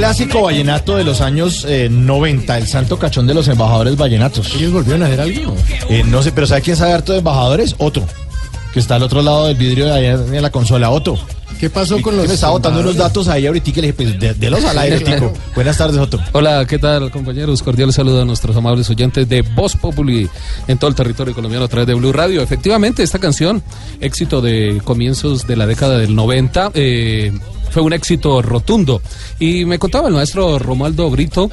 Clásico vallenato de los años eh, 90, el santo cachón de los embajadores vallenatos. ¿Ellos volvieron a hacer algo? no sé, pero ¿sabe quién sabe harto de embajadores? Otro, que está al otro lado del vidrio de allá en la consola, Otto. ¿Qué pasó con los Me estaba botando unos datos ahí ahorita y le dije, pues, de, de los al aire, Tico. Buenas tardes, Otto. Hola, ¿qué tal compañeros? Cordial saludo a nuestros amables oyentes de Voz Populi en todo el territorio colombiano a través de Blue Radio. Efectivamente, esta canción, éxito de comienzos de la década del 90, eh, fue un éxito rotundo. Y me contaba el maestro Romualdo Brito.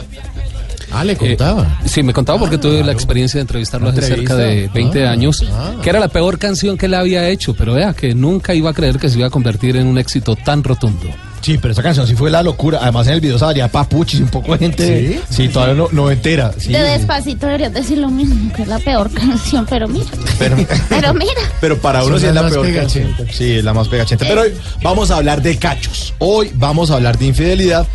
Ah, le contaba. sí, me contaba porque tuve la experiencia de entrevistarlo hace cerca de 20 Ah, años, ah. que era la peor canción que él había hecho, pero vea que nunca iba a creer que se iba a convertir en un éxito tan rotundo. Sí, pero esa canción sí fue la locura. Además, en el video salía papuchis y un poco de gente. Sí, todavía no, no entera. Sí, De despacito deberías decir lo mismo, que es la peor canción, pero mira, pero, pero mira. pero para uno sí es la peor canción. Sí, es la más pegachenta. Pero hoy vamos a hablar de cachos. Hoy vamos a hablar de infidelidad.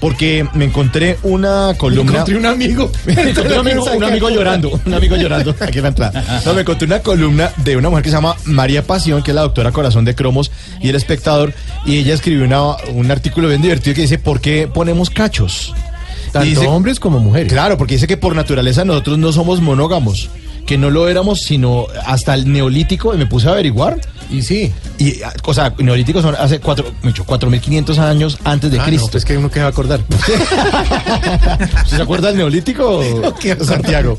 Porque me encontré una columna. Encontré un amigo. Me encontré un amigo, un amigo llorando, un amigo llorando aquí en la entrada. No, me encontré una columna de una mujer que se llama María Pasión, que es la doctora Corazón de Cromos y el espectador, y ella escribió una- un artículo bien divertido que dice, ¿por qué ponemos cachos? Tanto dice- hombres como mujeres. Claro, porque dice que por naturaleza nosotros no somos monógamos, que no lo éramos sino hasta el neolítico, y me puse a averiguar. Y sí. Y, o sea, neolíticos son hace cuatro, mucho, 4.500 años antes de Ah, Cristo. no, pues que uno que va a acordar. ¿Sí ¿Se acuerda del neolítico. Santiago?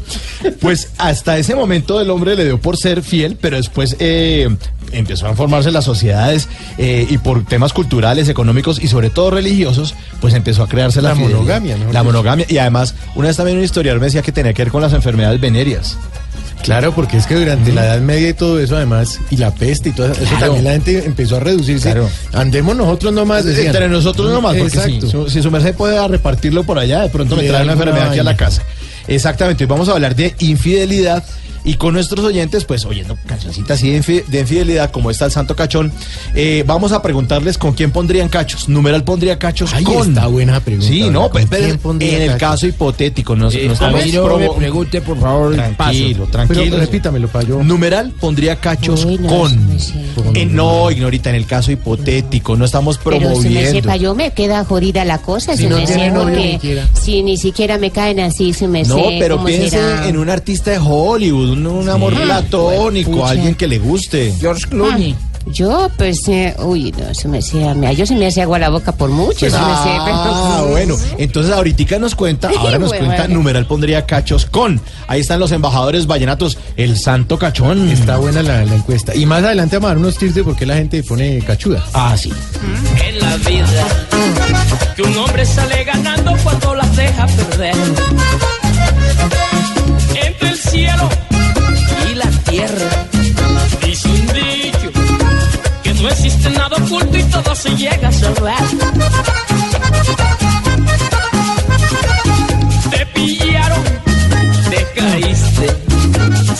Pues hasta ese momento el hombre le dio por ser fiel, pero después eh, empezó a formarse las sociedades eh, y por temas culturales, económicos y sobre todo religiosos, pues empezó a crearse la, monogamia, La monogamia. Y además, una vez también un historiador me decía que tenía que ver con las enfermedades venéreas. Claro, porque es que durante la Edad Media y todo eso, además, y la peste y todo eso, Claro. también la gente empezó a reducirse. Claro. Andemos nosotros nomás, decían. Entre nosotros nomás, porque si, su, si su merced puede repartirlo por allá, de pronto me trae una enfermedad aquí a la casa. Exactamente, hoy vamos a hablar de infidelidad y con nuestros oyentes, pues oyendo cancioncitas así de, infi- de infidelidad, como está el Santo Cachón, eh, vamos a preguntarles con quién pondrían cachos. Numeral pondría cachos Ahí con. está buena pregunta. Sí, no, ¿con pues, pero en el cachos? caso hipotético, no, no Eh, estamos a mí no me pregunte, por favor, Tranquilo, paso. tranquilo. Pero repítamelo para yo. Numeral pondría cachos Uy, no, con. Eh, no, ignorita, en el caso hipotético, no estamos Pero si me promoviendo. sepa, yo me queda jodida la cosa, Si si no me tiene porque ni si ni siquiera me caen así, si me No, sé, pero ¿cómo piense será? en un artista de Hollywood, un, un amor platónico, pucha. alguien que le guste. George Ay, Yo, pues, eh, uy, no, se me hacía, mira, yo se me hace agua la boca por mucho, se me sé, Ah, pero- bueno, entonces ahorita nos cuenta, ahora nos Bueno, cuenta, vale. numeral pondría cachos con. Ahí están los embajadores vallenatos, el santo cachón. Está buena la, la encuesta. Y más adelante vamos a dar unos tips de por qué la gente pone cachuda. Ah, sí. en la vida que un hombre sale ganando cuando las deja perder. Entre el cielo la tierra dice un dicho que no existe nada oculto y todo se llega a saber. Te pillaron, te caíste,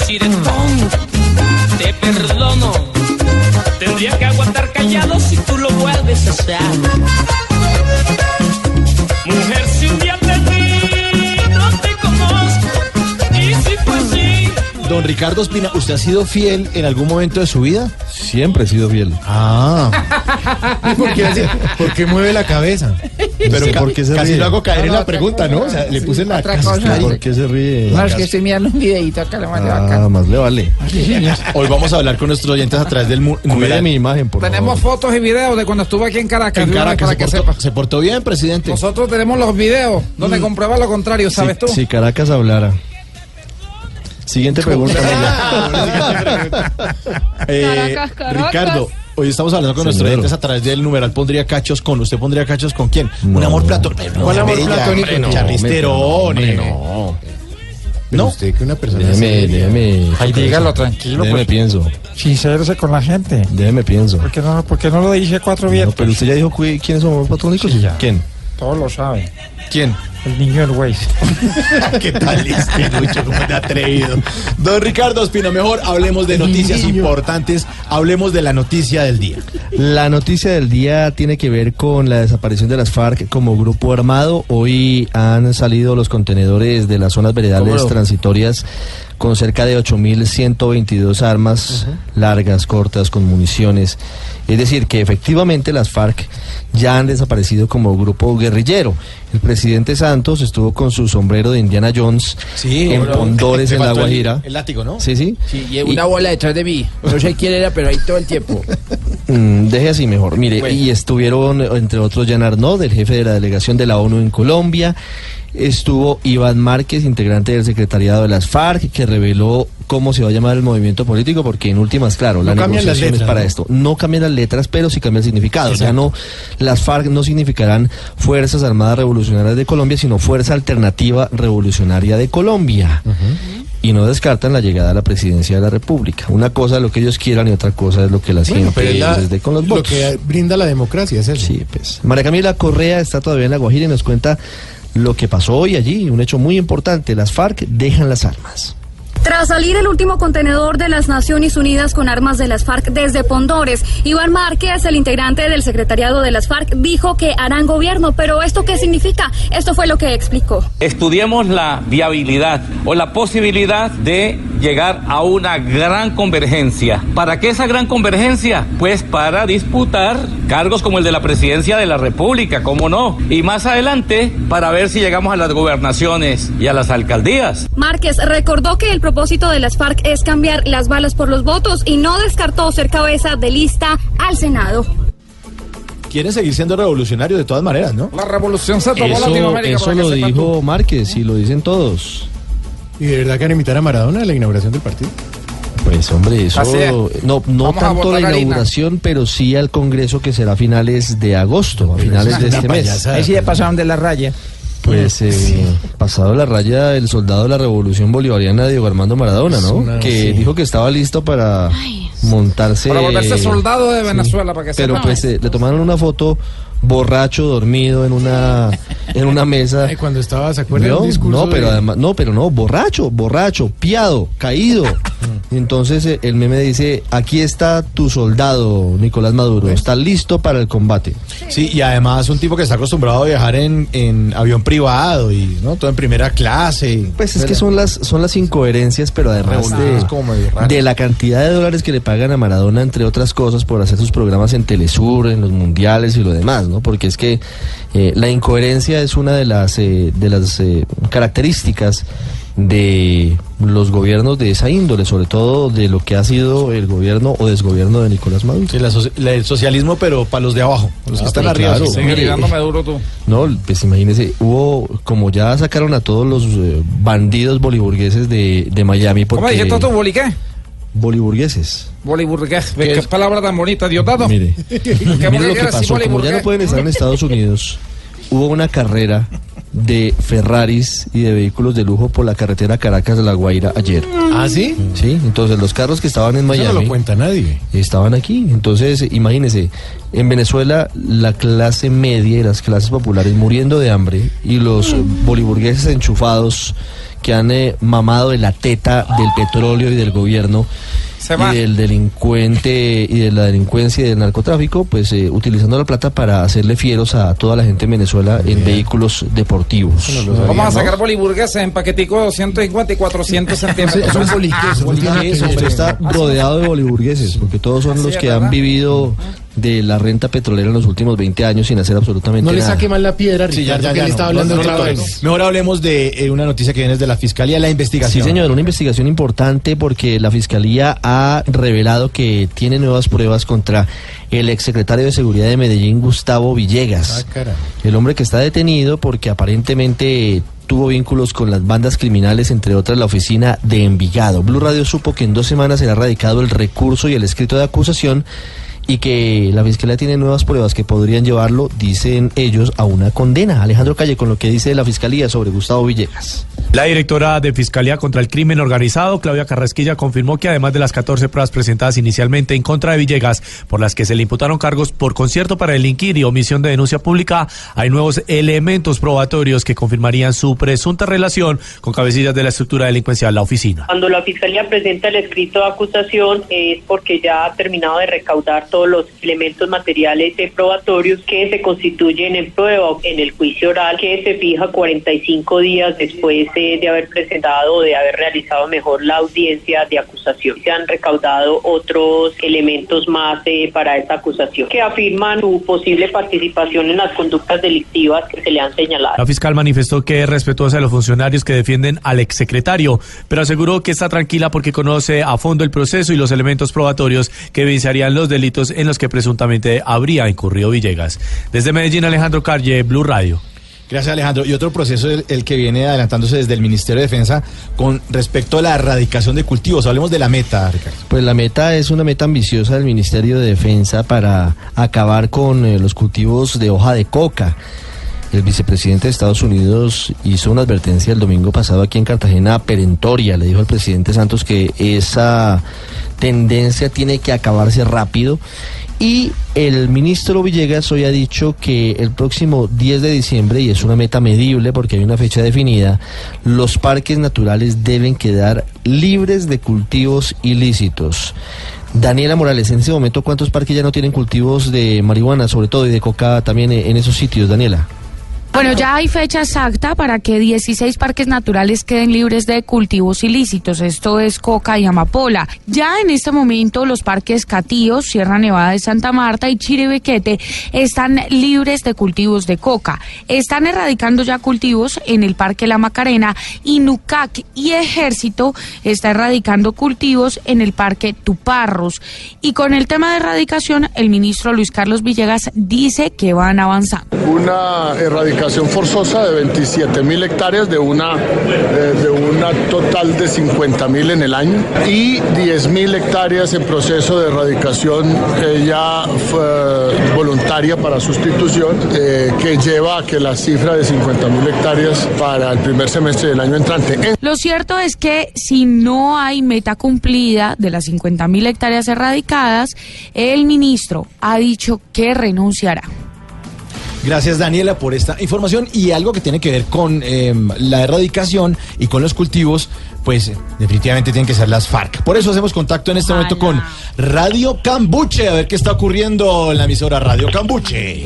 siretón, te perdono. Tendría que aguantar callado si tú lo vuelves a hacer. Don Ricardo Espina, ¿usted ha sido fiel en algún momento de su vida? Siempre he sido fiel. Ah. ¿Por qué, hace- por qué mueve la cabeza? Pero ca- ¿por qué se casi ríe? lo hago caer No, en no, la otra pregunta, cosa, ¿no? O sea, le sí, puse la otra cosa. ¿Por qué se ríe? No, es que estoy mirando un videito acá, lo más de Ah, bacán. más le vale. Hoy vamos a hablar con nuestros oyentes a través del mu- Cuide numeral. mi imagen, por Tenemos favor. fotos y videos de cuando estuve aquí en Caracas, En Caracas para se que portó, sepas. se portó bien, presidente. Nosotros tenemos los videos donde comprueba lo contrario, ¿sabes tú? Si Caracas hablara. Siguiente pregunta. Eh, Caracas, Caracas. Ricardo, hoy estamos hablando con nuestros oyentes a través del numeral pondría cachos con. ¿Usted pondría cachos con quién? Un No. amor platónico. ¿Cuál amor Bella, platónico? hombre, No, Charlisterone. hombre, no. ¿No? usted que una persona Déjeme, déjeme. Ay, dígalo tranquilo, Déjeme pues. pienso. Sincérese con la gente. Déjeme pienso. ¿Por qué no, por qué no lo dije cuatro No, vientos? pero usted ya dijo quiénes son los patónicos. Sí, ya. ¿Quién? Todos lo saben. ¿Quién? El niño del Waze. ¿Qué tal este Lucho? ¿Cómo te ha atrevido? Don Ricardo Espina, mejor hablemos de noticias importantes. Hablemos de la noticia del día. La noticia del día tiene que ver con la desaparición de las FARC como grupo armado. Hoy han salido los contenedores de las zonas veredales transitorias con cerca de 8.122 armas largas, cortas, con municiones. Es decir, que efectivamente las FARC ya han desaparecido como grupo guerrillero. El presidente Santos estuvo con su sombrero de Indiana Jones en Pondores, en La el- Guajira. El, látigo, ¿no? Sí, sí. Sí, y una bola detrás de mí. No sé quién era, pero ahí todo el tiempo. Mm, deje así mejor. Mire, Bueno. y estuvieron, entre otros, Jan Arnaud, el jefe de la delegación de la ONU en Colombia. Estuvo Iván Márquez, integrante del secretariado de las FARC, que reveló cómo se va a llamar el movimiento político, porque en últimas, claro, la No negociación es para ¿no? esto. No cambian las letras, pero sí cambia el significado. Ya no, las FARC no significarán Fuerzas Armadas Revolucionarias de Colombia, sino Fuerza Alternativa Revolucionaria de Colombia. Y no descartan la llegada a la presidencia de la República. Una cosa es lo que ellos quieran y otra cosa es lo que la Bueno, gente la- dé con los lo votos. que brinda la democracia es eso. Sí, pues. María Camila Correa está todavía en La Guajira y nos cuenta lo que pasó hoy allí, un hecho muy importante. Las FARC dejan las armas. Tras salir el último contenedor de las Naciones Unidas con armas de las FARC desde Pondores, Iván Márquez, el integrante del secretariado de las FARC, dijo que harán gobierno. Pero ¿esto qué significa? Esto fue lo que explicó. Estudiemos la viabilidad o la posibilidad de llegar a una gran convergencia. ¿Para qué esa gran convergencia? Pues para disputar cargos como el de la presidencia de la República, ¿cómo no? Y más adelante para ver si llegamos a las gobernaciones y a las alcaldías. Márquez recordó que el propósito de las FARC es cambiar las balas por los votos y no descartó ser cabeza de lista al Senado. Quieren seguir siendo revolucionarios de todas maneras, ¿no? La revolución se tomó Eso, Latinoamérica. eso lo dijo tú. Márquez y lo dicen todos. ¿Y de verdad que van a invitar a Maradona a la inauguración del partido? Pues hombre, eso es. no, no Vamos tanto la inauguración, pero sí al Congreso que será a finales de agosto, a finales de este mes. Ahí sí ya pasaron de la raya. Pues eh, pasado la raya el soldado de la Revolución Bolivariana Diego Armando Maradona, ¿no? una- que sí. dijo que estaba listo para montarse Para volverse soldado de Venezuela, para que Pero pues eh, le tomaron una foto borracho, dormido en una en una mesa. Ay, cuando estaba, ¿se acuerdan? No, del discurso no, pero de- además, no, pero no, borracho, borracho, piado, caído. Y entonces eh, el meme dice, aquí está tu soldado, Nicolás Maduro, está listo para el combate. Sí, y además un tipo que está acostumbrado a viajar en, en avión privado y no todo en primera clase. Pues es que son las son las incoherencias, pero además de la cantidad de dólares que le pagan a Maradona, entre otras cosas, por hacer sus programas en Telesur, en los mundiales y lo demás, ¿no? Porque es que eh, la incoherencia es una de las eh, de las eh, características de los gobiernos de esa índole, sobre todo de lo que ha sido el gobierno o desgobierno de Nicolás Maduro. Sí, la soci- la- el socialismo, pero para los de abajo, los que Ah, están arriba. claro. sí. Sigue Mire, ligándome duro tú. No, pues imagínese, hubo, como ya sacaron a todos los eh, bandidos boliburgueses de, de Miami, porque... ¿Cómo dijiste tú? Boliburgueses. Boliburgués. ¿Qué, qué palabra tan bonita, Diosdado? Mire, ¿Qué mire lo que pasó, como ya no pueden estar en Estados Unidos, hubo una carrera de Ferraris y de vehículos de lujo por la carretera Caracas-La Guaira ayer. ¿Ah, sí? Sí, entonces los carros que estaban en Eso Miami... no lo cuenta nadie. estaban aquí. Entonces, imagínense, en Venezuela la clase media y las clases populares muriendo de hambre y los boliburgueses enchufados que han eh, mamado de la teta del petróleo y del gobierno Se va. y del delincuente y de la delincuencia y del narcotráfico, pues eh, utilizando la plata para hacerle fieros a toda la gente en Venezuela en vehículos deportivos. Vamos a sacar boliburgueses en paquetico de 250 y 400 centímetros. Son boliquesos, boliquesos, Usted está rodeado de boliburgueses, porque todos son Así los que ¿verdad? han vivido de la renta petrolera en los últimos 20 años sin hacer absolutamente No le nada. saque mal la piedra, Sí, ya, Ricardo, ya, que ya, no, estaba no, hablando no, no, no. Mejor hablemos de eh, una noticia que viene desde la Fiscalía, la investigación. Sí, señor, una investigación importante porque la Fiscalía ha revelado que tiene nuevas pruebas contra el exsecretario de Seguridad de Medellín, Gustavo Villegas. Ah. El hombre que está detenido porque aparentemente tuvo vínculos con las bandas criminales, entre otras la oficina de Envigado. Blue Radio supo que en dos semanas será radicado el recurso y el escrito de acusación y que la Fiscalía tiene nuevas pruebas que podrían llevarlo, dicen ellos, a una condena. Alejandro Calle, con lo que dice la Fiscalía sobre Gustavo Villegas. La directora de Fiscalía contra el Crimen Organizado, Claudia Carrasquilla, confirmó que además de las 14 pruebas presentadas inicialmente en contra de Villegas, por las que se le imputaron cargos por concierto para delinquir y omisión de denuncia pública, hay nuevos elementos probatorios que confirmarían su presunta relación con cabecillas de la estructura delincuencial, la oficina. Cuando la Fiscalía presenta el escrito de acusación es porque ya ha terminado de recaudar todos los elementos materiales probatorios que se constituyen en prueba en el juicio oral que se fija 45 días después de, de haber presentado o de haber realizado mejor la audiencia de acusación. Se han recaudado otros elementos más eh, para esta acusación que afirman su posible participación en las conductas delictivas que se le han señalado. La fiscal manifestó que es respetuosa de los funcionarios que defienden al exsecretario, pero aseguró que está tranquila porque conoce a fondo el proceso y los elementos probatorios que evidenciarían los delitos en los que presuntamente habría incurrido Villegas. Desde Medellín, Alejandro Calle, Blue Radio. Gracias, Alejandro. Y otro proceso, el, el que viene adelantándose desde el Ministerio de Defensa con respecto a la erradicación de cultivos. Hablemos de la meta, Ricardo. Pues la meta es una meta ambiciosa del Ministerio de Defensa para acabar con eh, los cultivos de hoja de coca. El vicepresidente de Estados Unidos hizo una advertencia el domingo pasado aquí en Cartagena perentoria. Le dijo al presidente Santos que esa tendencia tiene que acabarse rápido. Y el ministro Villegas hoy ha dicho que el próximo 10 de diciembre, y es una meta medible porque hay una fecha definida, los parques naturales deben quedar libres de cultivos ilícitos. Daniela Morales, en ese momento, ¿cuántos parques ya no tienen cultivos de marihuana, sobre todo, y de coca también en esos sitios, Daniela? Bueno, ya hay fecha exacta para que 16 parques naturales queden libres de cultivos ilícitos. Esto es coca y amapola. Ya en este momento los parques Catíos, Sierra Nevada de Santa Marta y Chiribiquete están libres de cultivos de coca. Están erradicando ya cultivos en el Parque La Macarena y Nucac y Ejército está erradicando cultivos en el Parque Tuparros. Y con el tema de erradicación, el ministro Luis Carlos Villegas dice que van avanzando. una erradicación forzosa de 27 mil hectáreas de una, eh, de una total de 50 mil en el año y 10 mil hectáreas en proceso de erradicación eh, ya fue voluntaria para sustitución eh, que lleva a que la cifra de 50 mil hectáreas para el primer semestre del año entrante. En- Lo cierto es que si no hay meta cumplida de las 50 mil hectáreas erradicadas, el ministro ha dicho que renunciará. Gracias, Daniela, por esta información y algo que tiene que ver con eh, la erradicación y con los cultivos, pues eh, definitivamente tienen que ser las FARC. Por eso hacemos contacto en este momento con Radio Cambuche, a ver qué está ocurriendo en la emisora Radio Cambuche.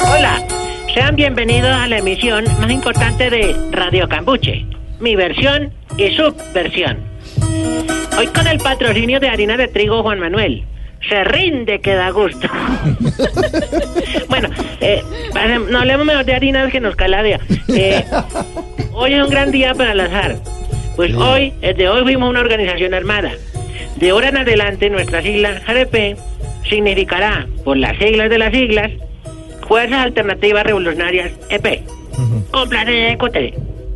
Hola, sean bienvenidos a la emisión más importante de Radio Cambuche, mi versión y subversión. Hoy con el patrocinio de harina de trigo Juan Manuel. Se rinde que da gusto. bueno, eh, no hablemos mejor de harinas que nos caladea. Eh, hoy es un gran día para lanzar. Pues hoy, desde hoy fuimos una organización armada. De ahora en adelante, nuestra sigla JRP significará, por las siglas de las siglas, Fuerzas Alternativas Revolucionarias EP. Un plan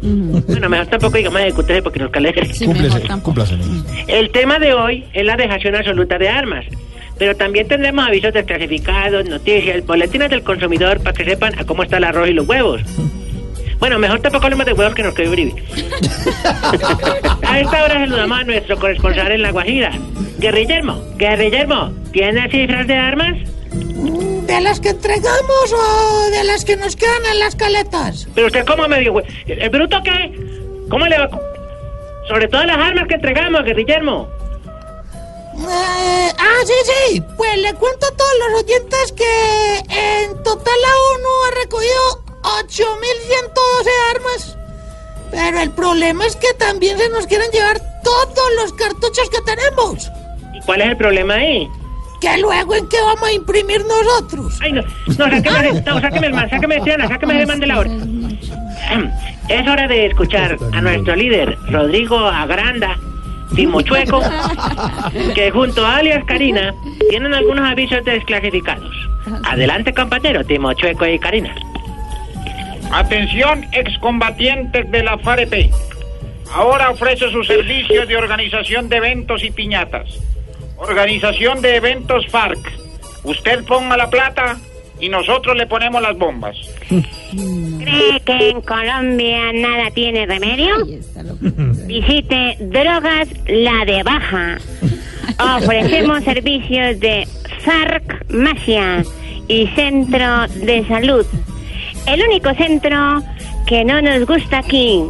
Bueno, mejor tampoco digamos ejecute porque nos calea. Cúmplese, cúmplase. El tema de hoy es la dejación absoluta de armas. Pero también tendremos avisos desclasificados, noticias, boletines del consumidor para que sepan a cómo está el arroz y los huevos. Bueno, mejor tampoco hablemos de huevos que nos quedó bribi. a esta hora saludamos a nuestro corresponsal en La Guajira. Guerrillermo, Guerrillermo, ¿tiene cifras de armas? De ¿De las que entregamos o de las que nos quedan en las caletas? Pero usted, ¿cómo me dijo? ¿El, bruto qué? ¿Cómo le va? Sobre todas las armas que entregamos, guerrillermo. Eh, ah, sí, sí. Pues le cuento a todos los oyentes que en total la ONU ha recogido 8.112 armas. Pero el problema es que también se nos quieren llevar todos los cartuchos que tenemos. ¿Y cuál es el problema ahí? Que luego en qué vamos a imprimir nosotros. Ay, no, no, sáqueme, no, sáqueme el man, sáqueme Diana, sáqueme el man de la hora. Es hora de escuchar a nuestro líder, Rodrigo Agranda, Timochueco, que junto a alias Karina tienen algunos avisos desclasificados. Adelante, compañero, Timochueco y Karina. Atención, excombatientes de la FAREP. Ahora ofrece sus servicios de organización de eventos y piñatas. Organización de eventos FARC. Usted ponga la plata y nosotros le ponemos las bombas. ¿Cree que en Colombia nada tiene remedio? Visite Drogas La de Baja. Ofrecemos servicios de farmacia y centro de salud. El único centro que no nos gusta aquí.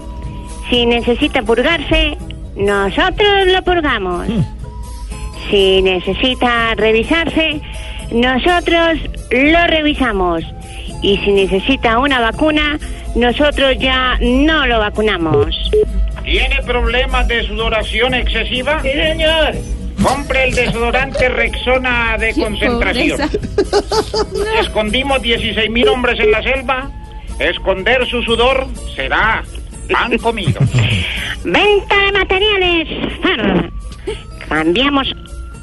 Si necesita purgarse, nosotros lo purgamos. Si necesita revisarse, nosotros lo revisamos. Y si necesita una vacuna, nosotros ya no lo vacunamos. ¿Tiene problemas de sudoración excesiva? Sí, señor. Compre el desodorante Rexona de concentración. Escondimos 16 mil hombres en la selva. Esconder su sudor será pan comido. Venta de materiales. Cambiamos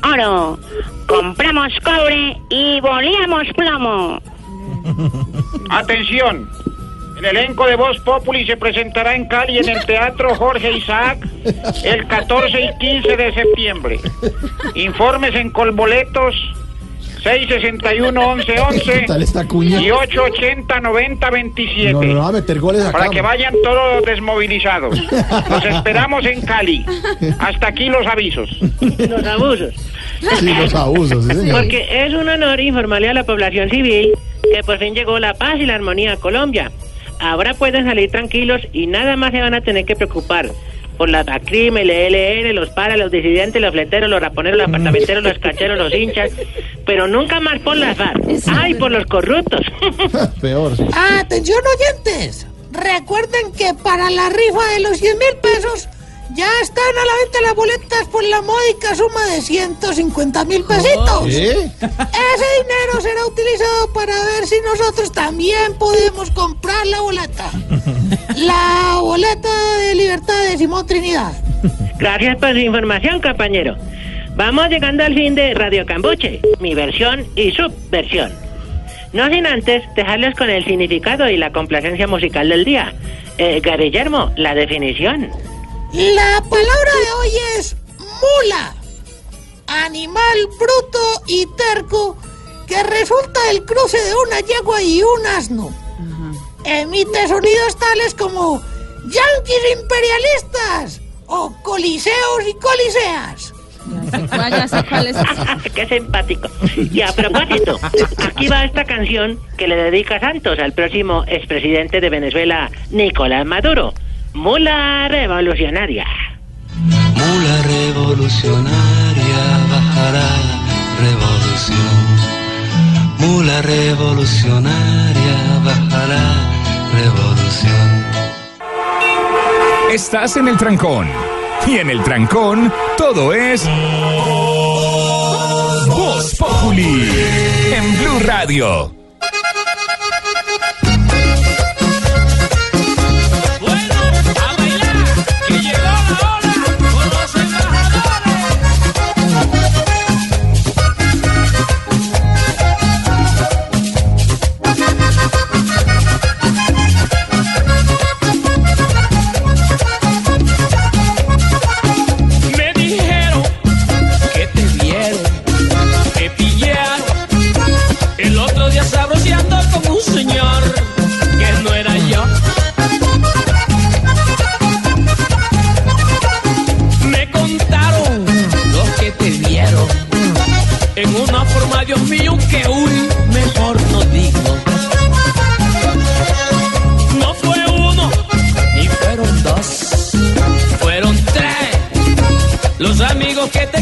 oro. Compramos cobre y boleamos plomo. Atención. El elenco de Voz Populi se presentará en Cali en el Teatro Jorge Isaac el 14 y 15 de septiembre. Informes en Colboletos 661-1111 Tal esta cuña. y 880-9027. No, no, no va a meter goles acá. Para que vayan todos desmovilizados. Los esperamos en Cali. Hasta aquí los avisos. Los abusos. Sí, los abusos, sí, señor. Porque es un honor informarle a la población civil que por fin llegó la paz y la armonía a Colombia. Ahora pueden salir tranquilos y nada más se van a tener que preocupar por la ACRIM, el ELN, los paras, los disidentes, los fleteros, los raponeros, los apartamenteros, los cacheros, los hinchas, pero nunca más por las FARC. ¡Ay, por los corruptos! Peor. Atención oyentes. Recuerden que para la rifa de los 100 mil pesos ya están a la venta las boletas por la módica suma de 150 mil pesitos. Ese dinero será utilizado para ver si nosotros también podemos comprar la boleta. La boleta de libertad de Simón Trinidad. Gracias por su información, compañero. Vamos llegando al fin de Radio Cambuche, mi versión y su versión. No sin antes dejarles con el significado y la complacencia musical del día. Eh, Guillermo, la definición. La palabra de hoy es mula. Animal bruto y terco que resulta del cruce de una yegua y un asno. Emite sonidos tales como yanquis imperialistas o coliseos y coliseas. Qué simpático. Y a propósito, aquí va esta canción que le dedica Santos al próximo expresidente de Venezuela, Nicolás Maduro. Mula revolucionaria. Mula revolucionaria bajará revolución. Mula revolucionaria bajará revolución. Estás en el trancón. Y en el trancón, todo es. Voz Populi. En Blue Radio.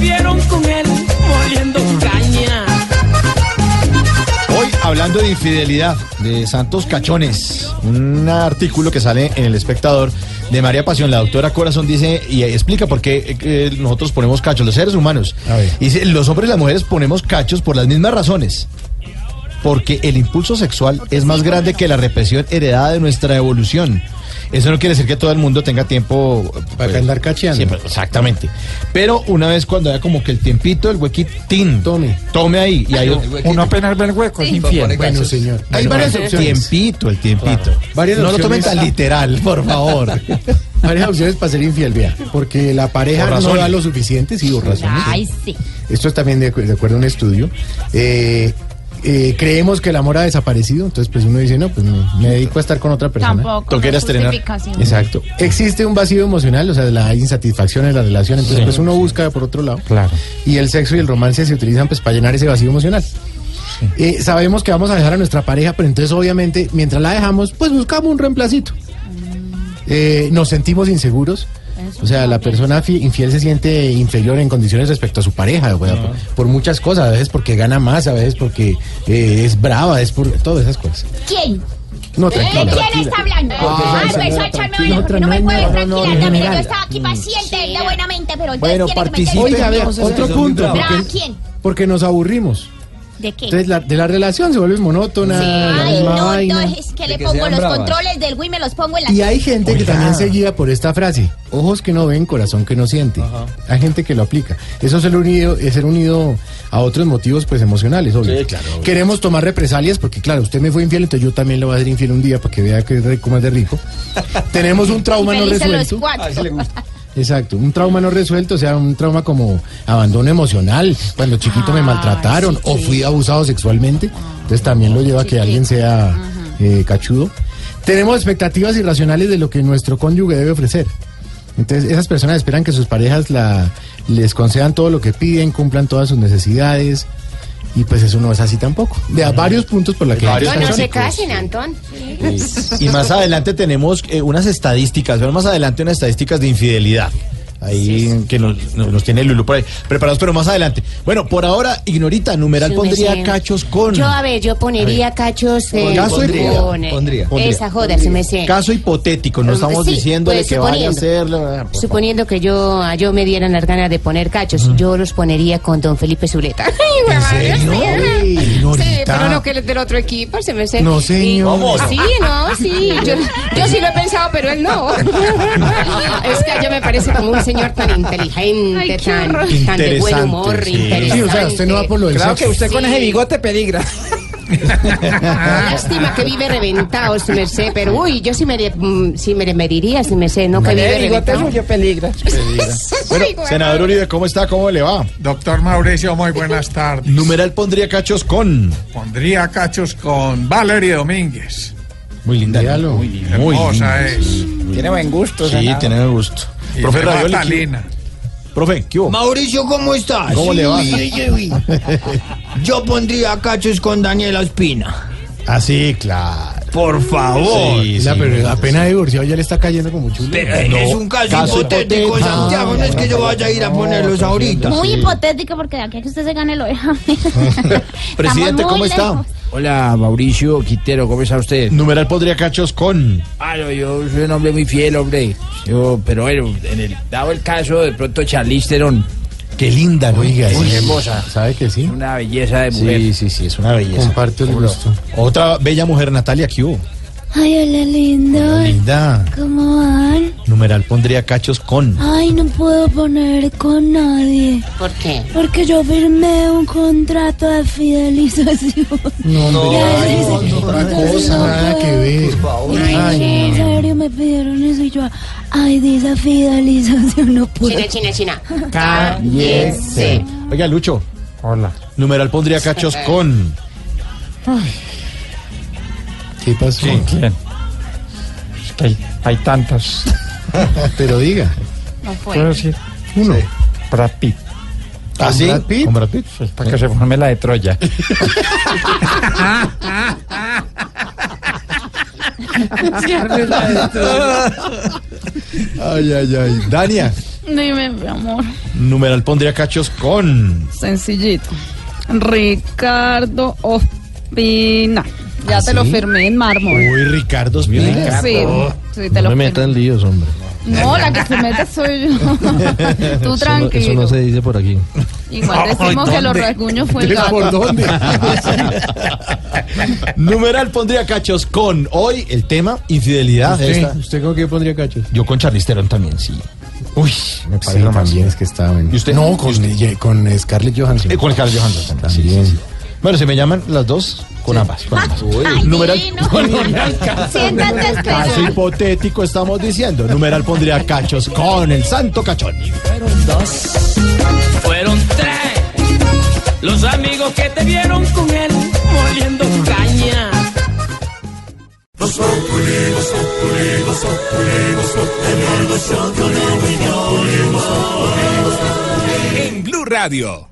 vieron con él caña. Hoy hablando de infidelidad de Santos Cachones, un artículo que sale en El Espectador de María Pasión, la doctora Corazón dice y explica por qué eh, nosotros ponemos cachos, los seres humanos. Dice, los hombres y las mujeres ponemos cachos por las mismas razones. Porque el impulso sexual es más grande que la represión heredada de nuestra evolución. Eso no quiere decir que todo el mundo tenga tiempo para andar cacheando. exactamente. Pero una vez cuando haya como que el tiempito, el huequitín, tome, tome ahí. Y ahí Uno apenas ve el hueco, es infiel. Bueno, señor. Hay Bueno, varias el opciones. tiempito, el tiempito. Varias no lo tomen tan literal, por favor. Varias opciones para ser infiel, vea. Porque la pareja no da lo suficiente, sí, por razones. Ay, sí. Esto es también de, de acuerdo a un estudio. Eh, eh, creemos que el amor ha desaparecido, entonces pues uno dice, no, pues me, me dedico a estar con otra persona. Tampoco, Toqué no estrenar. Exacto. Existe un vacío emocional, o sea, la insatisfacción en la relación, entonces Sí. pues uno busca por otro lado. Claro. Y el sexo y el romance se utilizan pues para llenar ese vacío emocional. Eh, sabemos que vamos a dejar a nuestra pareja, pero entonces obviamente mientras la dejamos, pues buscamos un reemplacito. Eh, nos sentimos inseguros. O sea, la persona fi- infiel se siente inferior en condiciones respecto a su pareja, sea, por, por muchas cosas, a veces porque gana más, a veces porque eh, es brava, es por todas esas cosas. ¿Quién? No, ¿De tranquila. quién está hablando? Ah, Ay, señora, pues échame tranquila, un- otra, no no me puedes nada, no, tranquilar no, también. general. Yo estaba aquí paciente de buenamente, pero Bueno, quieren que me participe. Oiga, vea, otro punto. ¿Brava Porque, quién? porque nos aburrimos. ¿De qué? Entonces, la, de la relación se vuelve monótona, la Ay, misma no, vaina. no, es que le que pongo los bravas. controles del Wii, me los pongo en la Y hay gente que también se guía por esta frase, ojos que no ven, corazón que no siente. Hay gente que lo aplica. Eso es ser unido, es ser unido a otros motivos pues emocionales, obvio. Sí, claro, obvio. Queremos tomar represalias porque claro, usted me fue infiel, entonces yo también le voy a ser infiel un día para que vea que es rico más de rico. Tenemos un trauma no Felices los resuelto. cuatro. Exacto, un trauma no resuelto, o sea, un trauma como abandono emocional, cuando chiquito me maltrataron o fui abusado sexualmente, entonces también lo lleva a que alguien sea eh, cachudo. Tenemos expectativas irracionales de lo que nuestro cónyuge debe ofrecer. Entonces, esas personas esperan que sus parejas la, les concedan todo lo que piden, cumplan todas sus necesidades, y pues eso no es así tampoco. De a varios puntos por la que... Varios No, no se casen, Antón. Y más adelante tenemos eh, unas estadísticas, pero más adelante unas estadísticas de infidelidad. Ahí que nos, nos- nos tiene Lulu por ahí preparados, pero más adelante. Bueno, por ahora, ignorita, numeral Sí, pondría cachos con. Yo, a ver, yo ponería cachos eh, Caso con, eh, Pondría. Esa joda, se me sé. Caso hipotético, no estamos Sí, diciéndole pues, que vaya a hacerlo. por Suponiendo que yo, yo me dieran las ganas de poner cachos, yo los ponería con don Felipe Zuleta. ¿En serio? Uy, Sí, ignorita. pero no que él es del otro equipo, se me sé. No, señor. Y- Vamos. Sí, no, sí. Yo, yo sí lo he pensado, pero él no. es que yo me parece como un señor tan inteligente, Ay, tan, de buen humor, Sí, interesante. o sea, usted no va por lo del Claro que usted con ese bigote peligra. Lástima que vive reventado, si me sé, pero uy, yo sí me, mm, sí me mediría, si me sé, no que vive reventado. suyo peligra. Bueno, senador Uribe, ¿cómo está? ¿Cómo le va? Doctor Mauricio, muy buenas tardes. Numeral pondría cachos con. Pondría cachos con Valerie Domínguez. Muy linda. Muy linda. Muy Hermosa linda. es. Tiene buen gusto, Sí, senador. tiene gusto. Profe se Ravioli, mata ¿qué- Lina. Profe, ¿qué hubo? Mauricio, ¿cómo estás? ¿Cómo le va? Uy, uy, uy. Yo pondría cachos con Daniela Espina. Ah, sí, claro. Por favor. Sí, La, sí, pero sí, apenas divorciado ya le está cayendo como chulo. Pero es un caso, caso hipotético, hipotético. Santiago. No es que yo vaya a ir a ponerlos ahorita. Muy hipotético porque de aquí a que usted se gane lo deja. Presidente, ¿cómo está? Hola, Mauricio Quintero, ¿cómo está usted? Numeral pondría cachos con. Ah, no, yo soy un hombre muy fiel, hombre. Yo, pero bueno, en el, dado el caso, de pronto Charlize Theron, Qué linda, ¿no? Oiga, muy sí. hermosa, ¿Sabe que sí? una belleza de mujer. Sí, sí, sí, es una belleza. Comparto el gusto. Otra bella mujer, Natalia, ¿qué hubo? Ay, hola, lindo. Linda. ¿Cómo van? Numeral pondría cachos con. Ay, no puedo poner con nadie. ¿Por qué? Porque yo firmé un contrato de fidelización. No, No, Y ahí no, no, otra cosa. no Nada que ver. Ay, Ay, en serio me pidieron eso y yo, ay, dice fidelización, no puedo. China, China, China. Cállese. Oiga, Lucho. Hola. Numeral pondría cachos con. ¿Qué pasó? ¿Con quién? Es que hay, hay tantas. Pero diga. No ¿Puedo fue. decir? Uno. Brad Pitt. ¿Ah, sí? Brad Pitt? ¿Con Brad Pitt? Sí, para que se forme la de Troya. Ay, ay, ay. Dania. Dime, mi amor. Numeral pondría cachos con. Sencillito. Ricardo Y ya te lo firmé en mármol. Uy, Ricardo Espina. Sí, sí, te No lo me firmé. metan líos, hombre. No, la que se mete soy yo. Tú Eso no- Eso tranquilo. no se dice por aquí. Igual decimos que los rasguños fue el ¿Pero gato. por dónde? Numeral pondría cachos con hoy el tema infidelidad. ¿Usted, ¿Usted con qué pondría cachos? Yo con Charlisterón también, sí. Uy, me Sí, parece más. también es que está bueno. ¿Y usted? No, con, eh, con Scarlett Johansson. Eh, con Scarlett Johansson también. También. sí, sí. Bueno, se me llaman las dos con ambas. Con ambas. Ay, Numeral. Caso hipotético estamos diciendo. Numeral pondría cachos con el santo cachón. Fueron dos, fueron tres. Los amigos que te vieron con él moliendo caña. En Blue Radio.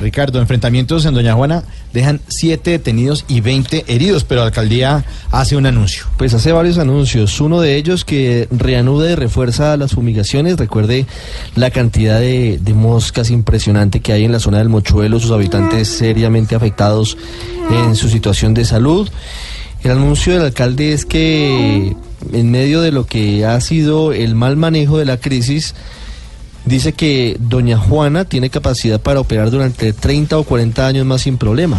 Ricardo, enfrentamientos en Doña Juana dejan siete detenidos y 20 heridos, pero la alcaldía hace un anuncio. Pues hace varios anuncios. Uno de ellos que reanuda y refuerza las fumigaciones. Recuerde la cantidad de, de moscas impresionante que hay en la zona del Mochuelo, sus habitantes seriamente afectados en su situación de salud. El anuncio del alcalde es que en medio de lo que ha sido el mal manejo de la crisis, dice que doña Juana tiene capacidad para operar durante 30 o 40 años más sin problema.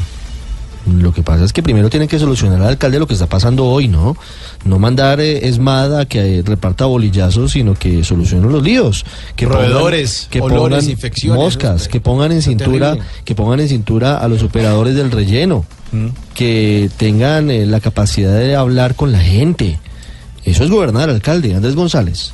Lo que pasa es que primero tiene que solucionar al alcalde lo que está pasando hoy, ¿no? No mandar eh, esmada que eh, reparta bolillazos, sino que solucione los líos. Que Roedores, que olores, pongan infecciones, moscas, que pongan en cintura, que pongan en cintura a los operadores del relleno, Mm. que tengan eh, la capacidad de hablar con la gente. Eso es gobernar, alcalde, Andrés González.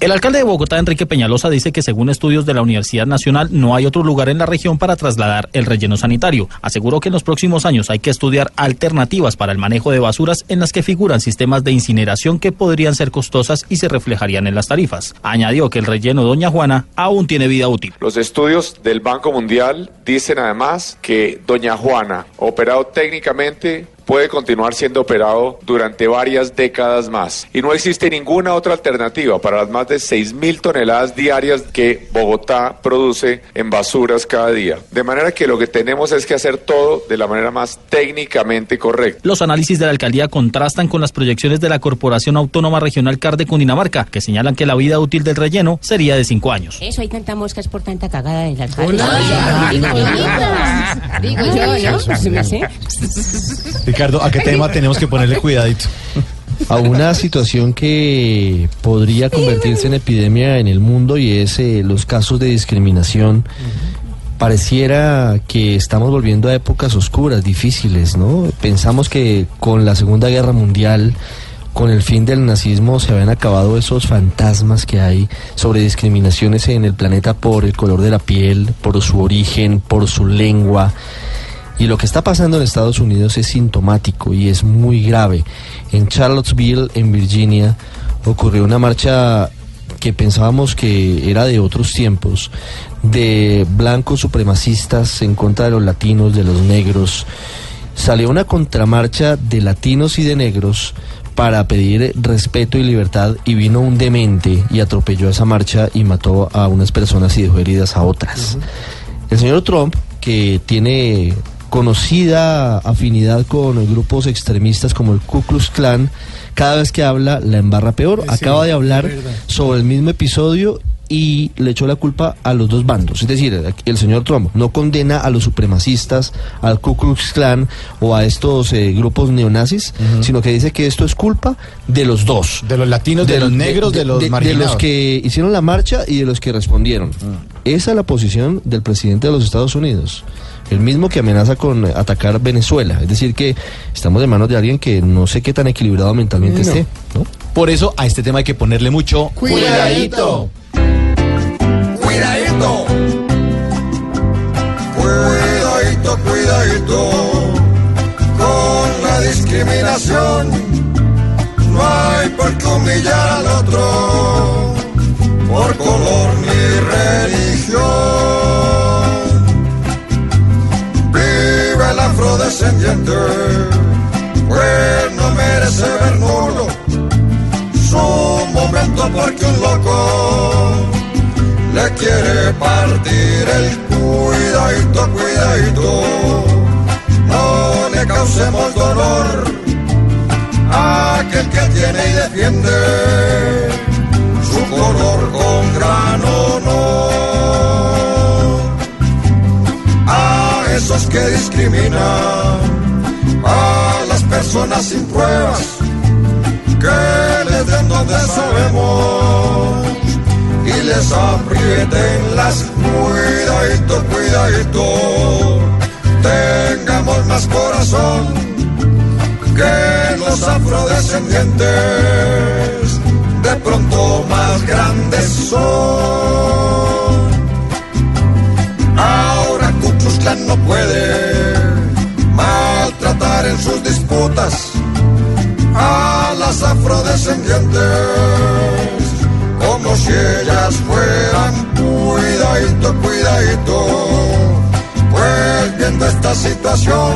El alcalde de Bogotá, Enrique Peñalosa, dice que según estudios de la Universidad Nacional no hay otro lugar en la región para trasladar el relleno sanitario. Aseguró que en los próximos años hay que estudiar alternativas para el manejo de basuras en las que figuran sistemas de incineración que podrían ser costosas y se reflejarían en las tarifas. Añadió que el relleno Doña Juana aún tiene vida útil. Los estudios del Banco Mundial dicen además que Doña Juana, operado técnicamente, puede continuar siendo operado durante varias décadas más. Y no existe ninguna otra alternativa para las más de 6 mil toneladas diarias que Bogotá produce en basuras cada día. De manera que lo que tenemos es que hacer todo de la manera más técnicamente correcta. Los análisis de la alcaldía contrastan con las proyecciones de la Corporación Autónoma Regional CAR de Cundinamarca, que señalan que la vida útil del relleno sería de cinco años. Eso hay tanta moscas por tanta cagada del alcalde. Digo yo, ¿no? Ricardo, ¿a qué tema tenemos que ponerle cuidadito? a una situación que podría convertirse en epidemia en el mundo y es eh, los casos de discriminación. Pareciera que estamos volviendo a épocas oscuras, difíciles, ¿no? Pensamos que con la Segunda Guerra Mundial, con el fin del nazismo, se habían acabado esos fantasmas que hay sobre discriminaciones en el planeta por el color de la piel, por su origen, por su lengua. Y lo que está pasando en Estados Unidos es sintomático y es muy grave. En Charlottesville, en Virginia, ocurrió una marcha que pensábamos que era de otros tiempos, de blancos supremacistas en contra de los latinos, de los negros. Salió una contramarcha de latinos y de negros para pedir respeto y libertad y vino un demente y atropelló esa marcha y mató a unas personas y dejó heridas a otras. El señor Trump, que tiene conocida afinidad con grupos extremistas como el Ku Klux Klan, cada vez que habla la embarra peor. Acaba de hablar sobre el mismo episodio y le echó la culpa a los dos bandos. Es decir, el señor Trump no condena a los supremacistas, al Ku Klux Klan o a estos eh, grupos neonazis, sino que dice que esto es culpa de los dos. De los latinos, de, los negros, de, los de marginados. los que hicieron la marcha y de los que respondieron. Esa es la posición del presidente de los Estados Unidos. El mismo que amenaza con atacar Venezuela. Es decir, que estamos de manos de alguien que no sé qué tan equilibrado mentalmente No. esté. ¿no? Por eso a este tema hay que ponerle mucho Cuidadito. Cuidadito. Cuidadito, cuidadito. Con la discriminación. No hay por qué humillar al otro. Por color ni religión. Vive el afrodescendiente. Pues no merece ver nulo. Su momento porque un loco le quiere partir el cuidadito, cuidadito, no le causemos dolor a aquel que tiene y defiende su color con gran honor. A esos que discriminan a las personas sin pruebas, que les den donde sabemos les aprieten las cuidadito, cuidadito. Tengamos más corazón que los afrodescendientes, de pronto más grandes son. Ahora Klan no puede maltratar en sus disputas a las afrodescendientes si ellas fueran cuidadito, cuidadito. Pues viendo esta situación,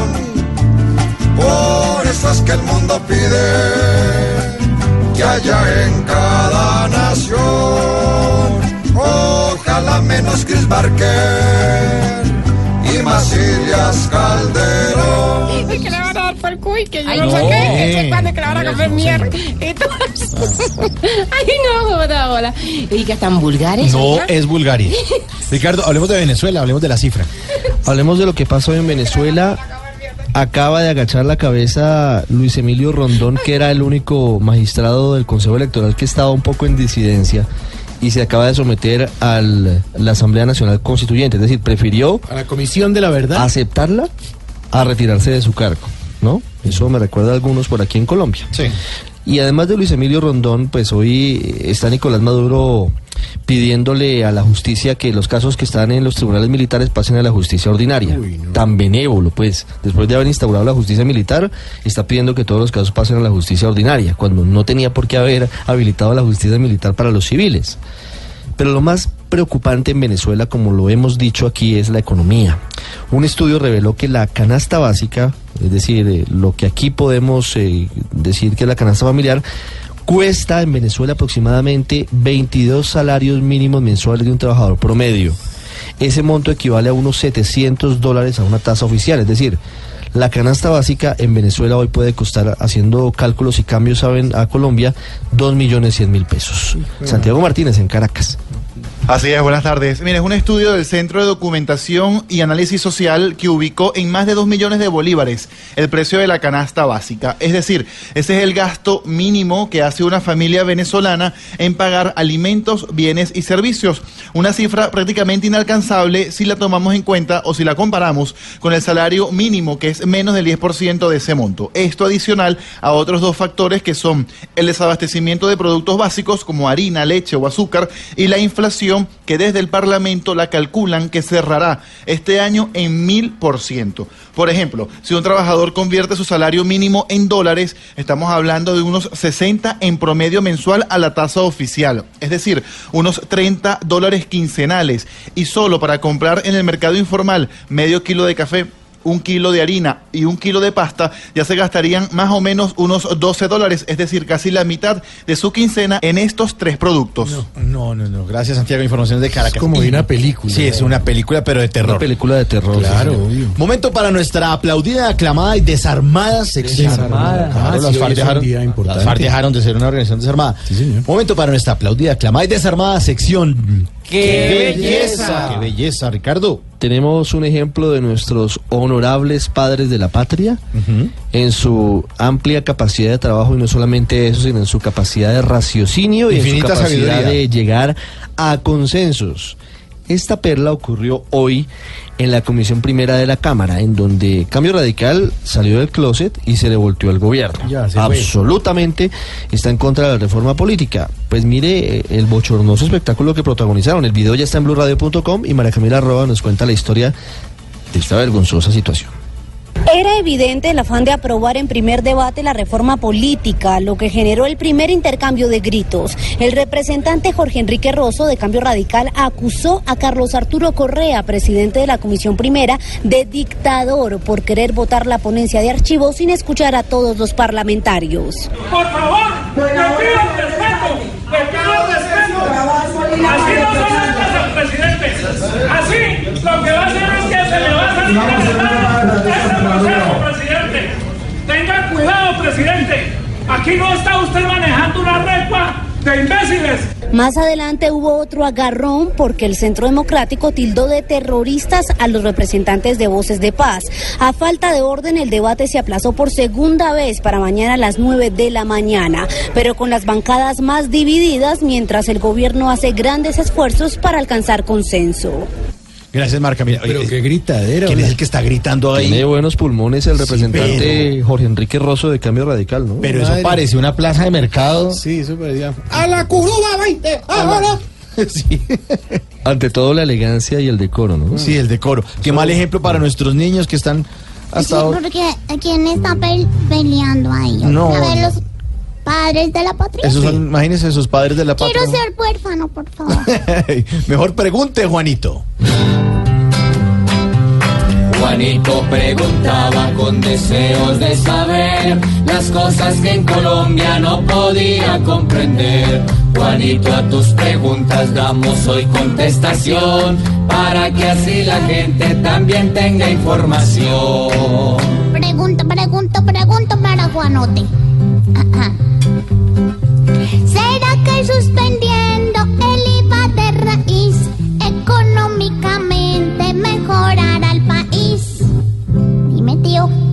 por eso es que el mundo pide que haya en cada nación, ojalá menos Chris Barker y más Ilias Calderón. Que el cuy, yo Ay, no, no. sé qué, que se cuando que le van a comer mierda. Entonces, ay no, joda, hola. Y que están vulgares. No es Bulgaria. Ricardo, hablemos de Venezuela, hablemos de la cifra. Hablemos de lo que pasó en Venezuela. Acaba de agachar la cabeza Luis Emilio Rondón, que era el único magistrado del Consejo Electoral que estaba un poco en disidencia y se acaba de someter a la Asamblea Nacional Constituyente. Es decir, prefirió A la Comisión de la Verdad. aceptarla a retirarse de su cargo, ¿no? Eso me recuerda a algunos por aquí en Colombia. Sí. Y además de Luis Emilio Rondón, pues hoy está Nicolás Maduro pidiéndole a la justicia que los casos que están en los tribunales militares pasen a la justicia ordinaria. Tan benévolo, pues, después de haber instaurado la justicia militar, está pidiendo que todos los casos pasen a la justicia ordinaria, cuando no tenía por qué haber habilitado la justicia militar para los civiles. Pero lo más preocupante en Venezuela, como lo hemos dicho aquí, es la economía. Un estudio reveló que la canasta básica, es decir, eh, lo que aquí podemos eh, decir que es la canasta familiar, cuesta en Venezuela aproximadamente 22 salarios mínimos mensuales de un trabajador promedio. Ese monto equivale a unos 700 dólares a una tasa oficial, es decir, la canasta básica en Venezuela hoy puede costar, haciendo cálculos y cambios a, a Colombia, 2 millones 100 mil pesos. Santiago Martínez en Caracas. Así es, buenas tardes. Mire, es un estudio del Centro de Documentación y Análisis Social que ubicó en más de 2 millones de bolívares el precio de la canasta básica. Es decir, ese es el gasto mínimo que hace una familia venezolana en pagar alimentos, bienes y servicios. Una cifra prácticamente inalcanzable si la tomamos en cuenta o si la comparamos con el salario mínimo, que es menos del 10% de ese monto. Esto adicional a otros dos factores que son el desabastecimiento de productos básicos como harina, leche o azúcar y la inflación que desde el Parlamento la calculan que cerrará este año en mil por ciento. Por ejemplo, si un trabajador convierte su salario mínimo en dólares, estamos hablando de unos 60 en promedio mensual a la tasa oficial, es decir, unos 30 dólares quincenales. Y solo para comprar en el mercado informal medio kilo de café, un kilo de harina y un kilo de pasta, ya se gastarían más o menos unos 12 dólares, es decir, casi la mitad de su quincena en estos tres productos. No, no, no. Gracias, Santiago. Informaciones de Caracas. Es como de una película. Sí, es una película, pero de terror. Una película de terror. Claro, sí, señor. obvio. Momento para nuestra aplaudida, aclamada y desarmada sección. Desarmada. Claro, Ah, sí, las, FARC un dejaron, las FARC dejaron de ser una organización desarmada. Momento para nuestra aplaudida, aclamada y desarmada sección. ¡Qué belleza! ¡Qué belleza, Ricardo! Tenemos un ejemplo de nuestros honorables padres de la patria en su amplia capacidad de trabajo y no solamente eso, sino en su capacidad de raciocinio y en su capacidad sabiduría. de llegar a consensos. Esta perla ocurrió hoy en la Comisión Primera de la Cámara, en donde Cambio Radical salió del closet y se le volteó al gobierno. Ya, se fue. Absolutamente está en contra de la reforma política. Pues mire eh, el bochornoso espectáculo que protagonizaron. El video ya está en blurradio.com y María Camila Roa nos cuenta la historia de esta vergonzosa situación. Era evidente el afán de aprobar en primer debate la reforma política, lo que generó el primer intercambio de gritos. El representante Jorge Enrique Rosso de Cambio Radical acusó a Carlos Arturo Correa, presidente de la Comisión Primera, de dictador por querer votar la ponencia de archivos sin escuchar a todos los parlamentarios. Por favor, le pido respeto, le pido respeto. Así no las cosas, presidente. Así, lo que va a hacer que se le va a salir de las manos proceso, presidente. Tenga cuidado, presidente. Aquí no está usted manejando una recua de imbéciles. Más adelante hubo otro agarrón porque el Centro Democrático tildó de terroristas a los representantes de Voces de Paz. A falta de orden, el debate se aplazó por segunda vez para mañana a las 9 de la mañana, pero con las bancadas más divididas mientras el gobierno hace grandes esfuerzos para alcanzar consenso. Gracias, Marca. Mira, Pero oye, qué gritadera. ¿Quién es el que está gritando ahí? Tiene buenos pulmones el representante pero- Jorge Enrique Rosso de Cambio Radical, ¿no? Pero eso Madre. parece una plaza de mercado. Sí, eso parecía. ¡A la curuba 20! ¡Ahora! Sí. Ante todo la elegancia y el decoro, ¿no? Sí, el decoro. Qué mal ejemplo para nuestros niños que están Sí, hasta ahora. porque ¿quién está pe- peleando ahí? No. A ver, los padres de la patria. Esos son, imagínense, esos padres de la Quiero patria. ser huérfano, por favor. Mejor pregunte, Juanito. Juanito preguntaba con deseos de saber las cosas que en Colombia no podía comprender. Juanito, a tus preguntas damos hoy contestación para que así la gente también tenga información. Pregunto, pregunto, pregunto para Juanote. Ajá. ¿Será que suspendiendo el IVA de raíz económicamente mejorará el país? Dime, tío.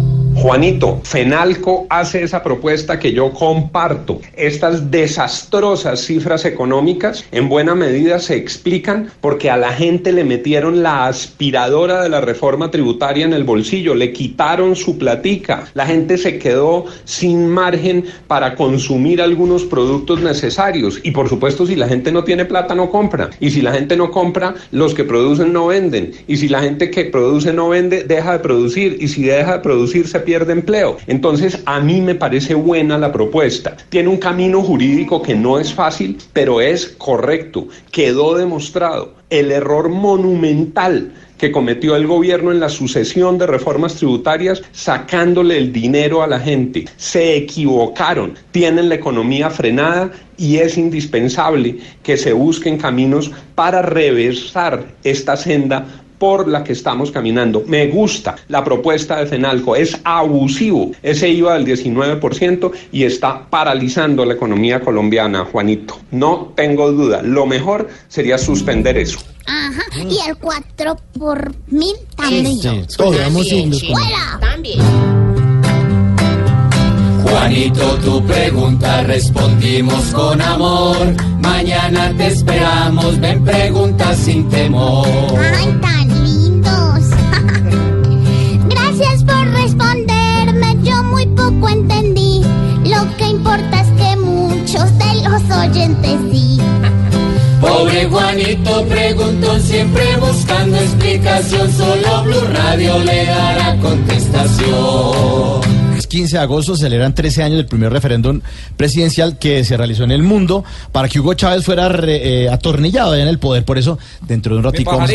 Juanito, Fenalco hace esa propuesta que yo comparto. Estas desastrosas cifras económicas en buena medida se explican porque a la gente le metieron la aspiradora de la reforma tributaria en el bolsillo, le quitaron su platica, la gente se quedó sin margen para consumir algunos productos necesarios. Y por supuesto si la gente no tiene plata no compra. Y si la gente no compra los que producen no venden. Y si la gente que produce no vende deja de producir. Y si deja de producir se pierde empleo. Entonces a mí me parece buena la propuesta. Tiene un camino jurídico que no es fácil, pero es correcto. Quedó demostrado el error monumental que cometió el gobierno en la sucesión de reformas tributarias sacándole el dinero a la gente. Se equivocaron, tienen la economía frenada y es indispensable que se busquen caminos para reversar esta senda por la que estamos caminando. Me gusta la propuesta de Fenalco, es abusivo ese IVA del 19% y está paralizando la economía colombiana, Juanito. No tengo duda, lo mejor sería suspender eso. Ajá. Y el 4 por mil también. Sí, todo, vamos yendo con- ¡Fuera! También. Juanito, tu pregunta respondimos con amor. Mañana te esperamos, ven preguntas sin temor. ¡Ay, tan yo muy poco entendí. Lo que importa es que muchos de los oyentes sí. Pobre Juanito preguntó siempre buscando explicación, solo Blue Radio le dará contestación. Es 15 de agosto celebran 13 años del primer referéndum presidencial que se realizó en el mundo para que Hugo Chávez fuera re- eh, atornillado allá en el poder. Por eso, dentro de un ratico vamos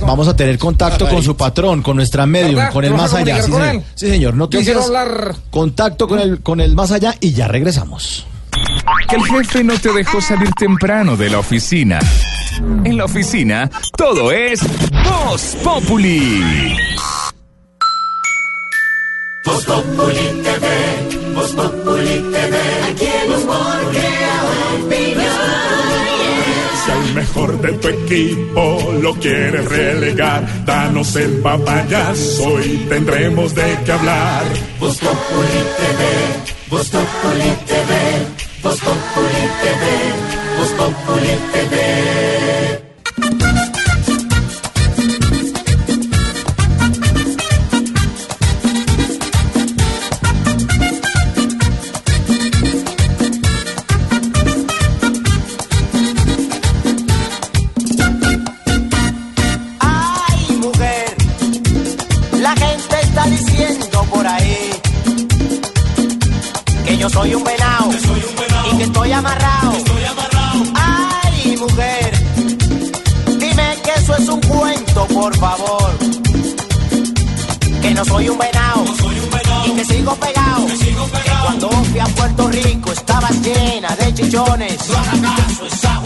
vamos a tener contacto con su patrón, con nuestra medium, ¿Verdad? con el ¿Te vas más allá. Sí, con señor. Sí, señor. Noticias. quiero hablar. Contacto con el, con el más allá y ya regresamos. Que el jefe no te dejó salir temprano de la oficina. En la oficina, todo es Voz Populi. Voz Populi TV, Voz Populi TV, aquí el humor crea Si al mejor de tu equipo lo quieres relegar, danos el papayazo y tendremos de qué hablar. Voz Populi TV, Voz Populi TV, Voz Populi TV, Voz Populi TV. Que yo soy un venado y que estoy amarrado. Ay, mujer, dime que eso es un cuento, por favor. Que no soy un venado y que sigo pegado. Cuando fui a Puerto Rico estaba llena de chichones. No caso,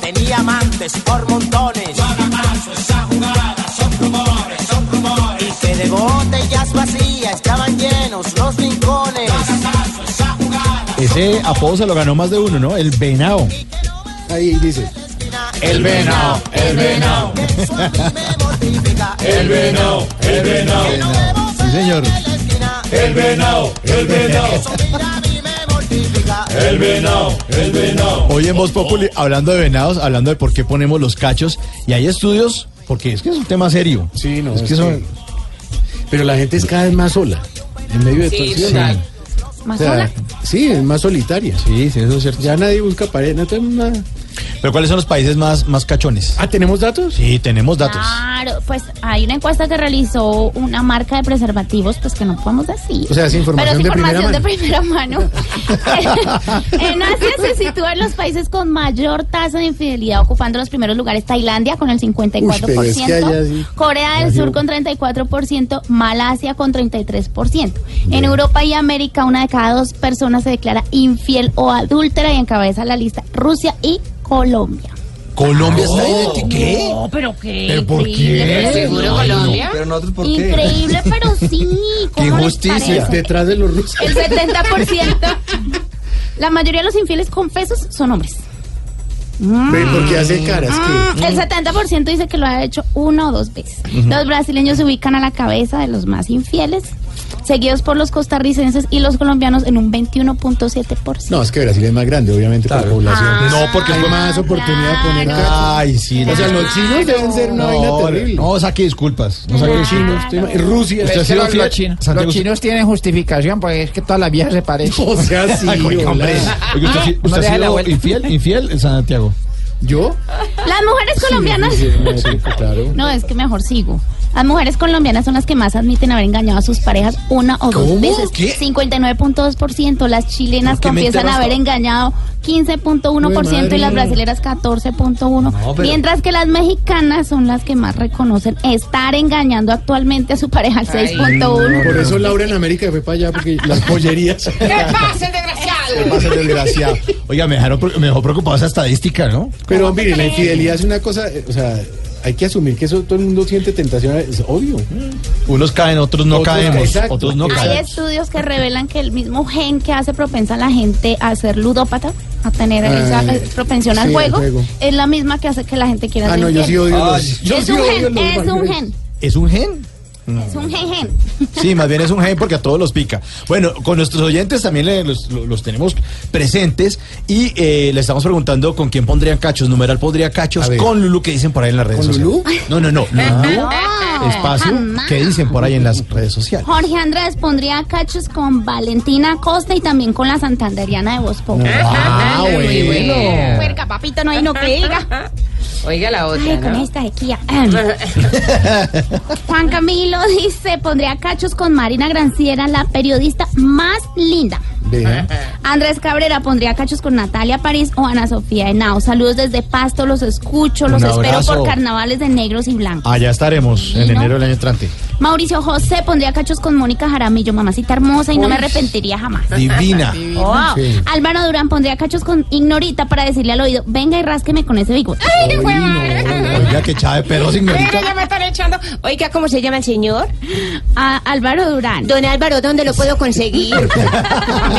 tenía amantes por montones. No haga caso, esa jugada, son. Y que de botellas estaban llenos los rincones. Ese apodo se lo ganó más de uno, ¿no? El venao. Ahí dice. El venao, el venao. el venao, el venao. Sí, señor. El venao, el venao. El venao, el venao. Hoy en Voz Populi, hablando de venados, hablando de por qué ponemos los cachos, y hay estudios, porque es que es un tema serio. Sí, no. Es que son... Pero la gente es cada vez más sola. En medio de Sí, todo el sí. ¿Más O sea, sola? Sí, es más solitaria. Sí, sí, eso es cierto. Ya nadie busca pareja, no tenemos nada. Pero ¿cuáles son los países más, más cachones? Ah, ¿tenemos datos? Sí, tenemos datos. Claro, pues hay una encuesta que realizó una marca de preservativos, pues que no podemos decir. O sea, es información Pero es de primera información de mano. primera mano. en Asia se sitúan los países con mayor tasa de infidelidad, ocupando los primeros lugares Tailandia con el 54%, Uy, pero es que allá sí. Corea del. Sur con 34%, Malasia con 33%. En Europa y América, una de cada dos personas se declara infiel o adúltera y encabeza la lista Rusia y Colombia. Colombia está ahí de ¿qué? No, pero qué. ¿Pero por increíble, qué? pero ¿Seguro. Colombia? Pero nosotros, ¿por qué? Increíble, pero sí. Qué ¿cómo les injusticia. Detrás de los rusos. El 70%. La mayoría de los infieles confesos son hombres. Ve, porque hace caras Mm. El 70% dice que lo ha hecho una o dos veces. Los brasileños se ubican a la cabeza de los más infieles, seguidos por los costarricenses y los colombianos en un 21.7%. No, es que Brasil es más grande, obviamente, por población. Ah, No, porque hay fue- más oportunidad de poner. Ay, sí. O sea, los chinos deben ser una vaina terrible. No, saque disculpas. No saque Los chinos, Rusia. ¿Usted ha sido los, fiel? los chinos, Santiago, los chinos tienen justificación porque es que todas las viejas se parecen. O sea, sí, hombre. ¿Usted, No usted ha la sido infiel? ¿Infiel, Santiago? ¿Yo? Las mujeres colombianas. Sí, sí, sí, claro. No, es que mejor sigo. Las mujeres colombianas son las que más admiten haber engañado a sus parejas una o dos ¿Cómo? veces. ¿Qué? 59.2%. Las chilenas ¿Por qué confiesan haber engañado 15.1% y las brasileras 14.1%. No, pero- Mientras que las mexicanas son las que más reconocen estar engañando actualmente a su pareja al 6.1%. Por eso Laura en América fue para allá, porque las pollerías. ¿Qué pasa, desgraciado? ¿Qué pasa, desgraciado? Oiga, me dejaron me dejó preocupado esa estadística, ¿no? Pero mire, la infidelidad es una cosa, eh, o sea, hay que asumir que eso todo el mundo siente tentación, es obvio. Unos caen, otros no Otros- caemos. exacto. Otros no Hay caen. estudios que revelan que el mismo gen que hace propensa a la gente a ser ludópata, a tener Ah, esa eh, propensión al sí, al juego, juego. es la misma que hace que la gente quiera Ah, ser no, yo sí odio Ay, los. Yo es sí un odio gen, los es un mayores. gen, ¿Es un gen? es un gen gen. Sí, más bien es un gen porque a todos los pica. Bueno, con nuestros oyentes también le- los, los- tenemos presentes y eh, le estamos preguntando con quién pondrían cachos. Numeral pondría cachos con Lulu, que dicen por ahí en las redes ¿Con sociales. Lulú? No, no, no. Lulú, No, espacio. ¿qué dicen por ahí en las redes sociales? Jorge Andrés pondría cachos con Valentina Costa y también con la santanderiana de Voz Populi. Ah, bueno. bueno. Puerca, papito, no hay no que diga. Oiga la otra, Ay, con ¿no? esta sequía. Juan Camilo dice, pondría cachos con Marina Granciera, la periodista más linda. Vea. Andrés Cabrera pondría cachos con Natalia París o Ana Sofía Henao. Saludos desde Pasto, los escucho, los Un espero abrazo. por carnavales de negros y blancos. Allá estaremos en ¿no? enero del año entrante. Mauricio José pondría cachos con Mónica Jaramillo, mamacita hermosa, y no me arrepentiría jamás. Divina. Wow. Sí. Álvaro Durán pondría cachos con Ignorita para decirle al oído, venga y rásqueme con ese bigote. Ay, güey, madre. Oiga, que chave perro sin Pero ya me están echando. Oiga, ¿cómo se llama el señor? A Álvaro Durán. Don Álvaro, ¿dónde lo puedo conseguir?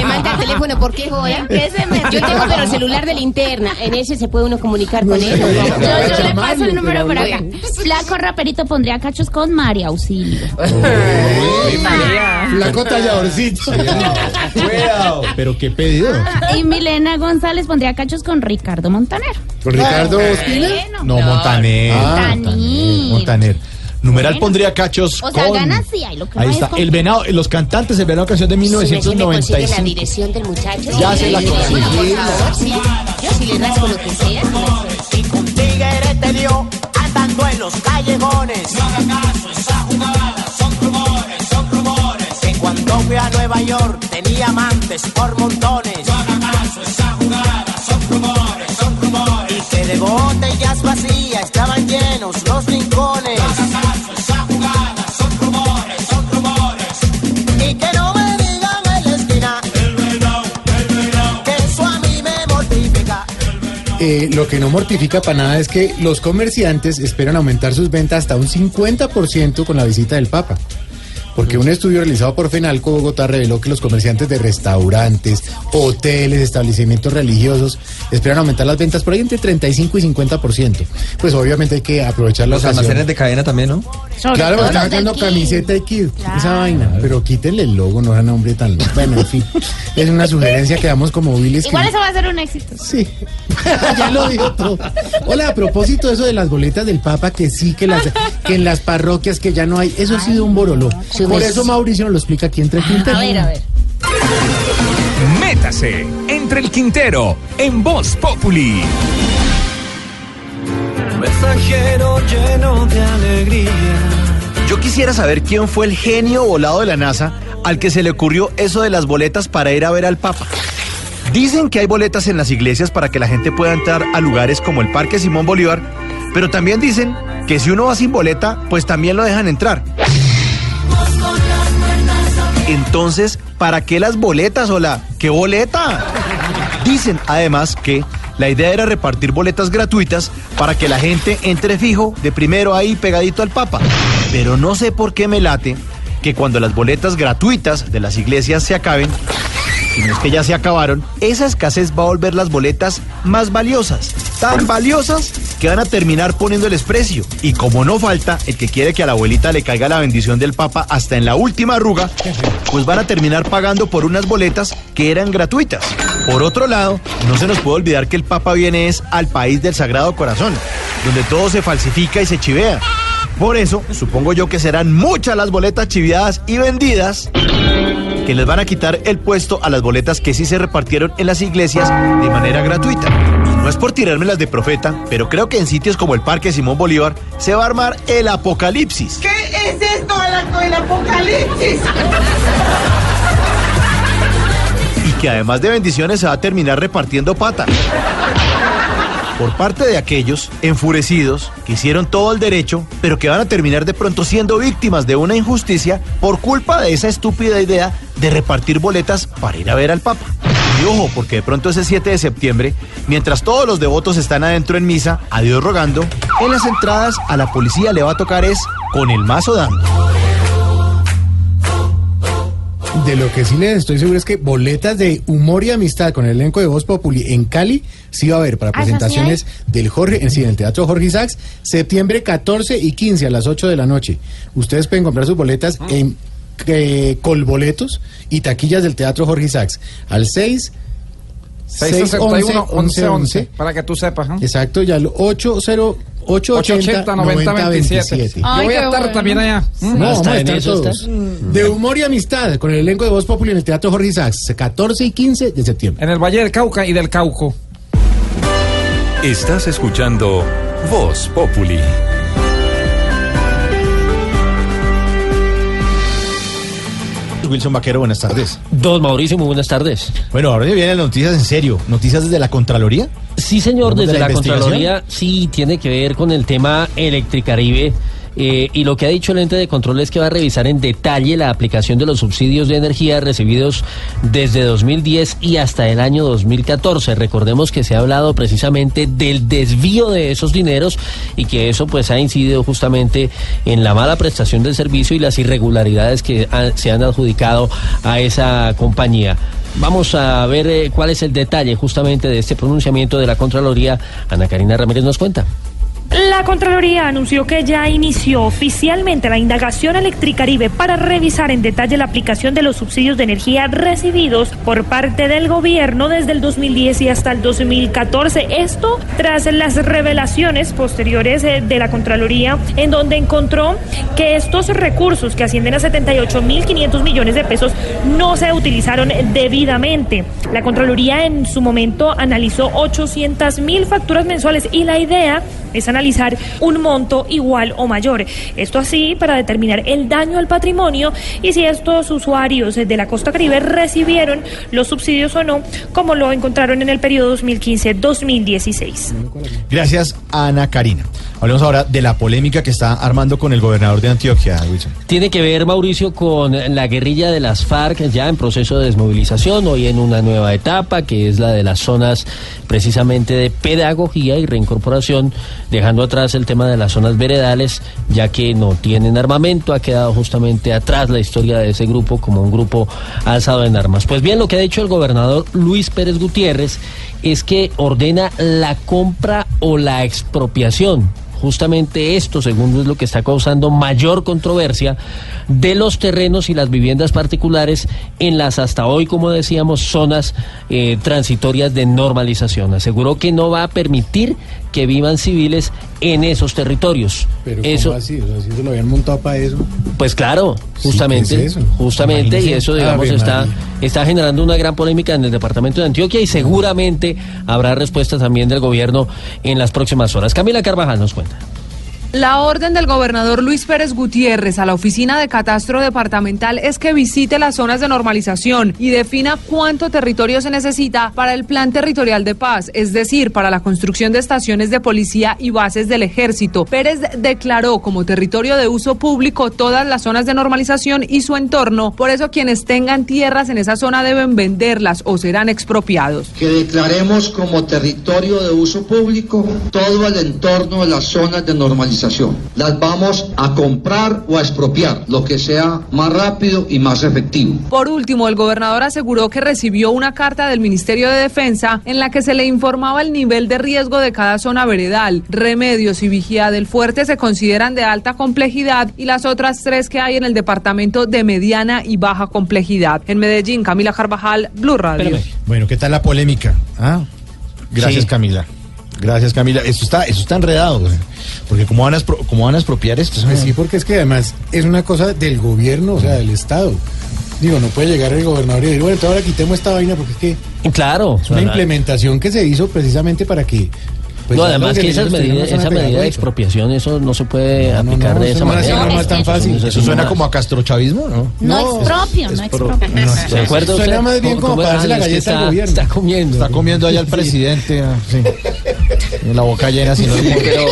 me manda el teléfono, ¿por qué joda? qué se me- Yo tengo pero celular de linterna. En ese se puede uno comunicar con él. Yo, yo le paso el número por acá. Flaco Raperito pondría cachos con María Auxilio. Flaco talladorcito. Cuidado. Pero qué pedido. Y Milena González pondría cachos con Ricardo Montaner. ¿Con Ricardo. No, Montaner. Montaner. Numeral Bueno. pondría cachos O sea, con... gana sí, hay lo que Ahí no está. es con- El venado, los cantantes, el venado canción de Si me la 1995. dirección del muchacho. Ya se la Sí, conseguí. Por favor, sí. Yo si le rasco lo que sea. Y con tigre te dio andando en los callejones. No haga caso, esa jugada son rumores, son rumores. Que cuando fui a Nueva York tenía amantes por montones. No haga caso, esa jugada son rumores, son rumores. Y que de botellas vacías estaban llenos los rincones. Eh, lo que no mortifica para nada es que los comerciantes esperan aumentar sus ventas hasta un 50% con la visita del Papa. Porque un estudio realizado por Fenalco Bogotá reveló que los comerciantes de restaurantes, hoteles, establecimientos religiosos esperan aumentar las ventas por ahí entre 35 y 50%. Pues obviamente hay que aprovechar la Los ocasión. almacenes de cadena también, ¿no? Sobre Claro, están sacando camiseta de Kid, esa vaina. Pero quítenle el logo, no sean hombre tan... Bueno, en fin. Es una sugerencia que damos como Willis. Igual eso va a ser un éxito. Sí. ya lo dijo todo. Hola, a propósito de eso de las boletas del Papa, que sí, que, las, que en las parroquias que ya no hay, eso ha sido un boroló. Por eso Mauricio nos lo explica aquí entre Quintero. A ver, a ver. Métase entre el Quintero en Voz Populi. Mensajero lleno de alegría. Yo quisiera saber quién fue el genio volado de la NASA al que se le ocurrió eso de las boletas para ir a ver al Papa. Dicen que hay boletas en las iglesias para que la gente pueda entrar a lugares como el Parque Simón Bolívar, pero también dicen que si uno va sin boleta, pues también lo dejan entrar. Entonces, ¿para qué las boletas, hola? ¿Qué boleta? Dicen además que la idea era repartir boletas gratuitas para que la gente entre fijo de primero ahí pegadito al Papa. Pero no sé por qué me late que cuando las boletas gratuitas de las iglesias se acaben, y no es que ya se acabaron, esa escasez va a volver las boletas más valiosas. Tan valiosas que van a terminar poniéndoles precio. Y como no falta el que quiere que a la abuelita le caiga la bendición del Papa hasta en la última arruga, pues van a terminar pagando por unas boletas que eran gratuitas. Por otro lado, no se nos puede olvidar que el Papa viene es al país del Sagrado Corazón, donde todo se falsifica y se chivea. Por eso, supongo yo que serán muchas las boletas chiviadas y vendidas que les van a quitar el puesto a las boletas que sí se repartieron en las iglesias de manera gratuita. Y no es por tirármelas de profeta, pero creo que en sitios como el Parque Simón Bolívar se va a armar el apocalipsis. ¿Qué es esto del apocalipsis? y que además de bendiciones se va a terminar repartiendo pata. Por parte de aquellos enfurecidos que hicieron todo el derecho, pero que van a terminar de pronto siendo víctimas de una injusticia por culpa de esa estúpida idea de repartir boletas para ir a ver al Papa. Y ojo, porque de pronto ese 7 de septiembre, mientras todos los devotos están adentro en misa, a Dios rogando, en las entradas a la policía le va a tocar es con el mazo dando. De lo que sí les estoy seguro es que boletas de humor y amistad con el elenco de Voz Populi en Cali sí va a haber para ¿Ah, presentaciones del Jorge, en, sí, en el Teatro Jorge Isaacs, septiembre 14 y 15 a las 8 de la noche. Ustedes pueden comprar sus boletas en eh, Colboletos y taquillas del Teatro Jorge Isaacs al 6 661 11 11 para que tú sepas. ¿eh? Exacto, ya al 80 880 90 27. Yo voy a estar también allá. No, vamos a estar todos. De humor y amistad con el elenco de Voz Populi en el Teatro Jorge Isaacs, 14 y 15 de septiembre. En el Valle del Cauca y del Cauco. Estás escuchando Voz Populi. Wilson Vaquero, buenas tardes. Don Mauricio, muy buenas tardes. Bueno, ahora vienen las noticias en serio. ¿Noticias desde la Contraloría? Sí, señor, ¿Hablamos desde de la, la? Contraloría sí tiene que ver con el tema Electricaribe. Eh, y lo que ha dicho el ente de control es que va a revisar en detalle la aplicación de los subsidios de energía recibidos desde 2010 y hasta el año 2014. Recordemos que se ha hablado precisamente del desvío de esos dineros y que eso pues ha incidido justamente en la mala prestación del servicio y las irregularidades que se han adjudicado a esa compañía. Vamos a ver eh, cuál es el detalle justamente de este pronunciamiento de la Contraloría. Ana Karina Ramírez nos cuenta. La Contraloría anunció que ya inició oficialmente la indagación Electricaribe para revisar en detalle la aplicación de los subsidios de energía recibidos por parte del gobierno desde el 2010 y hasta el 2014. Esto tras las revelaciones posteriores eh, de la Contraloría en donde encontró que estos recursos que ascienden a 78.500 millones de pesos no se utilizaron debidamente. La Contraloría en su momento analizó 800.000 facturas mensuales y la idea es analizar un monto igual o mayor. Esto así para determinar el daño al patrimonio y si estos usuarios de la costa caribe recibieron los subsidios o no, como lo encontraron en el periodo 2015-2016. Gracias, Ana Karina. Hablemos ahora de la polémica que está armando con el gobernador de Antioquia, Wilson. Tiene que ver, Mauricio, con la guerrilla de las FARC ya en proceso de desmovilización, hoy en una nueva etapa, que es la de las zonas precisamente de pedagogía y reincorporación, dejando dejando atrás el tema de las zonas veredales, ya que no tienen armamento, ha quedado justamente atrás la historia de ese grupo como un grupo alzado en armas. Pues bien, lo que ha dicho el gobernador Luis Pérez Gutiérrez es que ordena la compra o la expropiación justamente esto, según es lo que está causando mayor controversia, de los terrenos y las viviendas particulares en las hasta hoy, como decíamos, zonas eh, transitorias de normalización. Aseguró que no va a permitir que vivan civiles en esos territorios. Pero eso, ¿cómo así? O sea, si se lo habían montado para eso. pues claro, justamente, ¿qué es eso? justamente, y eso digamos Ave está, María. está generando una gran polémica en el departamento de Antioquia y seguramente habrá respuestas también del gobierno en las próximas horas. Camila Carvajal nos cuenta. Bye. La orden del gobernador Luis Pérez Gutiérrez a la oficina de catastro departamental es que visite las zonas de normalización y defina cuánto territorio se necesita para el plan territorial de paz, es decir, para la construcción de estaciones de policía y bases del ejército. Pérez declaró como territorio de uso público todas las zonas de normalización y su entorno, por eso quienes tengan tierras en esa zona deben venderlas o serán expropiados. que declaremos como territorio de uso público todo el entorno de las zonas de normalización. Las vamos a comprar o a expropiar, lo que sea más rápido y más efectivo. Por último, el gobernador aseguró que recibió una carta del Ministerio de Defensa en la que se le informaba el nivel de riesgo de cada zona veredal. Remedios y Vigía del Fuerte se consideran de alta complejidad y las otras tres que hay en el departamento de mediana y baja complejidad. En Medellín, Camila Carvajal, Blue Radio. Bueno, ¿qué tal la polémica? Ah, gracias Sí. Camila. Gracias Camila. Esto está, eso está enredado, güey. porque cómo van a, cómo van a expropiar esto. ¿sabes? Sí, porque es que además es una cosa del gobierno, o sea, del Estado. Digo, no puede llegar el gobernador y decir, bueno, entonces ahora quitemos esta vaina porque es que Claro. es una implementación que se hizo precisamente para que... pues, no, además que esas medidas, esa medida de expropiación, eso no se puede aplicar no, de eso esa manera. no es tan fácil. Eso Eso suena como a castrochavismo, ¿no? No, expropio, no expropio. ¿De acuerdo? Suena más bien como ¿Cómo- para darse la es que galleta al está- gobierno. Está comiendo. Está comiendo allá el Sí. presidente. ah, sí. En la boca llena, si no pero...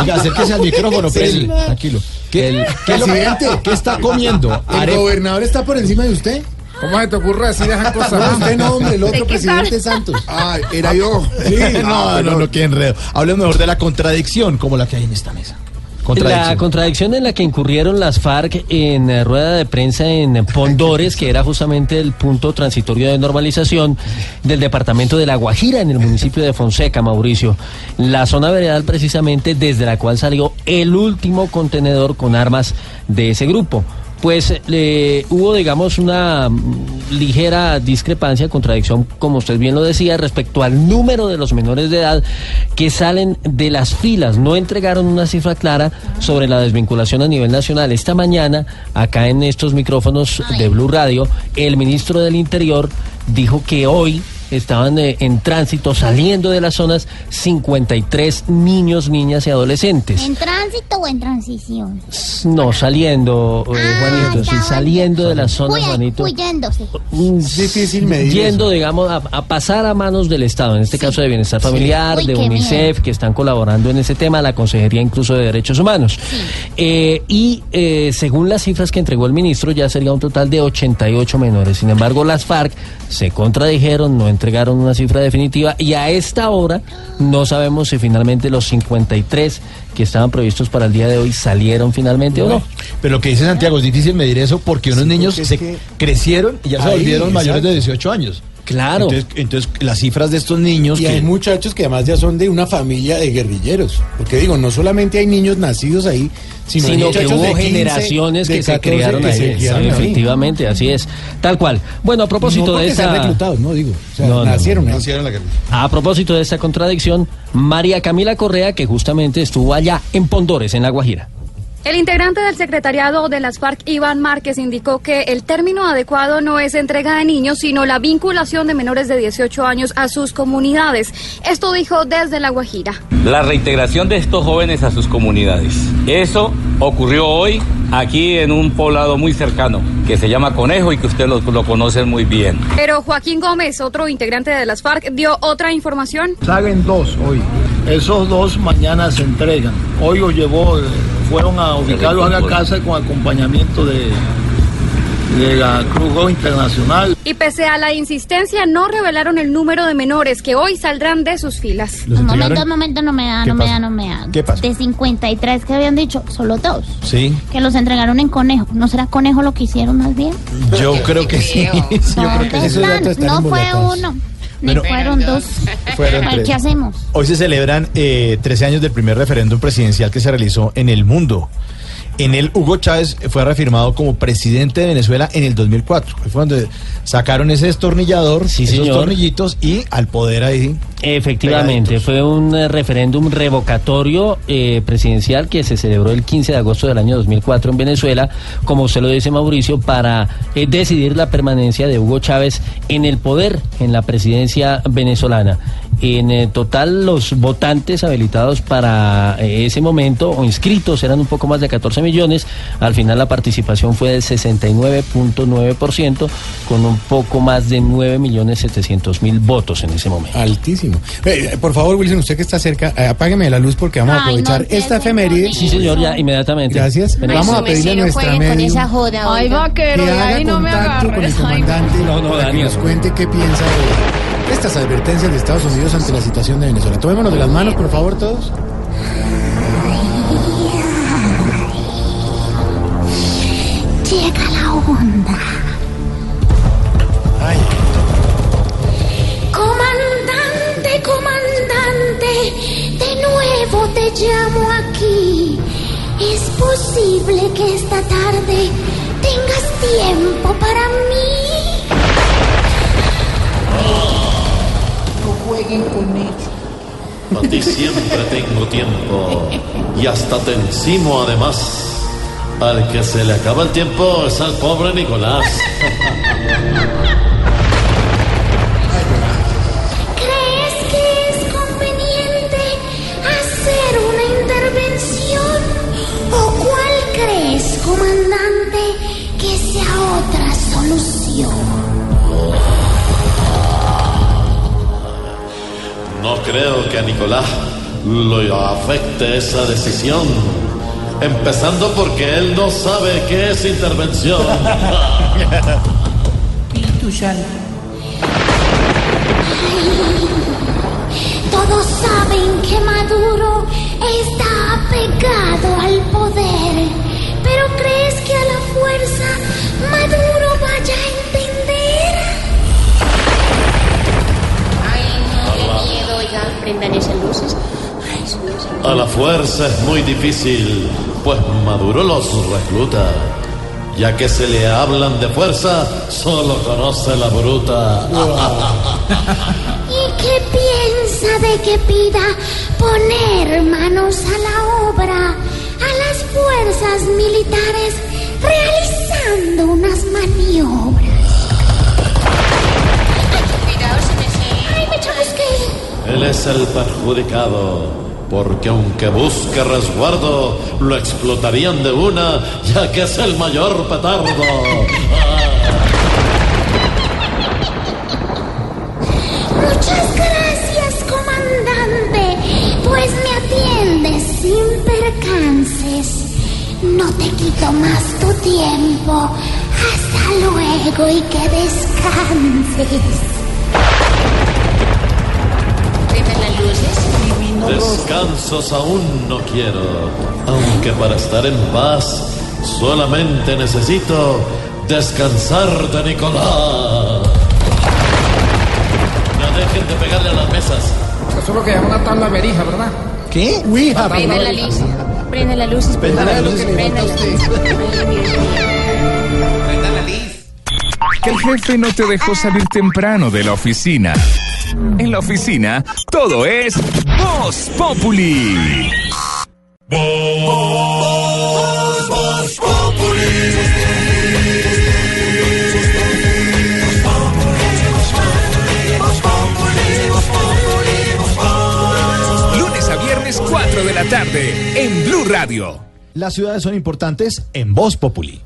Oiga, acérquese al micrófono. Peli. Tranquilo. ¿Qué, El qué es lo- presidente. ¿Qué está comiendo? ¿El gobernador está por encima de usted? ¿Cómo se te ocurre decir esas cosas? No, usted no, hombre, el ¿De otro presidente? Santos. Ah, era yo. Sí, Ah, no, no, no, qué enredo. Hablemos mejor de la contradicción, como la que hay en esta mesa. La Contradicción. contradicción en la que incurrieron las FARC en eh, rueda de prensa en Pondores, que era justamente el punto transitorio de normalización del departamento de La Guajira, en el municipio de Fonseca, Mauricio. La zona veredal precisamente desde la cual salió el último contenedor con armas de ese grupo. Pues le, hubo, digamos, una ligera discrepancia, contradicción, como usted bien lo decía, respecto al número de los menores de edad que salen de las filas. No entregaron una cifra clara sobre la desvinculación a nivel nacional. Esta mañana, acá en estos micrófonos de Blue Radio, el ministro del Interior dijo que hoy estaban eh, en tránsito, saliendo de las zonas, 53 niños, niñas y adolescentes. ¿En tránsito o en transición? No, saliendo, eh, Juanito, sí, saliendo de las zonas, Huye- Juanito. Huyéndose. Es difícil medir Yendo, digamos, a, a pasar a manos del Estado, en este caso de Bienestar Familiar, Uy, de UNICEF, que están colaborando en ese tema, la Consejería incluso de Derechos Humanos. Eh, y eh, según las cifras que entregó el ministro, ya sería un total de 88 menores. Sin embargo, las FARC se contradijeron, no entregaron una cifra definitiva y a esta hora no sabemos si finalmente los 53 que estaban previstos para el día de hoy salieron finalmente o no. Pero lo que dice Santiago, es difícil medir eso porque unos niños porque se que- crecieron y ya se volvieron mayores exacto. de 18 años. Claro. Entonces, entonces, las cifras de estos niños Y que... hay muchachos que además ya son de una familia de guerrilleros. Porque digo, no solamente hay niños nacidos ahí, sino, sino que hubo de 15, generaciones de que se 14 criaron que ahí. se criaron ahí. efectivamente, así es. Tal cual. Bueno, a propósito no de esta... reclutados, no digo. O sea, No, no, nacieron no. ahí. Nacieron en la guerra. A propósito de esta contradicción, María Camila Correa, que justamente estuvo allá en Pondores, en La Guajira. El integrante del secretariado de las FARC, Iván Márquez, indicó que el término adecuado no es entrega de niños, sino la vinculación de menores de 18 años a sus comunidades. Esto dijo desde La Guajira. la reintegración de estos jóvenes a sus comunidades. Eso ocurrió hoy aquí en un poblado muy cercano que se llama Conejo y que ustedes lo, lo conocen muy bien. Pero Joaquín Gómez, otro integrante de las FARC, dio otra información. Salen dos hoy. Esos dos mañana se entregan. Hoy los llevó, eh, fueron a ubicarlos a la casa con acompañamiento de, de la Cruz Roja Internacional. Y pese a la insistencia, no revelaron el número de menores que hoy saldrán de sus filas. ¿Los Un momento, un momento, no me da, ¿Qué no me da, no me da. ¿Qué pasa? De 53 que habían dicho, solo dos. Sí, Que los entregaron en conejo. ¿No será conejo lo que hicieron más bien? yo creo que sí. Yo creo que ¿Dónde sí. No fue uno, fueron dos. Fueron Ay, tres. ¿Qué hacemos? Hoy se celebran eh, 13 años del primer referéndum presidencial que se realizó en el mundo. En él, Hugo Chávez fue reafirmado como presidente de Venezuela en el 2004. Ahí Fue donde sacaron ese destornillador, esos señor. tornillitos y al poder ahí. Efectivamente, fue un eh, referéndum revocatorio eh, presidencial que se celebró el 15 de agosto del año 2004 en Venezuela, como usted lo dice Mauricio, para eh, decidir la permanencia de Hugo Chávez en el poder, en la presidencia venezolana. En eh, total, los votantes habilitados para eh, ese momento o inscritos eran un poco más de 14 millones. Al final la participación fue del 69.9%, con un poco más de 9 millones 700 mil votos en ese momento. Altísimo. Eh, por favor, Wilson, usted que está cerca, eh, apágueme la luz porque vamos a Ay, no aprovechar esta efeméride. Sí, señor, ya inmediatamente. Gracias. Vamos a pedirle a nuestra medium Ay, vaquero, que haga ahí no me contacto con el. Ay, comandante No, no, para que Daniel. nos cuente qué piensa de estas advertencias de Estados Unidos ante la situación de Venezuela. Tomémonos de las manos, por favor, todos. Llega la onda. Comandante, comandante, de nuevo te llamo aquí. Es posible que esta tarde tengas tiempo para mí. Jueguen con ellos. A ti siempre tengo tiempo y hasta te encimo además. Al que se le acaba el tiempo es al pobre Nicolás. ¿Crees que es conveniente hacer una intervención? ¿O cuál crees, comandante, que sea otra solución? No creo que a Nicolás lo afecte esa decisión. Empezando porque él no sabe qué es intervención. Todos saben que Maduro está apegado al poder. Pero ¿crees que a la fuerza Maduro prendan esas luces. Ay, a la fuerza es muy difícil, pues Maduro los recluta. Ya que se le hablan de fuerza, solo conoce la bruta. ¿Y qué piensa de que pida poner manos a la obra a las fuerzas militares realizando unas maniobras? Cuidado, se me ¡Ay, me! Él es el perjudicado, porque aunque busque resguardo, lo explotarían de una, ya que es el mayor petardo. Muchas gracias, comandante, pues me atiendes sin percances. No te quito más tu tiempo. Hasta luego y que descanses. Descansos aún no quiero, aunque para estar en paz solamente necesito descansar de Nicolás. No dejen de pegarle a las mesas. Eso es lo que llaman una tabla berija, ¿verdad? ¿Qué? Prendan la luz. Prendan las luces. Prendan las luces. Prendan las luces. Que el jefe no te dejó salir temprano de la oficina. En la oficina, todo es Voz Populi. Lunes a viernes, 4 de la tarde, en Blue Radio. Las ciudades son importantes en Voz Populi.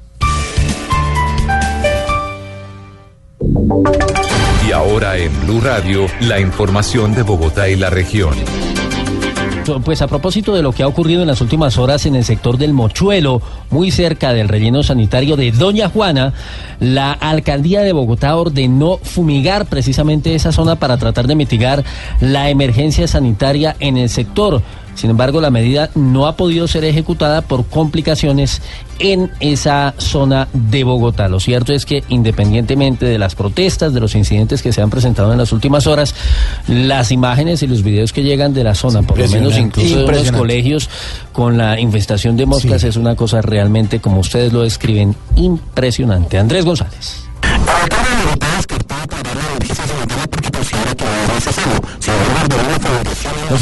Y ahora en Blue Radio, la información de Bogotá y la región. Pues a propósito de lo que ha ocurrido en las últimas horas en el sector del Mochuelo, muy cerca del relleno sanitario de Doña Juana, la alcaldía de Bogotá ordenó fumigar precisamente esa zona para tratar de mitigar la emergencia sanitaria en el sector. Sin embargo, la medida no ha podido ser ejecutada por complicaciones en esa zona de Bogotá. Lo cierto es que independientemente de las protestas, de los incidentes que se han presentado en las últimas horas, las imágenes y los videos que llegan de la zona, por lo menos incluso de los colegios con la infestación de moscas, es una cosa realmente, como ustedes lo describen, impresionante. Andrés González. No se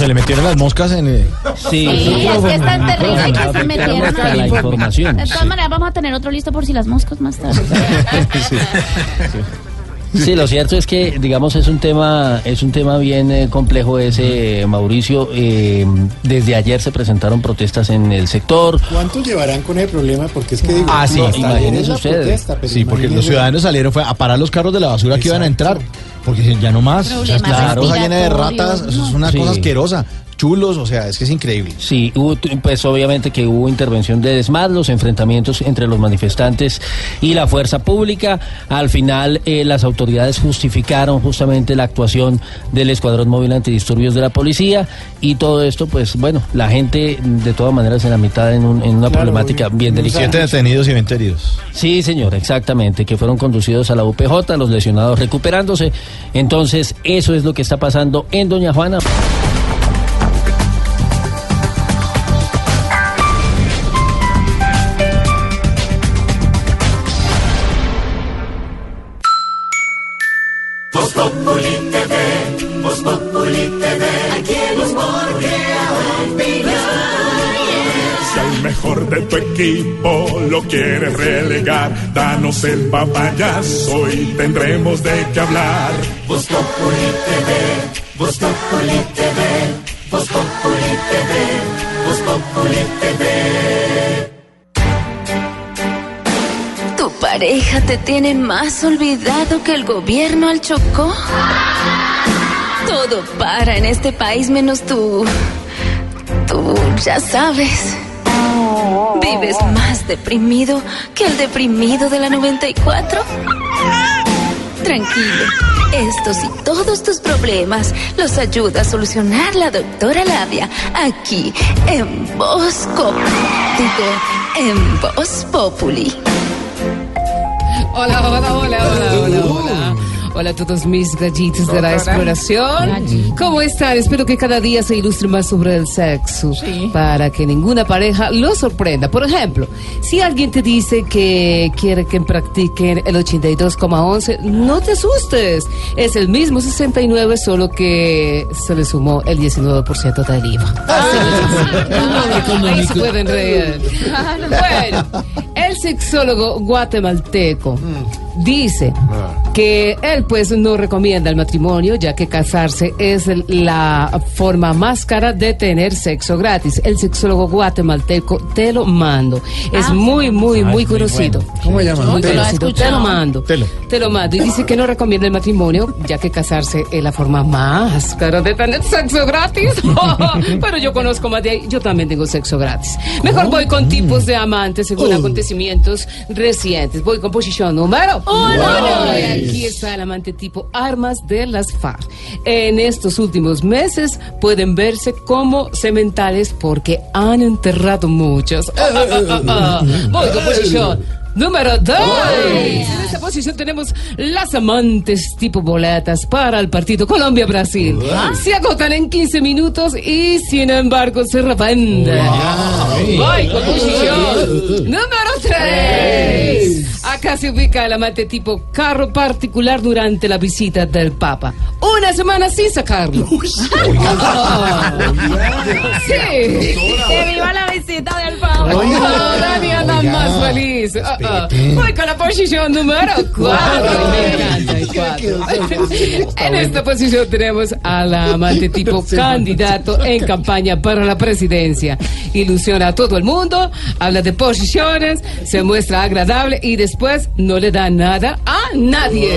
le metieron las moscas en. eh, Sí, Sí, es que es tan terrible que se metieron Hasta la información. De todas maneras, vamos a tener otro listo por si las moscas más tarde. Sí, lo cierto es que, digamos, es un tema, es un tema bien eh, complejo ese, Mauricio. Eh, desde ayer se presentaron protestas en el sector. ¿Cuánto llevarán con el problema? Porque es que digo, Ah, sí, no, imagínense ustedes. protesta, Sí, porque los ciudadanos salieron fue a parar los carros de la basura que iban a entrar. Porque ya no más. O sea, la cosa llena de ratas, respiratorios, eso es una Sí. cosa asquerosa. Chulos, o sea, es que es increíble. Sí, hubo, pues obviamente que hubo intervención de DESMAD, los enfrentamientos entre los manifestantes y la fuerza pública. Al final, eh, las autoridades justificaron justamente la actuación del Escuadrón Móvil Antidisturbios de la policía y todo esto, pues bueno, la gente de todas maneras en la mitad en, un- en una problemática bien delicada. Siete detenidos y 20 heridos. Sí, señor, exactamente, que fueron conducidos a la UPJ, los lesionados recuperándose. Entonces, eso es lo que está pasando en Doña Juana. De tu equipo lo quieres relegar, danos el papayazo y tendremos de qué hablar. Voz Populi TV, Voz Populi TV, Voz Populi TV, Voz Populi TV. ¿Tu pareja te tiene más olvidado que el gobierno al Chocó? Todo para en este país menos tú. Tú ya sabes. ¿Vives más deprimido que el deprimido de la 94? Tranquilo. Estos y todos tus problemas los ayuda a solucionar la doctora Labia aquí en Bosco. En Voz Populi. Hola, hola, hola, hola, hola, hola. Hola a todos mis gallitos de la exploración. ¿Cómo están? Espero que cada día se ilustre más sobre el sexo para que ninguna pareja lo sorprenda. Por ejemplo, si alguien te dice que quiere que practiquen el 82,11, no te asustes. Es el mismo 69, solo que se le sumó el 19% del IVA. Ahí se pueden reír. Bueno, el sexólogo guatemalteco dice que él pues no recomienda el matrimonio ya que casarse es la forma más cara de tener sexo gratis. El sexólogo guatemalteco te lo mando. Es muy, muy, muy conocido. ¿Cómo se llama? Muy Telo. conocido. Te lo mando. Telo. Te lo mando. Y dice que no recomienda el matrimonio, ya que casarse es la forma más cara de tener sexo gratis. Pero yo conozco más de ahí. Yo también tengo sexo gratis. Mejor voy con tipos de amantes según acontecimientos recientes. Voy con posición número uno. Y Aquí está el amante tipo armas de las FARC. En estos últimos meses pueden verse como sementales porque han enterrado muchos. Voy con posición Número 2. En esta posición tenemos las amantes tipo boletas para el partido Colombia-Brasil. Se agotan en 15 minutos y sin embargo se revenden. Voy con posición número 3. Acá se ubica el amante tipo carro particular durante la visita del Papa. Una semana sin sacarlo. Sí. ¡Que viva la visita del Papa! Todavía andan más feliz. Ah, ah. Voy con la posición número 4. Me encanta el cuatro. En esta posición tenemos al amante tipo candidato en campaña para la presidencia. Ilusiona a todo el mundo, habla de posiciones, se muestra agradable y después no le da nada a nadie.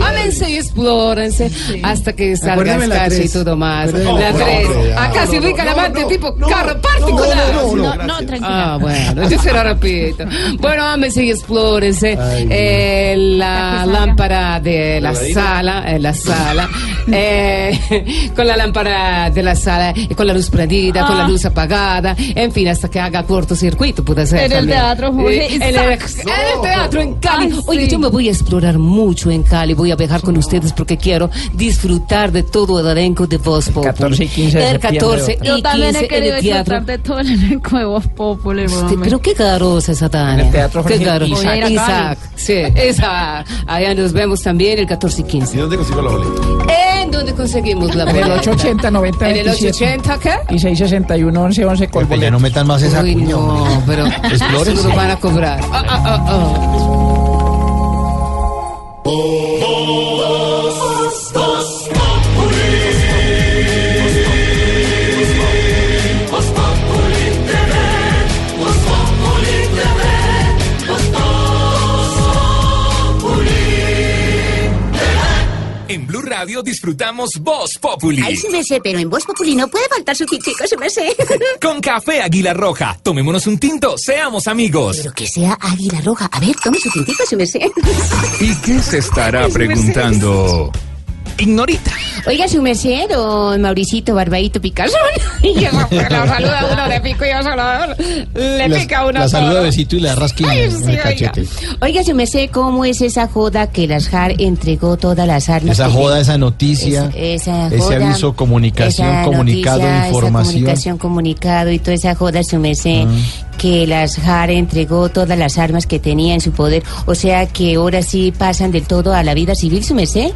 Ah. Explórense y explórense hasta que salga Acuérdeme la Escarcha y tres. todo más. Acuérdeme La la tres. tres. Acá se ubica no, la amante no, tipo no, carro particular. no, no, no, No, no, tranquila. Ah, bueno, yo se lo repito. Bueno, ámense y explórense. Eh, la lámpara de la sala, eh, la sala, eh, con la lámpara de la sala, eh, con la luz prendida, con la Ah. luz apagada, en fin, hasta que haga cortocircuito, puede ser. En el también. teatro, Jorge, Eh, en, el, exacto. en el teatro en Cali. Ay, Oye, sí. yo me voy a explorar mucho en Cali, voy a viajar con ustedes porque quiero disfrutar de todo el elenco de Voz Populi. 14 y 15 de El septiembre, 14 y Yo también 15 he querido el disfrutar de todo el elenco de Voz Populi, hombre. pero qué garosa esa Tania. En el Teatro Qué Jorge. Isaac. Ir a Isaac. Sí, Isaac. Allá nos vemos también el 14 y 15. ¿Y dónde consigo la boleta? ¿En dónde conseguimos la En el boleta? 880 90 ¿En el 880 qué? y 661 11 11 con Pues ya no metan más esa Uy, cuña, no, hombre. pero Explórense. eso lo van a cobrar. Ah, ah, ah. Disfrutamos Voz Populi. Ay, sí me sé, pero en Voz Populi no puede faltar su tintico, sí me sé. Con café Águila Roja. Tomémonos un tinto, seamos amigos. Pero que sea águila roja. A ver, tome su tintico, sí me sé. ¿Y qué se estará preguntando? Ignorita. Oiga, su merced, don Mauricito Barbaito Picazón. Y pues, lo saluda uno de pico y yo solo le La- pica uno La saluda solo. besito y le da rasquilla Ay, sí, oiga. cachete. Oiga, su merced, ¿cómo es esa joda que las JAR entregó todas las armas? Esa que joda, esa noticia, Esa ese joda, aviso, comunicación, esa comunicado, noticia, información. Esa comunicación, comunicado y toda esa joda, su merced, Ah. que las JAR entregó todas las armas que tenía en su poder. O sea que ahora sí pasan del todo a la vida civil, su merced.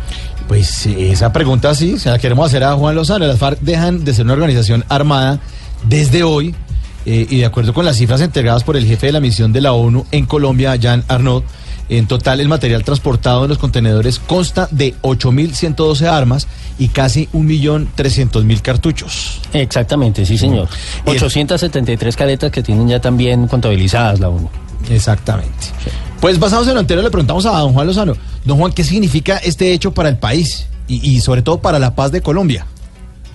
Pues sí, esa pregunta sí, se la queremos hacer a Juan Lozano. Las FARC dejan de ser una organización armada desde hoy eh, y de acuerdo con las cifras entregadas por el jefe de la misión de la ONU en Colombia, Jan Arnaud, en total el material transportado en los contenedores consta de 8.112 armas y casi 1.300.000 cartuchos. Exactamente, sí, señor. 873 cadetas que tienen ya también contabilizadas la ONU. Exactamente. Pues basados en lo anterior le preguntamos a don Juan Lozano, don Juan, ¿qué significa este hecho para el país y, y sobre todo para la paz de Colombia?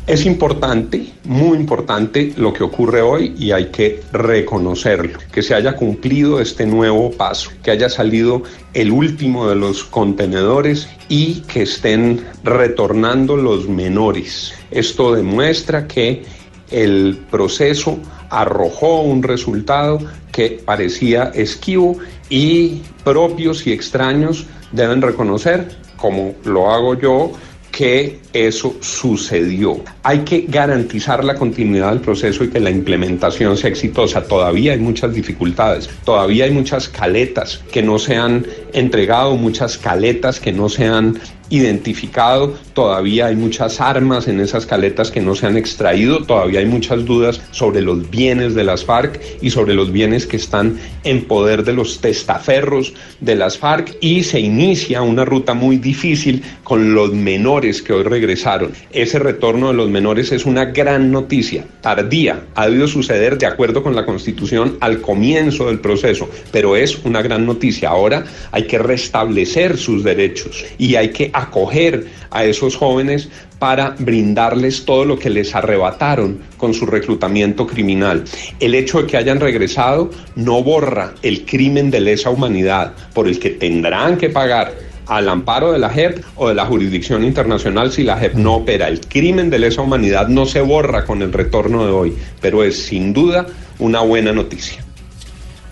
Es importante, muy importante lo que ocurre hoy y hay que reconocerlo, que se haya cumplido este nuevo paso, que haya salido el último de los contenedores y que estén retornando los menores. Esto demuestra que el proceso arrojó un resultado que parecía esquivo y propios y extraños deben reconocer, como lo hago yo, que eso sucedió. Hay que garantizar la continuidad del proceso y que la implementación sea exitosa. Todavía hay muchas dificultades, todavía hay muchas caletas que no se han entregado, muchas caletas que no se han identificado, todavía hay muchas armas en esas caletas que no se han extraído, todavía hay muchas dudas sobre los bienes de las FARC y sobre los bienes que están en poder de los testaferros de las FARC y se inicia una ruta muy difícil con los menores que hoy regresaron. Ese retorno de los menores es una gran noticia, tardía, ha debido suceder de acuerdo con la Constitución al comienzo del proceso, pero es una gran noticia. Ahora hay que restablecer sus derechos y hay que acoger a esos jóvenes para brindarles todo lo que les arrebataron con su reclutamiento criminal. El hecho de que hayan regresado no borra el crimen de lesa humanidad por el que tendrán que pagar al amparo de la JEP o de la jurisdicción internacional si la JEP no opera. El crimen de lesa humanidad no se borra con el retorno de hoy, pero es sin duda una buena noticia.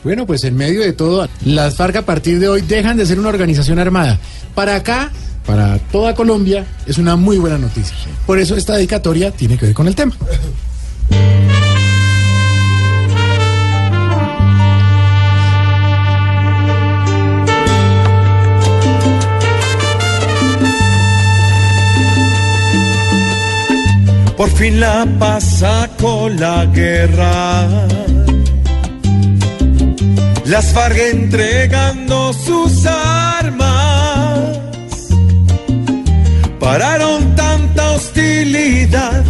Bueno, pues en medio de todo, las FARC a partir de hoy dejan de ser una organización armada. Para acá, para toda Colombia, es una muy buena noticia. Por eso esta dedicatoria tiene que ver con el tema. Por fin la paz sacó la guerra. Las FARC entregando sus armas. Pararon tanta hostilidad.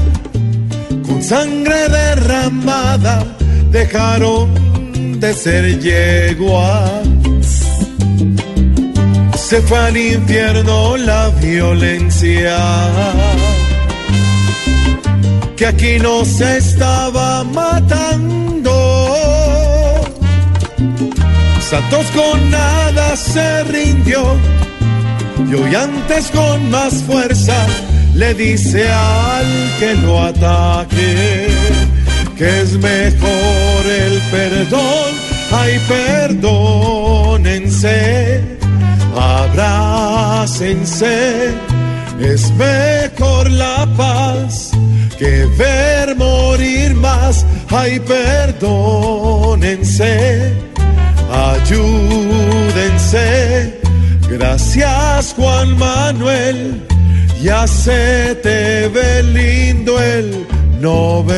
Con sangre derramada dejaron de ser yeguas. se fue al infierno la violencia. Que aquí no se estaba matando. Santos con nada se rindió. Y hoy antes con más fuerza le dice al que lo ataque que es mejor el perdón. Ay, perdónense, abrácense. Es mejor la paz que ver morir más. Ay, perdónense, ayúdense. Gracias, Juan Manuel. Ya se te ve lindo el Nobel.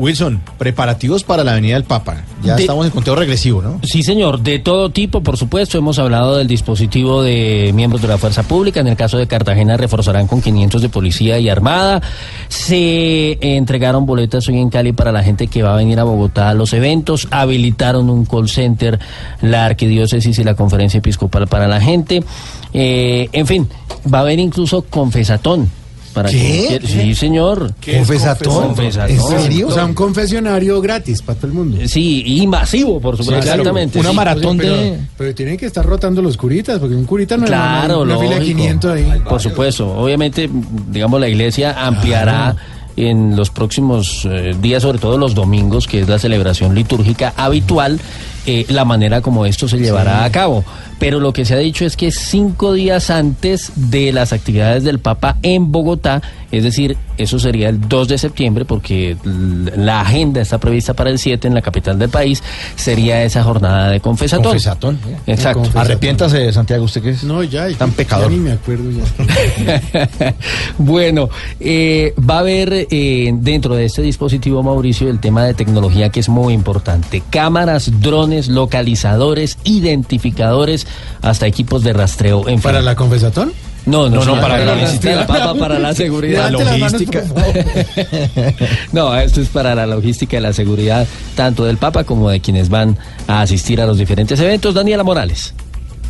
Wilson, preparativos para la Avenida del Papa. Ya De- estamos en conteo regresivo, ¿no? Sí, señor, de todo tipo, por supuesto. Hemos hablado del dispositivo de miembros de la fuerza pública. En el caso de Cartagena, reforzarán con 500 de policía y armada. Se entregaron boletas hoy en Cali para la gente que va a venir a Bogotá a los eventos. Habilitaron un call center, la arquidiócesis y la conferencia episcopal para la gente. Eh, en fin, va a haber incluso confesatón. Para ¿Qué? quiera- Sí, señor. ¿Confesatón? Confesatón. ¿En serio? O sea, un confesionario gratis para todo el mundo. Sí, y masivo, por supuesto. exactamente. sí. Pero, pero tienen que estar rotando los curitas, porque un curita no Claro, es una fila de. 500 ahí. Por supuesto. Obviamente, digamos, la iglesia ampliará en los próximos eh, días, sobre todo los domingos, que es la celebración litúrgica habitual, eh, la manera como esto se llevará a cabo. Pero lo que se ha dicho es que cinco días antes de las actividades del Papa en Bogotá, es decir, eso sería el 2 de septiembre, porque la agenda está prevista para el 7 en la capital del país, sería esa jornada de confesatón. Confesatón. Exacto. Arrepiéntase, Santiago, usted que es No, ya, tan pecador. Ya ni me acuerdo ya. bueno, eh, va a haber eh, dentro de este dispositivo, Mauricio, el tema de tecnología que es muy importante. Cámaras, drones, localizadores, identificadores, hasta equipos de rastreo. En ¿Para fin. la confesatón? No, no, No, para para la la logística. Papa, para la seguridad. Manos, por No, esto es para la logística y la seguridad tanto del Papa como de quienes van a asistir a los diferentes eventos. Daniela Morales.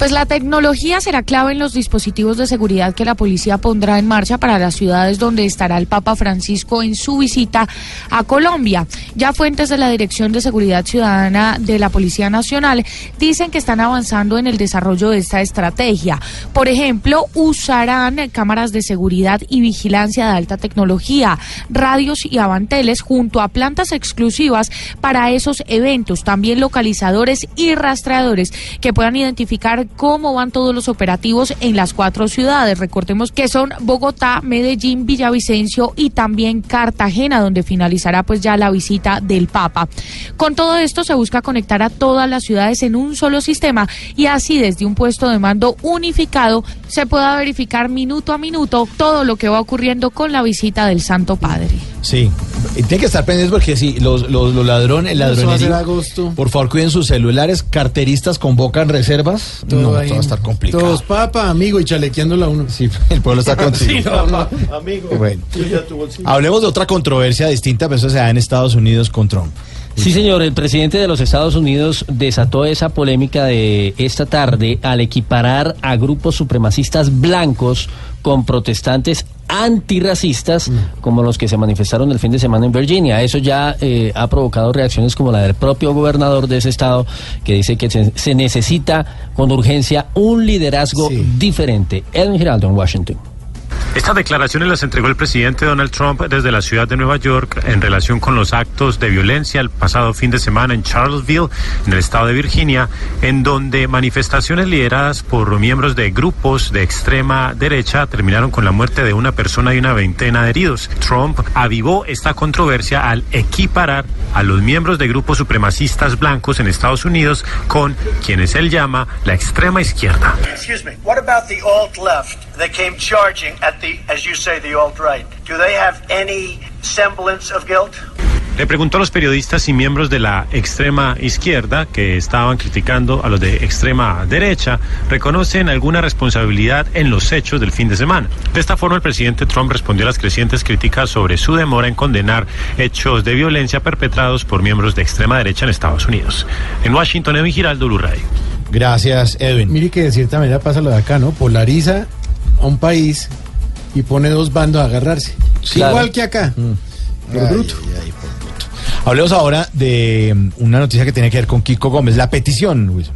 Pues la tecnología será clave en los dispositivos de seguridad que la policía pondrá en marcha para las ciudades donde estará el Papa Francisco en su visita a Colombia. Ya fuentes de la Dirección de Seguridad Ciudadana de la Policía Nacional dicen que están avanzando en el desarrollo de esta estrategia. Por ejemplo, usarán cámaras de seguridad y vigilancia de alta tecnología, radios y avanteles junto a plantas exclusivas para esos eventos, también localizadores y rastreadores que puedan identificar cómo van todos los operativos en las cuatro ciudades. Recordemos que son Bogotá, Medellín, Villavicencio y también Cartagena, donde finalizará pues ya la visita del Papa. Con todo esto se busca conectar a todas las ciudades en un solo sistema y así desde un puesto de mando unificado se pueda verificar minuto a minuto todo lo que va ocurriendo con la visita del Santo Padre. Sí, tiene que estar pendientes porque sí, los, los, los ladrones, el agosto. Por favor, cuiden sus celulares. Carteristas convocan reservas. Todo no, ahí. todo va a estar complicado. Todos papa, amigo, y chalequeándola a uno. Sí, el pueblo está contigo. Sí, no. Amigo, Bueno. Hablemos de otra controversia distinta, pero eso se da en Estados Unidos con Trump. Sí, señor, el presidente de los Estados Unidos desató esa polémica de esta tarde al equiparar a grupos supremacistas blancos con protestantes antirracistas como los que se manifestaron el fin de semana en Virginia. Eso ya eh, ha provocado reacciones como la del propio gobernador de ese estado que dice que se, se necesita con urgencia un liderazgo diferente. Edwin Giraldo en Washington. Estas declaraciones las entregó el presidente Donald Trump desde la ciudad de Nueva York en relación con los actos de violencia el pasado fin de semana en Charlottesville, en el estado de Virginia, en donde manifestaciones lideradas por miembros de grupos de extrema derecha terminaron con la muerte de una persona y una veintena de heridos. Trump avivó esta controversia al equiparar a los miembros de grupos supremacistas blancos en Estados Unidos con quienes él llama la extrema izquierda. Excuse me. That came charging at the, as you say, the alt right? Do they have any semblance of guilt? Le preguntó a los periodistas y miembros de la extrema izquierda que estaban criticando a los de extrema derecha, reconocen alguna responsabilidad en los hechos del fin de semana. De esta forma, el presidente Trump respondió a las crecientes críticas sobre su demora en condenar hechos de violencia perpetrados por miembros de extrema derecha en Estados Unidos. En Washington, Edwin Giraldo, Radio. Gracias, Edwin. Mire que de cierta manera pasa lo de acá, ¿no? Polariza a un país y pone dos bandos a agarrarse. Claro. Igual que acá. Por Ay, bruto. Hablemos ahora de mm, una noticia que tiene que ver con Kiko Gómez, la petición, Luis.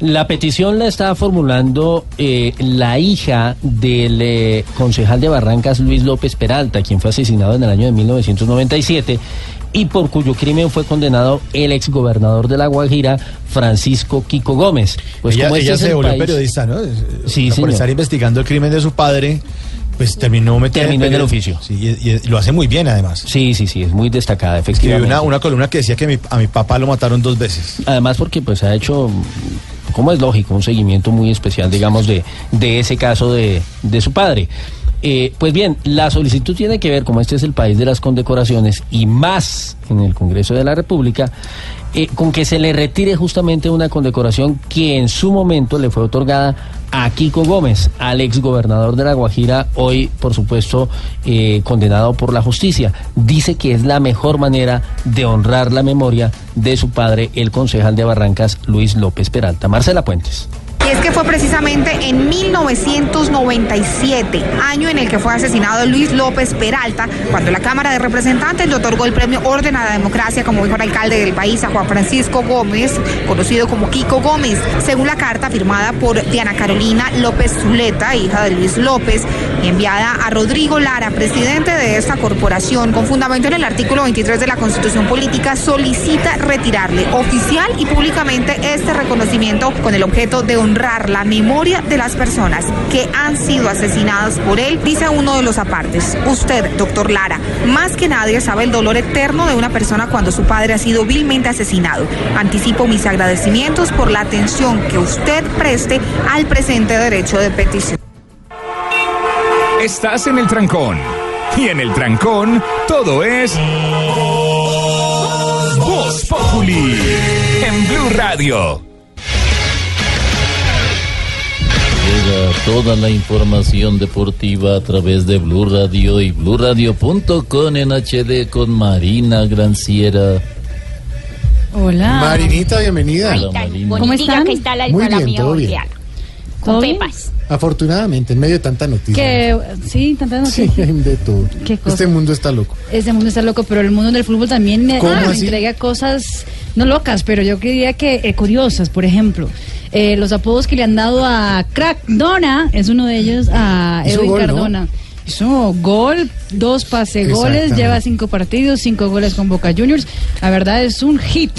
La petición la está formulando eh, la hija del eh, concejal de Barrancas, Luis López Peralta, quien fue asesinado en el año de 1997 y por cuyo crimen fue condenado el exgobernador de La Guajira, Francisco Kiko Gómez. Pues ella como este ella es se el volvió país- periodista, ¿no? Sí, por señor. estar investigando el crimen de su padre, pues terminó metiendo Terminó en el oficio. Sí, y, y lo hace muy bien, además. Sí, sí, sí, es muy destacada, efectivamente. una, una columna que decía que mi- a mi papá lo mataron dos veces. Además porque pues ha hecho, como es lógico, un seguimiento muy especial, digamos, de, de ese caso de, de su padre. Eh, pues bien, la solicitud tiene que ver, como este es el país de las condecoraciones y más en el Congreso de la República, eh, con que se le retire justamente una condecoración que en su momento le fue otorgada a Kiko Gómez, al ex gobernador de La Guajira, hoy, por supuesto, eh, condenado por la justicia. Dice que es la mejor manera de honrar la memoria de su padre, el concejal de Barrancas, Luis López Peralta. Marcela Puentes. Y es que fue precisamente en 1997, año en el que fue asesinado Luis López Peralta, cuando la Cámara de Representantes le otorgó el premio Orden a la Democracia como mejor alcalde del país a Juan Francisco Gómez, conocido como Kiko Gómez, según la carta firmada por Diana Carolina López Zuleta, hija de Luis López, enviada a Rodrigo Lara, presidente de esta corporación, con fundamento en el artículo 23 de la Constitución Política, solicita retirarle oficial y públicamente este reconocimiento con el objeto de la memoria de las personas que han sido asesinadas por él, dice uno de los apartes. Usted, doctor Lara, más que nadie sabe el dolor eterno de una persona cuando su padre ha sido vilmente asesinado. Anticipo mis agradecimientos por la atención que usted preste al presente derecho de petición. Estás en el trancón. Y en el trancón, todo es. Voz Populi. En Blue Radio. Llega toda la información deportiva a través de Blue Radio y BlueRadio.com en HD con Marina Granciera. Hola. Marinita, bienvenida. Hola, Marina. ¿Cómo están? que está la Muy bien, todo bien. Juliana. ¿Todo Con pepas. Afortunadamente, en medio de tanta noticia. Que, sí, tantas Sí, noticias. hay de todo. ¿Qué cosa? Este mundo está loco. Ese mundo está loco, pero el mundo del fútbol también eh, ¿Cómo ah, así? entrega cosas, no locas, pero yo diría que eh, curiosas. Por ejemplo, eh, los apodos que le han dado a Crack Dona, es uno de ellos, a Edwin gol, ¿no? Cardona. Hizo gol, dos pase goles, lleva cinco partidos, cinco goles con Boca Juniors. La verdad es un hit.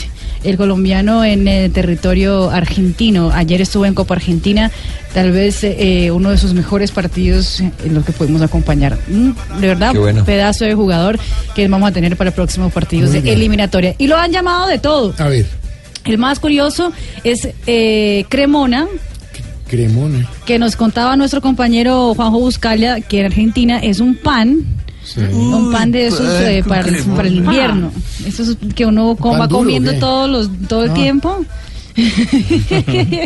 El colombiano en el territorio argentino. Ayer estuvo en Copa Argentina, tal vez eh, uno de sus mejores partidos en los que pudimos acompañar. Mm, de verdad, bueno. pedazo de jugador que vamos a tener para próximos partidos de eliminatoria. Y lo han llamado de todo. A ver, El más curioso es eh, Cremona, Cremona. que nos contaba nuestro compañero Juanjo Buscalia, que en Argentina es un pan. Un pan de esos eh, para, el, para el invierno. Esos que uno coma ¿Pan duro comiendo todos los, todo el Ah. tiempo.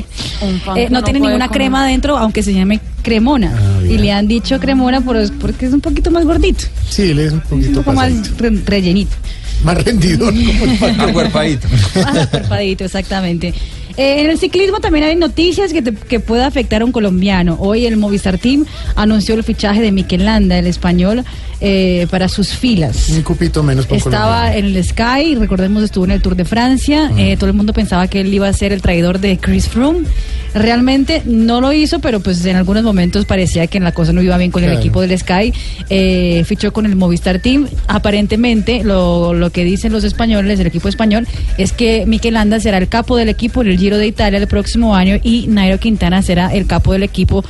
Eh, no tiene ninguna crema dentro, aunque se llame cremona. y le han dicho cremona por- porque es un poquito más gordito. Sí, él es un Un poquito poco más pasadito. re- rellenito. Más rendidor. como el pan. Acuerpadito. Más acuerpadito, exactamente. Eh, en el ciclismo también hay noticias que, te- que puede afectar a un colombiano. Hoy el Movistar Team anunció el fichaje de Mikel Landa, el español, eh, para sus filas. Un cupito menos por Estaba en el Sky, recordemos estuvo en el Tour de Francia, eh, todo el mundo pensaba que él iba a ser el traidor de Chris Froome. Realmente no lo hizo, pero pues en algunos momentos parecía que la cosa no iba bien con el equipo del Sky. Eh, fichó con el Movistar Team. Aparentemente lo, lo que dicen los españoles, el equipo español, es que Mikel Landa será el capo del equipo en el Giro de Italia el próximo año y Nairo Quintana será el capo del equipo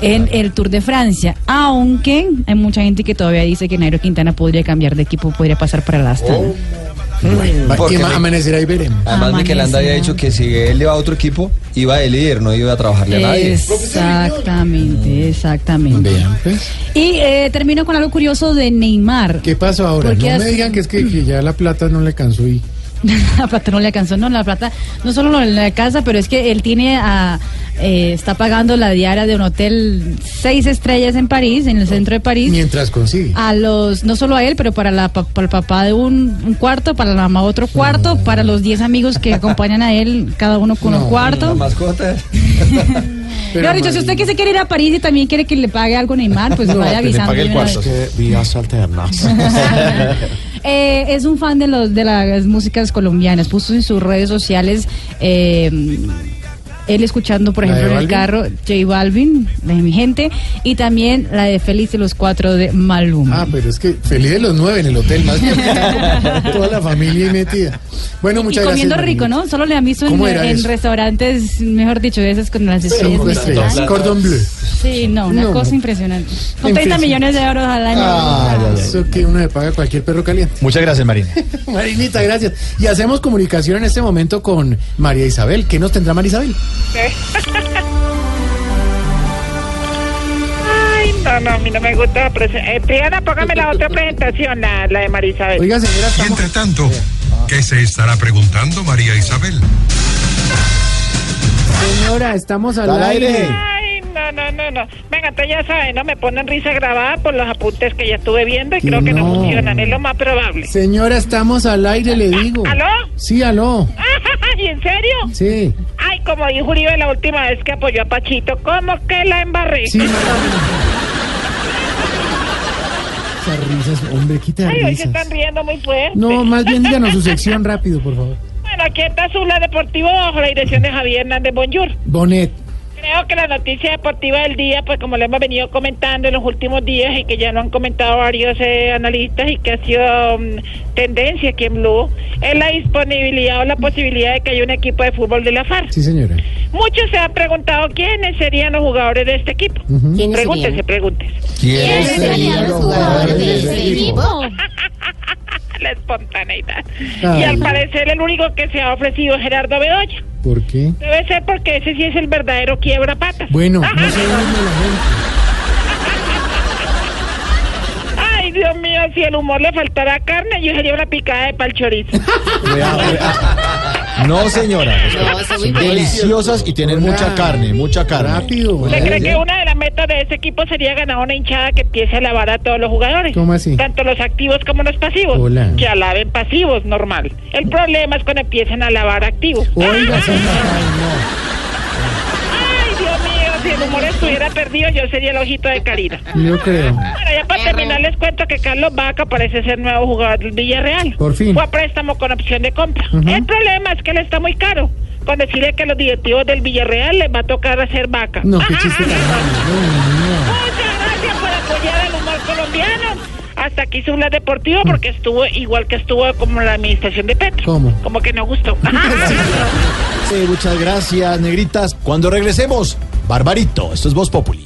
en el Tour de Francia. Aunque hay mucha gente que todavía dice que Nairo Quintana podría cambiar de equipo, podría pasar para la Astana. Va- Porque y ma- me- amanecerá y veremos. Además, Miquelanda había dicho que si él le va a otro equipo, iba de líder, no iba a trabajarle a nadie. Exactamente, exactamente. Vean, pues. Y eh, termino con algo curioso de Neymar. ¿Qué pasó ahora? Porque No me digan que es que, que ya la plata no le cansó y... la plata no le alcanzó, no, la plata no solo lo de la casa, pero es que él tiene a, eh, está pagando la diaria de un hotel seis estrellas en París, en el centro de París. Mientras consigue. A los, no solo a él, pero para, la, pa- para el papá de un, un cuarto, para la mamá otro cuarto, para los 10 amigos que acompañan a él, cada uno con un cuarto. La mascota. Mejor dicho, si usted que se quiere ir a París y también quiere que le pague algo Neymar, pues vaya avisando. de una vez. vías alternas. Eh, es un fan de los de las músicas colombianas. Puso en sus redes sociales eh, él escuchando, por ¿La de ejemplo, en el carro J Balvin, de mi gente, y también la de Feliz de los Cuatro de Maluma. Ah, pero es que feliz de los nueve en el hotel, más bien. Toda la familia ahí metida. Bueno, y muchas gracias. comiendo rico, Marinita. ¿no? Solo le han visto en, ¿Cómo era en restaurantes, mejor dicho, de esas con las estrellas. Cinco estrellas. Cordon bleu. Sí, no, una No. cosa impresionante. Con En 30 fin, sí. millones de euros al año. Ah, Eso que uno le paga cualquier perro caliente. Muchas gracias, Marina. Marinita, gracias. Y hacemos comunicación en este momento con María Isabel. ¿Qué nos tendrá María Isabel? Ay, no, no, a mí no me gusta la presentación. Eh, Triana, póngame la otra presentación, la, la de Marisabel. Oiga, señora, Y entre tanto, ¿qué se estará preguntando María Isabel? Señora, estamos al, Al aire. aire. No, no, no, no. Venga, entonces ya saben, ¿no? Me ponen risa grabada por los apuntes que ya estuve viendo y creo que no funcionan. Es lo más probable. Señora, estamos al aire, le digo. ¿Aló? Sí, aló. ¿Y en serio? Sí. Ay, como dijo Uribe la última vez que apoyó a Pachito, ¿cómo que la embarré? Sí, Esas risas, hombre, quita Ay, hoy se están riendo muy fuerte. No, más bien díganos su sección rápido, por favor. Bueno, aquí está Zula Deportivo bajo la dirección de Javier Hernández Bonjour. Bonet. Creo que la noticia deportiva del día, pues como le hemos venido comentando en los últimos días y que ya lo han comentado varios eh, analistas y que ha sido mm, tendencia aquí en Blue, es la disponibilidad o la posibilidad de que haya un equipo de fútbol de la FARC. Sí, señora. Muchos se han preguntado quiénes serían los jugadores de este equipo. Ujú. ¿Quiénes Pregúntese, serían? pregúntese. ¿Quiénes serían los jugadores de ese equipo? la espontaneidad. Ay. Y al parecer el único que se ha ofrecido es Gerardo Bedoya. ¿Por qué? Debe ser porque ese sí es el verdadero quiebra patas. Bueno, no se la gente. Ay, Dios mío, si el humor le faltara carne, yo sería una picada de pal chorizo. No, señora. No, son deliciosas y tienen mucha carne, mucha carne. Rápido. ¿Usted cree que una de las metas de ese equipo sería ganar una hinchada que empiece a alabar a todos los jugadores? ¿Cómo así? Tanto los activos como los pasivos. Hola. Que alaben pasivos, normal. El problema es cuando empiezan a alabar activos. Oiga, señora, Ay, Dios mío, si el humor estuviera perdido, yo sería el ojito de Karina. yo creo. Terminar les cuento que Carlos Vaca parece ser nuevo jugador del Villarreal. Por fin. Fue a préstamo con opción de compra. El problema es que él está muy caro. Con decirle que a los directivos del Villarreal les va a tocar hacer vaca. No, qué chiste. Muchas gracias por apoyar el humor colombiano. Hasta aquí Zula Deportivo porque estuvo igual que estuvo como la administración de Petro. ¿Cómo? Como que no gustó. Sí, muchas gracias, negritas. Cuando regresemos, Barbarito, esto es Voz Populi.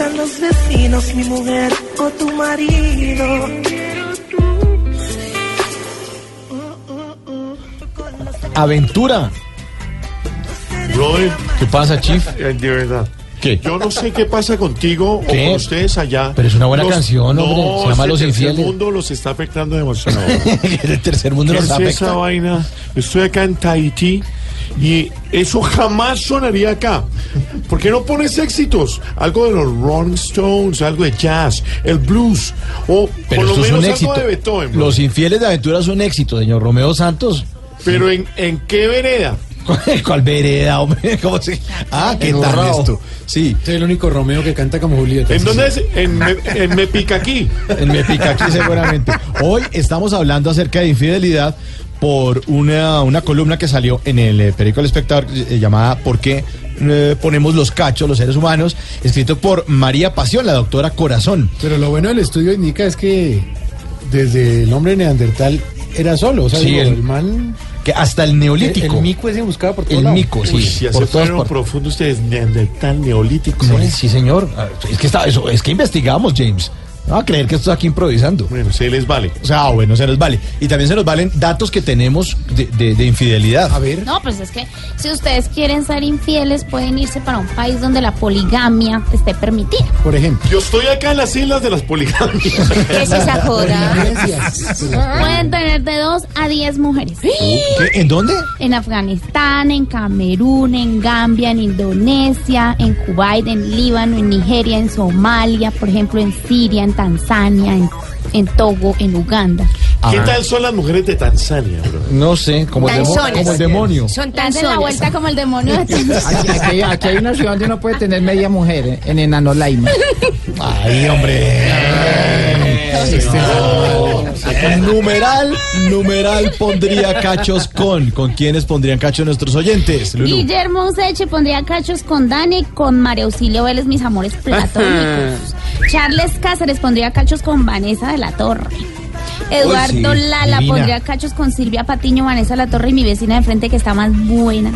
Sospechan los vecinos, mi mujer o tu marido. Aventura. Brother. ¿Qué pasa, Chief? Eh, De verdad. ¿Qué? Yo no sé qué pasa contigo ¿Qué? o con ustedes allá. Pero es una buena canción, hombre. No, Se llama Los tercer Infieles. mundo los está afectando demasiado. el tercer mundo ¿Qué nos es afecta. esa vaina? Estoy acá en Tahití y eso jamás sonaría acá. ¿Por qué no pones éxitos? Algo de los Rolling Stones, algo de jazz, el blues o Pero por lo menos un algo éxito. de Beethoven. bro. Los infieles de aventura es un éxito, señor Romeo Santos. Pero en, en qué vereda? ¿Cuál vereda, hombre? ¿Cómo se...? Ah, ¿qué En tal esto? Sí. Soy el único Romeo que canta como Julieta. ¿En dónde es? En me, en me pica aquí. En Me Pica aquí seguramente. Hoy estamos hablando acerca de infidelidad por una, una columna que salió en el eh, periódico El Espectador eh, llamada ¿Por qué eh, ponemos los cachos los seres humanos? Escrito por María Pasión, la doctora Corazón. Pero lo bueno del estudio indica es que desde el hombre neandertal era solo. O sea, Sí, digo, el- el, man. Que hasta el neolítico. El, el mico ese buscaba por todos El lados. mico, sí. Uy, si por fueron partes. profundo ustedes, neandertal, neolítico. Sí, sí, señor. Ah, Es que está, eso, es que investigamos, James. No va a creer que esto está aquí improvisando. Bueno, se les vale. O sea, bueno, se nos vale. Y también se nos valen datos que tenemos de, de- de infidelidad. A ver. No, pues es que si ustedes quieren ser infieles, pueden irse para un país donde la poligamia esté permitida. Por ejemplo. Yo estoy acá en las islas de las poligamias. ¿Qué es esa joda? Gracias. Pueden tener de dos a diez mujeres. ¿Qué? ¿En dónde? En Afganistán, en Camerún, en Gambia, en Indonesia, en Kuwait, en Líbano, en Nigeria, en Somalia, por ejemplo, en Siria, en Tanzania, en, en Togo, en Uganda. ¿Qué tal son las mujeres de Tanzania, bro? No sé, como el, demo- Tanzones. como el demonio. Son tan la vuelta como el demonio de Tanzania. Aquí, aquí hay- aquí hay una ciudad donde uno puede tener media mujer, ¿eh? en Enanolaima. Ay, hombre. Numeral, numeral pondría cachos con. ¿Con quiénes pondrían cachos nuestros oyentes? Guillermo Useche pondría cachos con Dani, con María Auxilio Vélez, mis amores platónicos. Charles Cáceres pondría cachos con Vanessa de la Torre. Eduardo sí, Lala divina. pondría cachos con Silvia Patiño, Vanessa de la Torre y mi vecina de frente que está más buena.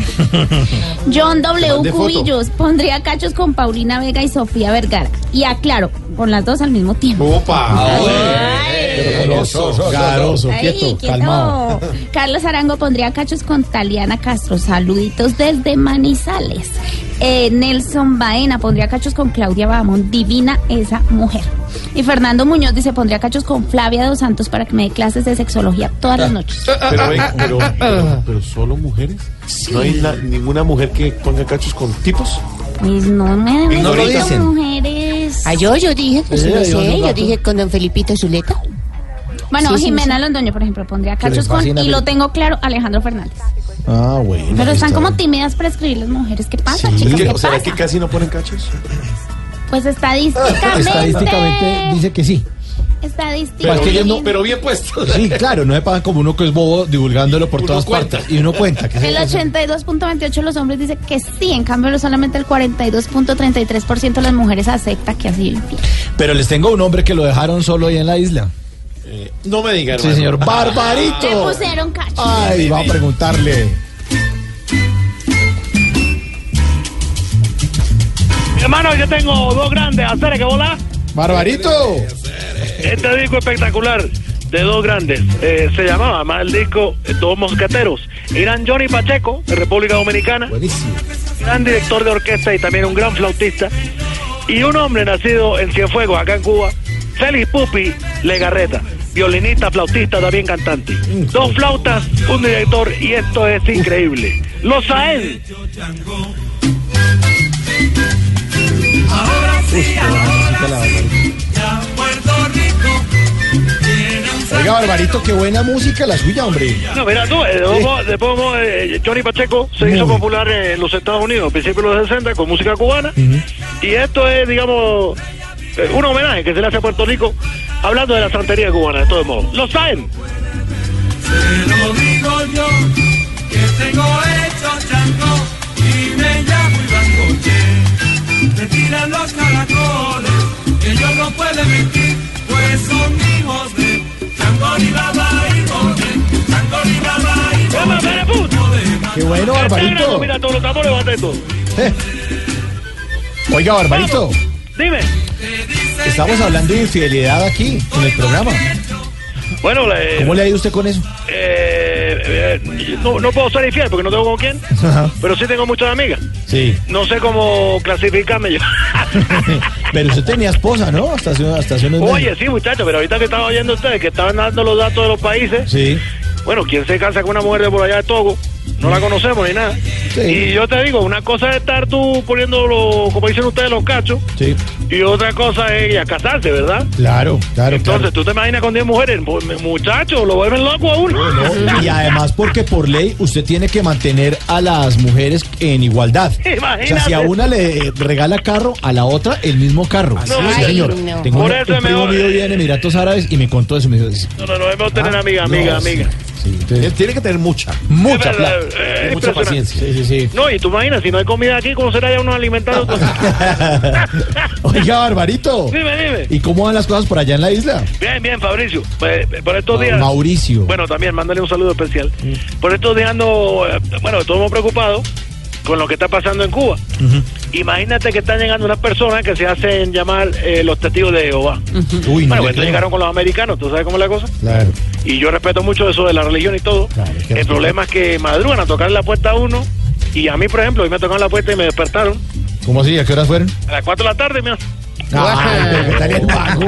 John W. Cubillos pondría cachos con Paulina Vega y Sofía Vergara. Y aclaro, con las dos al mismo tiempo. Opa. Garoso, garoso, Ay, quieto, calmado. Carlos Arango pondría cachos con Taliana Castro. Saluditos desde Manizales. Eh, Nelson Baena pondría cachos con Claudia Bamón. Divina esa mujer. Y Fernando Muñoz dice pondría cachos con Flavia Dos Santos para que me dé clases de sexología todas las noches. Pero, ven, pero, pero, pero solo mujeres. No hay la- ninguna mujer que ponga cachos con tipos. Pues no me no lo dicen. mujeres. Ah, yo, yo dije, pues Sí, sé, yo datos. dije con don Felipito Zuleta. Bueno, Sí, Jimena sí. Londoño, por ejemplo, pondría cachos con, y lo tengo claro, Alejandro Fernández. Ah, bueno. Pero están está como bien. tímidas para escribir las mujeres. ¿Qué pasa, Sí. chicos? ¿Qué- ¿Qué ¿O será pasa? que casi no ponen cachos? Pues estadísticamente. Estadísticamente dice que sí. Estadísticamente. Pero es que ellos no- Pero bien puestos. Sí, claro, no me pagan como uno que es bobo divulgándolo por Uno todas cuenta. partes. Y uno cuenta. Que El 82.28 de los hombres dice que sí, en cambio solamente el 42.33% de las mujeres acepta que ha sido infiel. Pero les tengo un hombre que lo dejaron solo ahí en la isla. No me digan. Sí, señor. ¡Barbarito! Le pusieron cacho. Ay, va a preguntarle. Mi hermano, yo tengo dos grandes hacer que volar. ¡Barbarito! Este disco espectacular de dos grandes. Eh, se llamaba más el disco Dos Mosqueteros. Eran Johnny Pacheco, de República Dominicana. Buenísimo. Gran director de orquesta y también un gran flautista. Y un hombre nacido en Cienfuegos, acá en Cuba, Félix Pupi Legarreta. Violinista, flautista, también cantante. Dos flautas, un director y esto es increíble. Los Saen. Ahora sí, ya Puerto Rico tiene un Oiga, Barbarito, qué buena música la suya, hombre. No, mira tú, eh, de poco- de poco, eh, Johnny Pacheco se hizo popular en los Estados Unidos a principios de los 60 con música cubana. Y esto es, digamos, eh, un homenaje que se le hace a Puerto Rico hablando de la santería cubana, de todos modos. Lo saben. Se lo digo yo, que tengo hecho chango y me llamo Iván Coche. Me tiran los caracoles, que ellos no pueden mentir, pues son hijos de Chango y Baba y Bote, Chango y Baba y. Qué bueno, Barbarito. Mira, todos los tambores todo. Oiga, Barbarito, Dime. estamos hablando de infidelidad aquí en el programa. Bueno, le- ¿Cómo le ha ido usted con eso? eh, eh, no, no puedo ser infiel porque no tengo con quién, pero sí tengo muchas amigas. Sí. No sé cómo clasificarme yo. Pero usted tenía esposa, ¿no? Hasta hace, hasta hace unos meses. Oye, sí, muchachos, pero ahorita que estaba oyendo ustedes que estaban dando los datos de los países, Sí. bueno, ¿quién se casa con una mujer de por allá de Togo? No la conocemos ni nada. Y yo te digo, una cosa es estar tú poniéndolo, como dicen ustedes, los cachos, Sí, y otra cosa es ya casarse, ¿verdad? claro, claro, Entonces, tú te imaginas con 10 mujeres, Pues, muchachos, lo vuelven loco a uno. claro. Y además porque por ley usted tiene que mantener a las mujeres en igualdad. O sea, Imagínate. si a una le regala carro, a la otra el mismo carro. No, sí, ay, señor. no. Tengo Por un, eso un primo mío eh, en Emiratos Árabes y me contó eso. Me dijo, sí, No, no, no, es mejor tener Ah, amiga, amiga, no, amiga. sí, entonces- Tiene que tener mucha. mucha plata. Eh, mucha paciencia. Sí, sí, sí. No, y tú imaginas, si no hay comida aquí, ¿cómo será ya uno alimentado? Oiga, Barbarito. Dime, dime. ¿Y cómo van las cosas por allá en la isla? Bien, bien, Fabricio. Pues, por estos días. Mauricio. Bueno, también, mándale un saludo especial. Por estos días ando, eh, bueno, todos preocupados con lo que está pasando en Cuba. Imagínate que están llegando unas personas que se hacen llamar eh, los testigos de Jehová. Uy, no bueno, le estos creo. llegaron con los americanos, ¿tú sabes cómo es la cosa? Claro. Y yo respeto mucho eso de la religión y todo. El problema es que madrugan a tocar la puerta a uno. Y a mí, por ejemplo, hoy me tocaron la puerta y me despertaron ¿Cómo así? ¿A qué horas fueron? a las 4 de la tarde, mira. Ay, pero ¿qué tal el vago?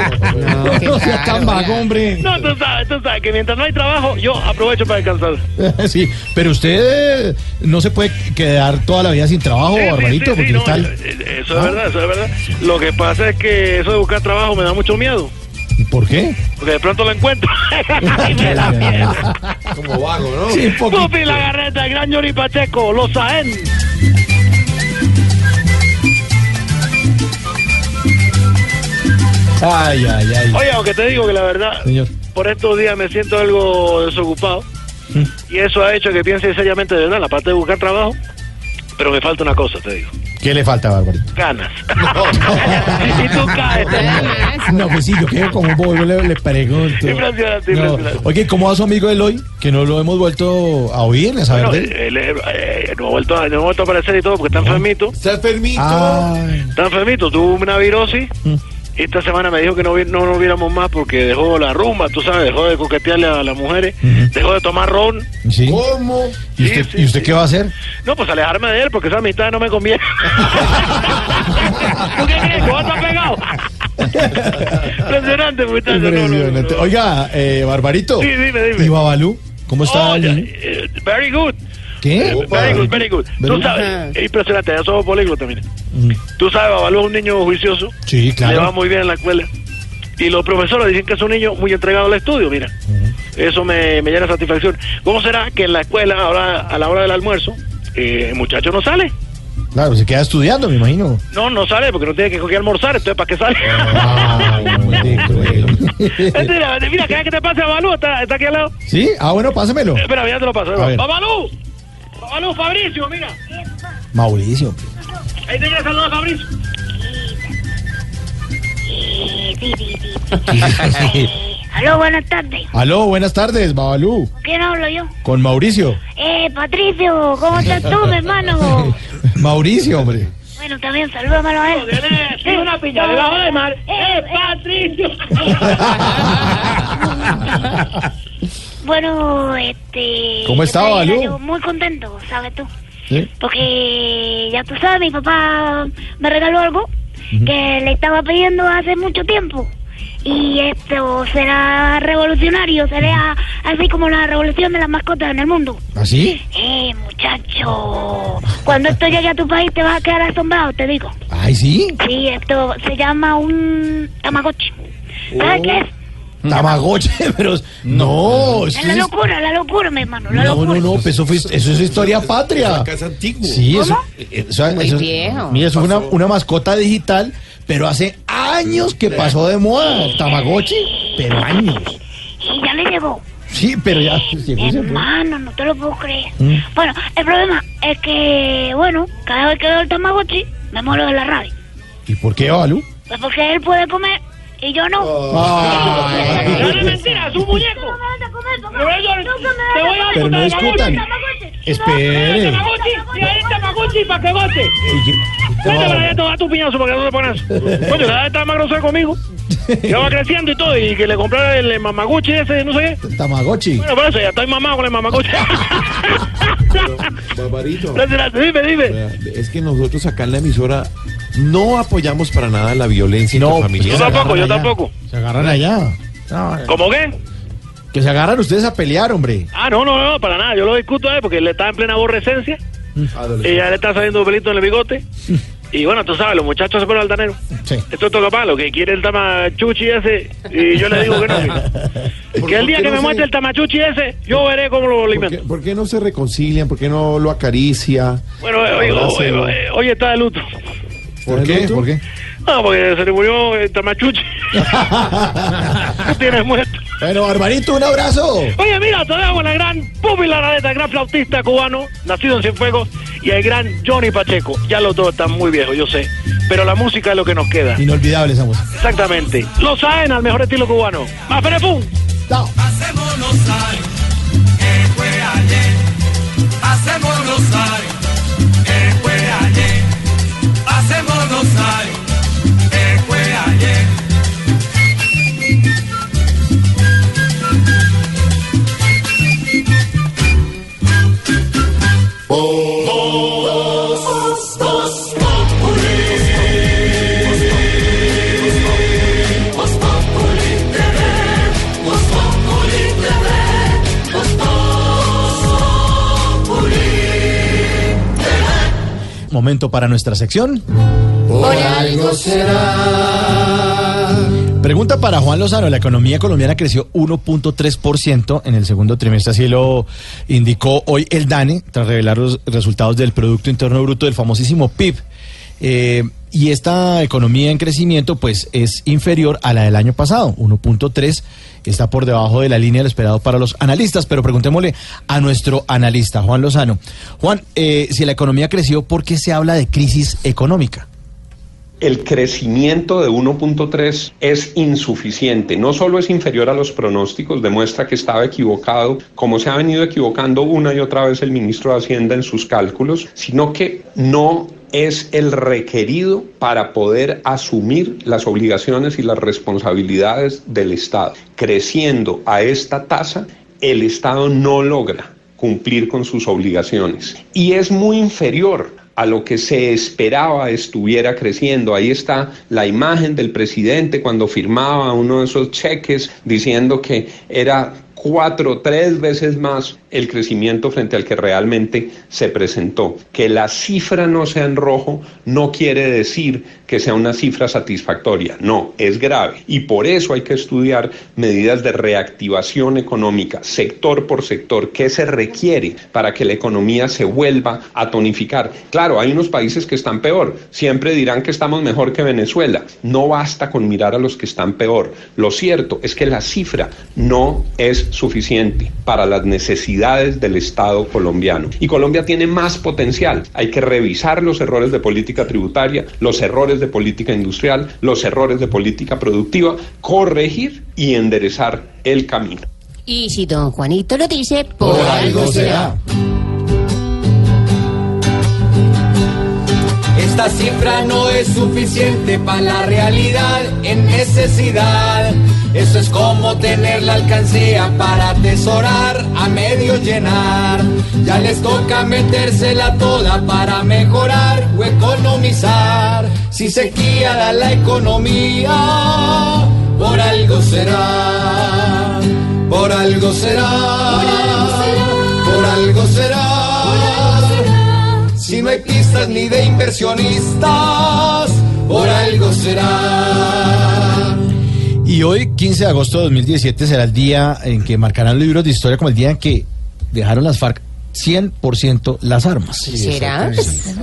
No, sea tan vago, hombre. No, tú sabes, tú sabes que mientras no hay trabajo, yo aprovecho para descansar. Sí, pero usted eh, no se puede quedar toda la vida sin trabajo, Sí, Barbarito, sí, porque sí, no, tal. eh, Eso es verdad, eso es verdad. Lo que pasa es que eso de buscar trabajo me da mucho miedo. ¿Y por qué? Porque de pronto lo encuentro. Y me da miedo. Como vago, ¿no? Sí, un poquito. Pupi la garreta, el gran Johnny Pacheco, los Saen. Ay, ay, ay. Oye, aunque te digo que la verdad, Señor. por estos días me siento algo desocupado. Mm. Y eso ha hecho que piense seriamente de verdad, la parte de buscar trabajo. Pero me falta una cosa, te digo. ¿Qué le falta, Barbarito? Ganas. y tú caes. No, pues sí, yo quedo como un bobo, le, le pregunto. Impresionante, No. impresionante. Oye, ¿cómo va su amigo Eloy? Que no lo hemos vuelto a oír, a saber Bueno, de él. él, eh, no, ha vuelto no ha vuelto a aparecer y todo porque está enfermito. Está enfermito. Ay, Está enfermito, tuvo una virosis. Y esta semana me dijo que no, no nos viéramos más porque dejó la rumba, tú sabes, dejó de coquetearle a las mujeres, dejó de tomar ron. ¿sí? ¿Cómo? ¿Y usted, sí, ¿y usted sí. qué va a hacer? No, pues alejarme de él porque esa amistad no me conviene. ¿Tú qué crees? ¿Cómo estás pegado? Impresionante, muchacho. no, no, no, Impresionante. Oiga, eh, Barbarito. Sí, dime, dime. ¿Y Babalú? ¿Cómo está? Oh, el eh, very good. ¿Qué? Very good, very good. Tú sabes, es impresionante, ya somos políglotas, mira. Mm, Tú sabes, Babalú es un niño juicioso. Sí, Le va claro. muy bien en la escuela. Y los profesores dicen que es un niño muy entregado al estudio, mira. Eso me, me llena satisfacción. ¿Cómo será que en la escuela, ahora, a la hora del almuerzo, eh, el muchacho no sale? Claro, se queda estudiando, me imagino. No, no sale porque no tiene que coger almorzar, entonces ¿para qué sale? Qué cruel. Mentira, mira, cada que te pase a Babalú, está, está aquí al lado. ¿Sí? Ah, bueno, pásemelo. Eh, Espera, ya te lo paso. Babalú, Babalú, Fabricio, mira. Mauricio. Ahí te quiere saludar Fabricio. Aló, buenas tardes. Aló, buenas tardes, Babalú. ¿Con quién hablo yo? Con Mauricio. Eh, Patricio, ¿cómo estás tú, mi hermano? Mauricio, hombre. Bueno, también salúdamelo a él. Sí, una piña debajo del mar. ¡Eh, Patricio! Bueno, este... ¿Cómo yo Muy contento, ¿sabes tú? ¿Sí? Porque, ya tú sabes, mi papá me regaló algo que le estaba pidiendo hace mucho tiempo. Y esto será revolucionario, será así como la revolución de las mascotas en el mundo. ¿Así? Eh, muchacho, cuando esto llegue a tu país te vas a quedar asombrado, te digo. Ay, ¿sí? Sí, esto se llama un tamagotchi. ¿Sabes qué es? Tamagotchi, pero... No, Es la es... locura, la locura, mi hermano, la No, locura. no, no, pues eso, fue, eso es historia patria. Es antiguo. Sí, eso, eso, Muy eso- viejo. Mira, eso fue una, una mascota digital, pero hace años que pasó de moda. Tamagotchi, pero años. Y ya le llegó. Sí, pero ya llegó. Hermano, no te lo puedo creer. Mm. Bueno, el problema es que, bueno, cada vez que veo el tamagotchi, me muero de la rabia. ¿Y por qué, Babalú? Pues porque él puede comer y yo no. Ay. No es mentira, es un muñeco. Dar- te voy a Pero no discutan. Espere. Tamagotchi, para que goce. Vete va tu piñazo para que no te pones. Coño, vez está más grosero conmigo. Ya va creciendo y todo, y que le comprara el mamaguchi ese, no sé qué. Tamagotchi. Bueno, por eso ya estoy mamado con el mamaguchi. Barbarito. Dime, dime. Es que nosotros acá en la emisora no apoyamos para nada la violencia No, intrafamiliar. Yo tampoco, yo tampoco. Se agarran allá. ¿Cómo qué? Que se agarran ustedes a pelear, hombre. Ah, no, no, no, para nada. Yo lo discuto a él porque él está en plena aborrecencia. Y ya le está saliendo pelito en el bigote. Y bueno, tú sabes, los muchachos se ponen altaneros. Esto toca palo, que quiere el tamachuchi ese. Y yo le digo que no. que el día que no me se- muestre el tamachuchi ese, yo veré cómo lo ¿Por qué, alimento. por qué no se reconcilian? ¿Por qué no lo acaricia? Bueno, eh, oye, oye, eh, hoy está de luto. ¿Por qué? ¿Por qué? No, porque se le murió el tamachuchi. Tú tienes muerto. Bueno, Barbarito, un abrazo. Oye, mira, te dejo con la gran Pupi Laraleta, el gran flautista cubano, nacido en Cienfuegos, y el gran Johnny Pacheco. Ya los dos están muy viejos, yo sé. Pero la música es lo que nos queda. Inolvidable esa música. Exactamente. Los Saena, al mejor estilo cubano. ¡Más pum! Hacemos los hay, que fue ayer. Hacemos los hay, Momento para nuestra sección. Por algo será. Pregunta para Juan Lozano. La economía colombiana creció 1.3% en el segundo trimestre. Así lo indicó hoy el DANE tras revelar los resultados del Producto Interno Bruto del famosísimo PIB. Eh, y esta economía en crecimiento pues es inferior a la del año pasado, 1.3, está por debajo de la línea de lo esperado para los analistas, pero preguntémosle a nuestro analista, Juan Lozano. Juan, eh, si la economía creció, ¿por qué se habla de crisis económica? El crecimiento de 1.3 es insuficiente, no solo es inferior a los pronósticos, demuestra que estaba equivocado, como se ha venido equivocando una y otra vez el ministro de Hacienda en sus cálculos, sino que no es el requerido para poder asumir las obligaciones y las responsabilidades del Estado. Creciendo a esta tasa, el Estado no logra cumplir con sus obligaciones y es muy inferior a lo que se esperaba estuviera creciendo. Ahí está la imagen del presidente cuando firmaba uno de esos cheques diciendo que era cuatro, tres veces más el crecimiento frente al que realmente se presentó. Que la cifra no sea en rojo no quiere decir que sea una cifra satisfactoria, no, es grave. Y por eso hay que estudiar medidas de reactivación económica, sector por sector, qué se requiere para que la economía se vuelva a tonificar. Claro, hay unos países que están peor, siempre dirán que estamos mejor que Venezuela. No basta con mirar a los que están peor. Lo cierto es que la cifra no es suficiente para las necesidades del Estado colombiano. Y Colombia tiene más potencial. Hay que revisar los errores de política tributaria, los errores de política industrial, los errores de política productiva, corregir y enderezar el camino. Y si don Juanito lo dice, por, Por algo será. Esta cifra no es suficiente para la realidad en necesidad. Eso es como tener la alcancía para atesorar a medio llenar. Ya les toca metérsela toda para mejorar o economizar. Si sequía da la economía, por algo será. Por algo será. Por algo será. Si no hay pistas ni de inversionistas, por algo será. Y hoy, 15 de agosto de 2017, será el día en que marcarán libros de historia como el día en que dejaron las FARC 100% las armas. ¿Será?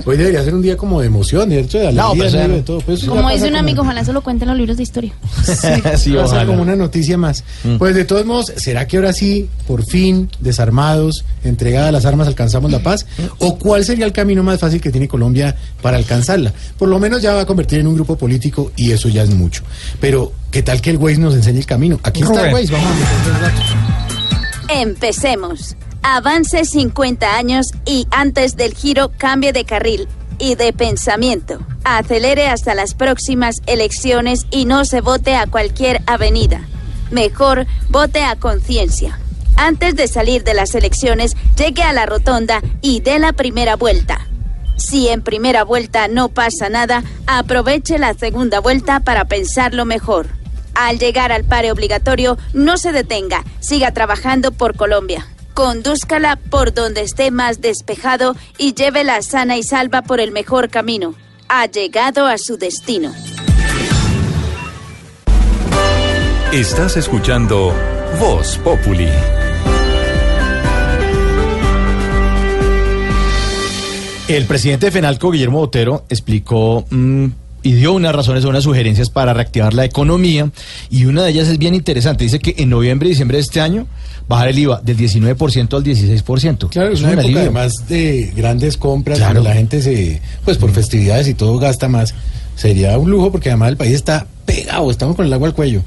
Hoy debería ser un día como de emoción, de hecho, de No, alegría, pues, medio eh, de todo. Pues Como dice un como- amigo, ojalá se lo cuenten los libros de historia. Sí, va a ser ojalá. como una noticia más. Mm. Pues de todos modos, ¿será que ahora sí, por fin, desarmados, entregadas las armas, alcanzamos la paz? ¿O cuál sería el camino más fácil que tiene Colombia para alcanzarla? Por lo menos ya va a convertir en un grupo político y eso ya es mucho. Pero, ¿qué tal que el Waze nos enseñe el camino? Aquí está el Rubén. Waze, vamos a meterle el dato. Empecemos. Avance 50 años y antes del giro cambie de carril y de pensamiento. Acelere hasta las próximas elecciones y no se vote a cualquier avenida. Mejor vote a conciencia. Antes de salir de las elecciones, llegue a la rotonda y dé la primera vuelta. Si en primera vuelta no pasa nada, aproveche la segunda vuelta para pensarlo mejor. Al llegar al pare obligatorio, no se detenga, siga trabajando por Colombia. Condúzcala por donde esté más despejado y llévela sana y salva por el mejor camino. Ha llegado a su destino. Estás escuchando Voz Populi. El presidente de FENALCO, Guillermo Botero, explicó mm, y dio unas razones, unas sugerencias para reactivar la economía. Y una de ellas es bien interesante. Dice que en noviembre y diciembre de este año bajar el IVA del 19% al 16%. Claro, es una un época alivio. además de grandes compras, Claro. la gente se, pues por festividades y todo gasta más. Sería un lujo porque además el país está pegado, estamos con el agua al cuello.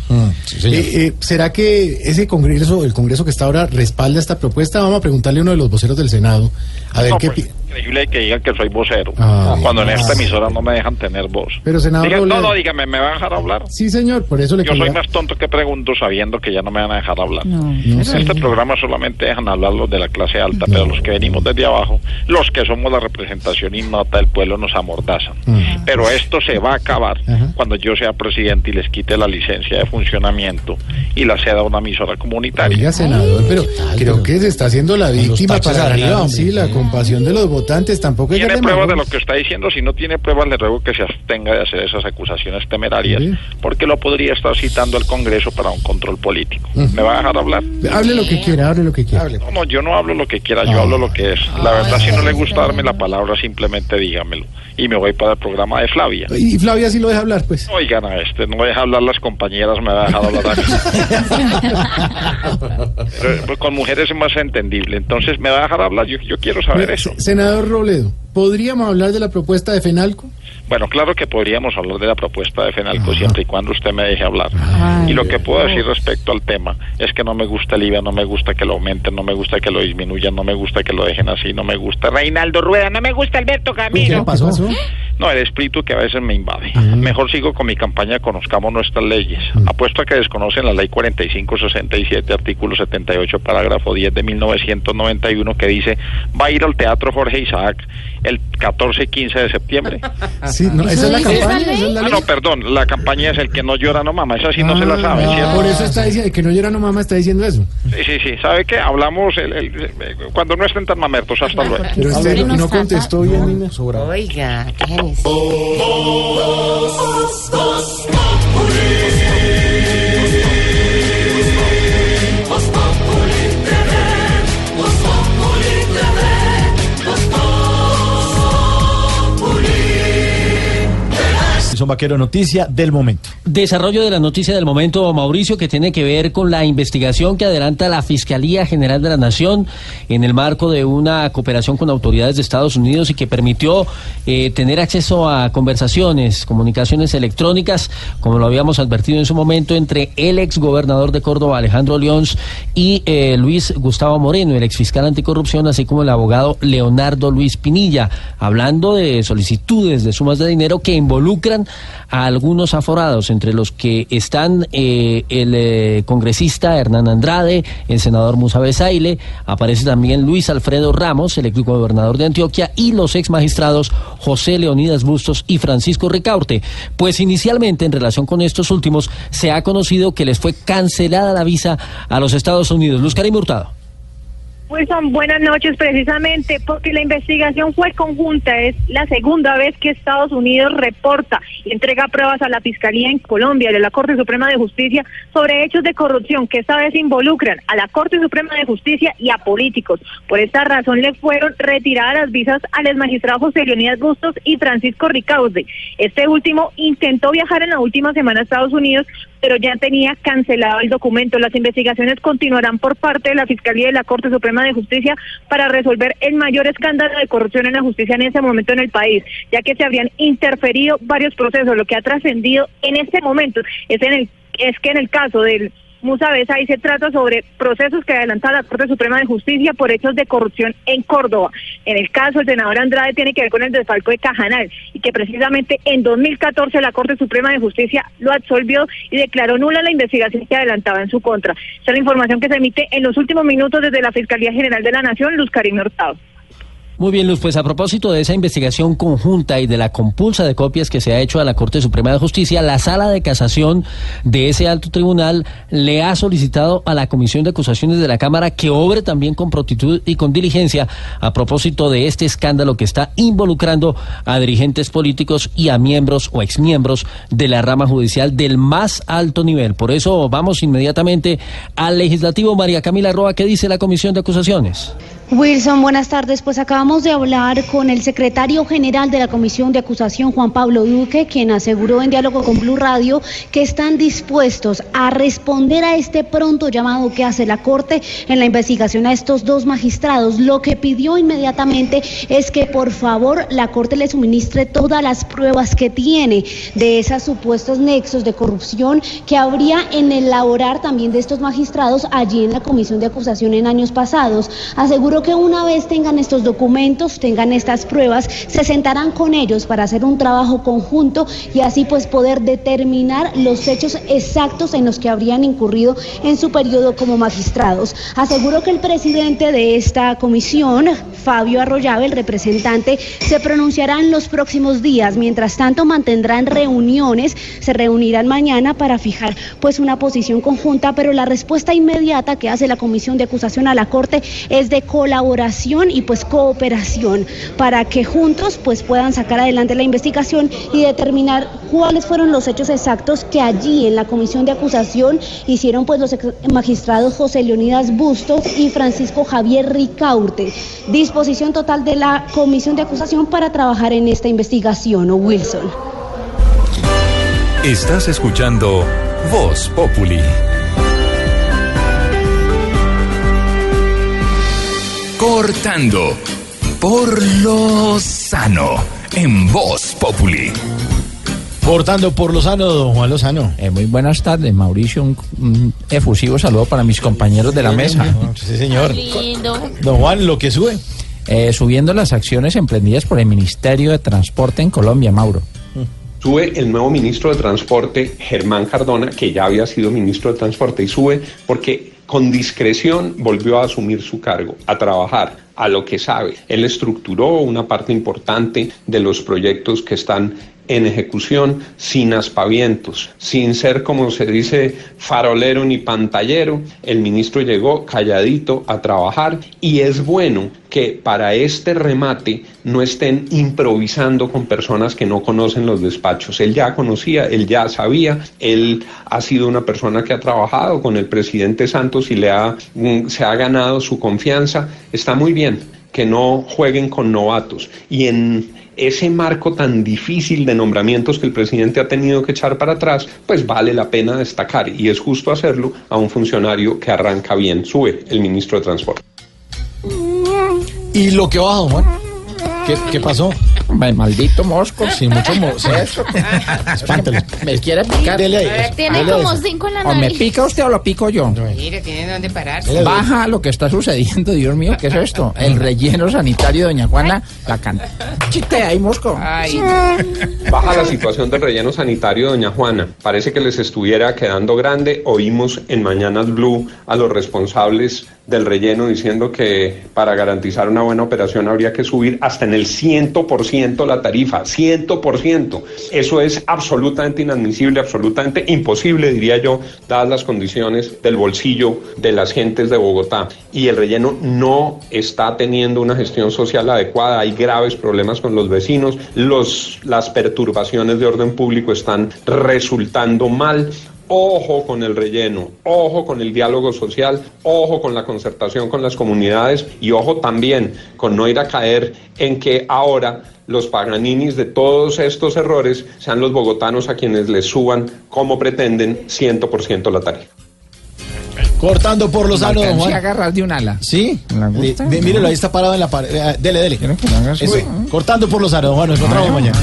señor. Eh, eh, ¿Será que ese congreso, el congreso que está ahora, respalda esta propuesta? Vamos a preguntarle a uno de los voceros del Senado, a ver No, qué... pues, increíble que digan que soy vocero. Ah, cuando en ah, esta emisora no me dejan tener voz. Pero, senador Diga- no, no, dígame, ¿me va a dejar hablar? Sí, señor, por eso le Yo soy más tonto que pregunto sabiendo que ya no me van a dejar hablar. no en este programa solamente dejan hablar los de la clase alta, pero los que venimos desde abajo, los que somos la representación innata del pueblo, nos amordazan. Pero esto se va a acabar Ajá. cuando yo sea presidente y les quite la licencia de funcionamiento y la ceda a una emisora comunitaria. Oiga, senador, pero creo que se está haciendo la víctima para arriba, sí, la compasión de los votantes, tampoco que ¿Tiene pruebas de lo que está diciendo? Si no tiene pruebas, le ruego que se abstenga de hacer esas acusaciones temerarias, Sí. porque lo podría estar citando al Congreso para un control político. Ujú. ¿Me va a dejar hablar? Hable lo que quiera, hable lo que quiera. No, no, yo no hablo lo que quiera, yo Ah. hablo lo que es. La verdad, si no le gusta darme la palabra, simplemente dígamelo. Y me voy para el programa de Flavia. Y Flavia sí lo deja hablar, pues. Oigan a este, no deja hablar las compañeras, me va a dejar hablar a mí. Pero, pues, con mujeres es más entendible, entonces me va a dejar hablar, yo, yo quiero saber eso. Senador Robledo, ¿podríamos hablar de la propuesta de FENALCO? Bueno, claro que podríamos hablar de la propuesta de FENALCO siempre y cuando usted me deje hablar. y lo que puedo decir respecto al tema es que no me gusta el IVA, no me gusta que lo aumenten, no me gusta que lo disminuyan, no me gusta que lo dejen así, no me gusta Reinaldo Rueda, no me gusta Alberto Camilo. pasó? No, el espíritu que a veces me invade. Mejor sigo con mi campaña Conozcamos nuestras leyes. Apuesto a que desconocen la ley 4567, artículo 78, parágrafo 10 de 1991, que dice, va a ir al Teatro Jorge Isaac el 14 y 15 de septiembre. Sí, no, esa es la campaña, esa es la Ah, no, perdón, la campaña es el que no llora, no mama. Esa sí no se la Ah, sabe, ¿cierto? Por eso está diciendo, que no llora no mamá está diciendo eso. Sí, sí, sí. ¿Sabe qué? Hablamos el- el- eh, cuando no estén tan mamertos. Hasta luego. Pero usted no, no contestó bien, Nina. Oiga, cállese. Son Vaquero, noticia del momento. Desarrollo de la noticia del momento, Mauricio, que tiene que ver con la investigación que adelanta la Fiscalía General de la Nación en el marco de una cooperación con autoridades de Estados Unidos y que permitió eh, tener acceso a conversaciones, comunicaciones electrónicas, como lo habíamos advertido en su momento, entre el ex gobernador de Córdoba, Alejandro Leons, y eh, Luis Gustavo Moreno, el ex fiscal anticorrupción, así como el abogado Leonardo Luis Pinilla, hablando de solicitudes de sumas de dinero que involucran a algunos aforados, entre los que están eh, el eh, congresista Hernán Andrade, el senador Musa Besaile, aparece también Luis Alfredo Ramos, el ex gobernador de Antioquia, y los ex magistrados José Leonidas Bustos y Francisco Ricaurte. Pues inicialmente, en relación con estos últimos, se ha conocido que les fue cancelada la visa a los Estados Unidos. Luz Karim Hurtado. Wilson, buenas noches. Precisamente porque la investigación fue conjunta, es la segunda vez que Estados Unidos reporta y entrega pruebas a la Fiscalía en Colombia a la Corte Suprema de Justicia sobre hechos de corrupción que esta vez involucran a la Corte Suprema de Justicia y a políticos. Por esta razón le fueron retiradas las visas al exmagistrado José Leonidas Bustos y Francisco Ricaurte. Este último intentó viajar en la última semana a Estados Unidos, pero ya tenía cancelado el documento. Las investigaciones continuarán por parte de la Fiscalía de la Corte Suprema de Justicia para resolver el mayor escándalo de corrupción en la justicia en ese momento en el país, ya que se habrían interferido varios procesos. Lo que ha trascendido en este momento es, en el, es que en el caso del Musa ahí se trata sobre procesos que adelanta la Corte Suprema de Justicia por hechos de corrupción en Córdoba. En el caso, el senador Andrade tiene que ver con el desfalco de Cajanal y que precisamente en 2014 la Corte Suprema de Justicia lo absolvió y declaró nula la investigación que adelantaba en su contra. Esa es la información que se emite en los últimos minutos desde la Fiscalía General de la Nación, Luz Karim Hurtado. Muy bien, Luz, pues a propósito de esa investigación conjunta y de la compulsa de copias que se ha hecho a la Corte Suprema de Justicia, la sala de casación de ese alto tribunal le ha solicitado a la Comisión de Acusaciones de la Cámara que obre también con prontitud y con diligencia a propósito de este escándalo que está involucrando a dirigentes políticos y a miembros o exmiembros de la rama judicial del más alto nivel. Por eso vamos inmediatamente al legislativo. María Camila Roa, ¿qué dice la Comisión de Acusaciones? Wilson, buenas tardes. Pues acabamos de hablar con el secretario general de la Comisión de Acusación, Juan Pablo Duque, quien aseguró en diálogo con Blue Radio que están dispuestos a responder a este pronto llamado que hace la Corte en la investigación a estos dos magistrados. Lo que pidió inmediatamente es que por favor la Corte le suministre todas las pruebas que tiene de esos supuestos nexos de corrupción que habría en el también de estos magistrados allí en la Comisión de Acusación en años pasados. Aseguró que una vez tengan estos documentos, tengan estas pruebas, se sentarán con ellos para hacer un trabajo conjunto y así pues poder determinar los hechos exactos en los que habrían incurrido en su periodo como magistrados. Aseguró que el presidente de esta comisión, Fabio Arroyave, el representante, se pronunciará en los próximos días. Mientras tanto, mantendrán reuniones, se reunirán mañana para fijar pues una posición conjunta, pero la respuesta inmediata que hace la Comisión de Acusación a la Corte es de colaboración y pues cooperación para que juntos pues puedan sacar adelante la investigación y determinar cuáles fueron los hechos exactos que allí en la Comisión de Acusación hicieron pues los magistrados José Leonidas Bustos y Francisco Javier Ricaurte. Disposición total de la Comisión de Acusación para trabajar en esta investigación, ¿o Wilson? Estás escuchando Voz Populi. Cortando por lo sano en Voz Populi. Cortando por Lozano, don Juan Lozano. Eh, muy buenas tardes, Mauricio. Un, un efusivo saludo para mis compañeros de la mesa. Sí, señor. Lindo. Don Juan, lo que sube. Eh, subiendo las acciones emprendidas por el Ministerio de Transporte en Colombia, Mauro. Sube el nuevo ministro de Transporte, Germán Cardona, que ya había sido ministro de Transporte, y sube porque con discreción volvió a asumir su cargo, a trabajar a lo que sabe. Él estructuró una parte importante de los proyectos que están en ejecución sin aspavientos, sin ser, como se dice, farolero ni pantallero. El ministro llegó calladito a trabajar y es bueno que para este remate no estén improvisando con personas que no conocen los despachos. Él ya conocía, él ya sabía, él ha sido una persona que ha trabajado con el presidente Santos y le ha, mm, se ha ganado su confianza. Está muy bien que no jueguen con novatos y en ese marco tan difícil de nombramientos que el presidente ha tenido que echar para atrás, pues vale la pena destacar y es justo hacerlo a un funcionario que arranca bien. Sube el ministro de Transporte. ¿Y lo que baja, Juan? ¿Qué, qué pasó? Maldito mosco. Sí, mucho mosco. Eso. Espántelo. ¿Me quiere picar? Dele ahí, eso. Tiene Dele como eso. cinco en la ¿O me pica usted o lo pico yo? Mire, tiene donde pararse. Baja lo que está sucediendo, Dios mío, ¿qué es esto? El relleno sanitario de Doña Juana, la canta. Chiste ahí, mosco. Ay, Baja la situación del relleno sanitario, doña Juana. Parece que les estuviera quedando grande. Oímos en Mañanas Blue a los responsables del relleno diciendo que para garantizar una buena operación habría que subir hasta en el 100% la tarifa. 100%. Eso es absolutamente inadmisible, absolutamente imposible, diría yo, dadas las condiciones del bolsillo de las gentes de Bogotá. Y el relleno no está teniendo una gestión social adecuada. Hay graves problemas con los vecinos. Los, las perturbaciones de orden público están resultando mal. Ojo con el relleno, ojo con el diálogo social, ojo con la concertación con las comunidades y ojo también con no ir a caer en que ahora los paganinis de todos estos errores sean los bogotanos a quienes les suban, como pretenden, 100% la tarifa. Cortando por Lozano, don Alcancé a Juan. agarrar de un ala. ¿Sí? ¿La gusta? De- de- mírelo, ahí está parado en la pared. Eh, Dele, dele. ¿Quiere que lo haga Eso. Cortando por Lozano, don Juan. Nos encontramos mañana.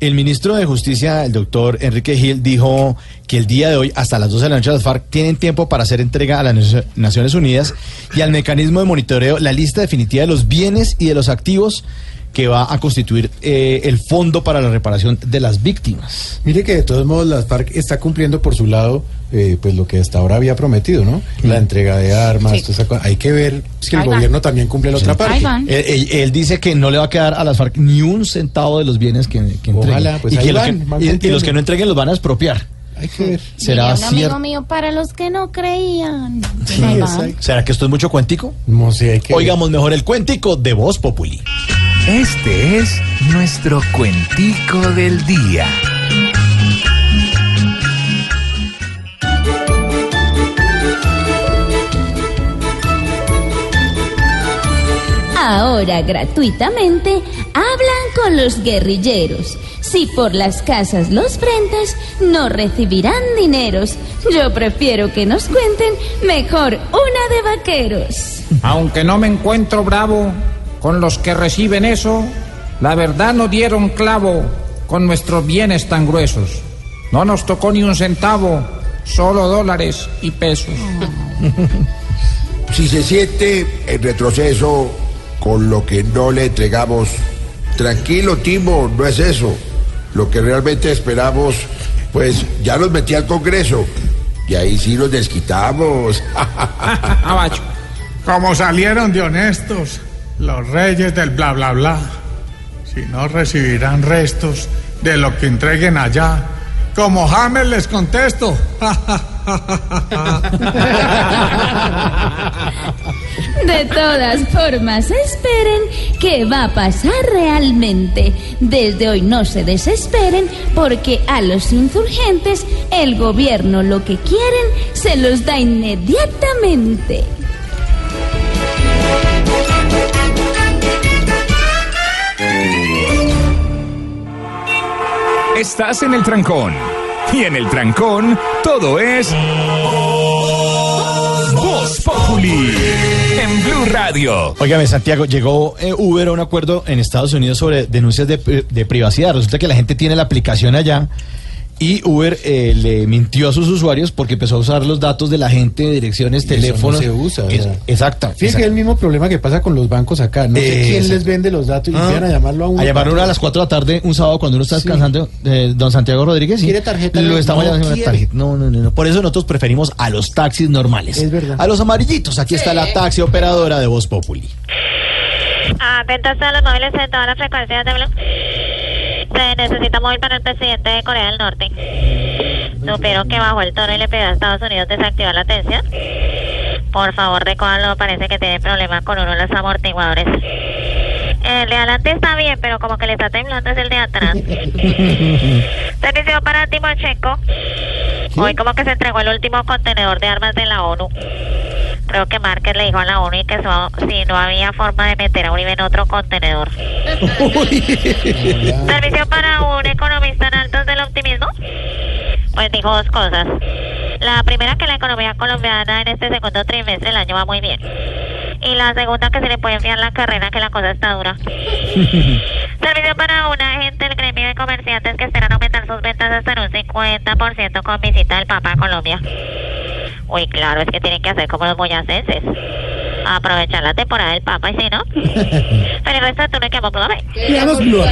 El ministro de Justicia, el doctor Enrique Gil, dijo que el día de hoy, hasta las 12 de la noche, las FARC tienen tiempo para hacer entrega a las Nacio- Naciones Unidas y al mecanismo de monitoreo la lista definitiva de los bienes y de los activos que va a constituir eh, el fondo para la reparación de las víctimas. Mire que de todos modos las FARC está cumpliendo por su lado eh, pues lo que hasta ahora había prometido, ¿no? La entrega de armas, Sí. toda esa cosa. hay que ver si el Ahí gobierno también cumple la otra parte. Él, él- él dice que no le va a quedar a las FARC ni un centavo de los bienes que, que entreguen. Ojalá, pues y, los van, que- van y- y cumpliendo. los que no entreguen los van a expropiar. Hay que ver. ¿Será un amigo cierto? mío para los que no creían. Sí. ¿Será que esto es mucho cuentico? No sé, hay que Oigamos mejor el cuentico de Voz Populi. Este es nuestro cuentico del día. Ahora gratuitamente hablan con los guerrilleros. Si por las casas los prendas, no recibirán dineros. Yo prefiero que nos cuenten mejor una de vaqueros. Aunque no me encuentro bravo con los que reciben eso, la verdad no dieron clavo con nuestros bienes tan gruesos. No nos tocó ni un centavo, solo dólares y pesos. Si se siente el retroceso con lo que no le entregamos, tranquilo, Timo, no es eso. Lo que realmente esperamos, pues ya los metí al Congreso. Y ahí sí los desquitamos. Abacho. Como salieron de honestos los reyes del bla bla bla, si no recibirán restos de lo que entreguen allá, como Hammer les contesto. De todas formas, esperen que va a pasar realmente. Desde hoy no se desesperen porque a los insurgentes el gobierno lo que quieren se los da inmediatamente. Estás en el trancón. Y en el trancón, todo es. Voz Populi. En Blue Radio. Óigame, Santiago, llegó eh, Uber a un acuerdo en Estados Unidos sobre denuncias de, pri- de privacidad. Resulta que la gente tiene la aplicación allá y Uber eh, le mintió a sus usuarios porque empezó a usar los datos de la gente, direcciones, Y eso no teléfonos. se usa, Es- exacto. Fíjate que es el mismo problema que pasa con los bancos acá. No sé quién les vende los datos y Ah. empiezan a llamarlo a uno. A llamar uno a las 4 de la tarde un sábado cuando uno está descansando, eh, don Santiago Rodríguez. sí. ¿Quiere tarjeta? Lo No estamos llamando una quiere. tarjeta. No, no, no, no. Por eso nosotros preferimos a los taxis normales. Es verdad. A los amarillitos. Aquí está la taxi operadora de Voz Populi. Atentos a los móviles en todas las frecuencias de. Se necesita móvil para el presidente de Corea del Norte. Supieron que bajó el tono y le pidió a Estados Unidos desactivar la atención. Por favor, recójanlo, parece que tiene problemas con uno de los amortiguadores. El de adelante está bien, pero como que le está temblando es el de atrás. Servicio para Timochenko. Hoy como que se entregó el último contenedor de armas de la ONU. Creo que Márquez le dijo a la ONU y que si no había forma de meter a Uribe en otro contenedor. Servicio para un economista en altos del optimismo. Pues dijo dos cosas. La primera que la economía colombiana en este segundo trimestre del año va muy bien. Y la segunda que se le puede enviar la carrera que la cosa está dura. Servicio para un agente del gremio de comerciantes que esperan aumentar sus ventas hasta en un 50% con visita del Papa a Colombia. Uy, claro, es que tienen que hacer como los boyacenses. Aprovechar la temporada del Papa y si no. Pero el resto tú no que Veamos Blue.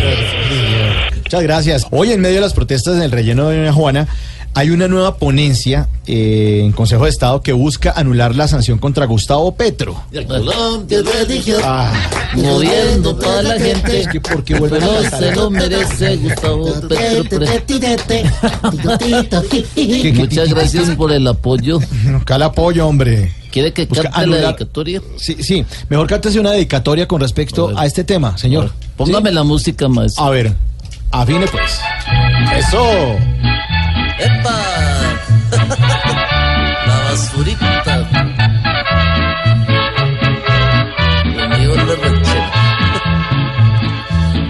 Muchas gracias. Hoy, en medio de las protestas en el relleno de Doña Juana, hay una nueva ponencia eh, en Consejo de Estado que busca anular la sanción contra Gustavo Petro. Ah, moviendo toda la gente. Es que porque Pero se lo merece Gustavo Petro. pre- Muchas gracias por el apoyo. Acá el apoyo, hombre. ¿Quiere que Busca cante la dedicatoria? Sí, sí. Mejor cántese una dedicatoria con respecto a, este tema, señor. Póngame la música, maestro. A ver, afine pues. Eso. ¡Epa! la basurita.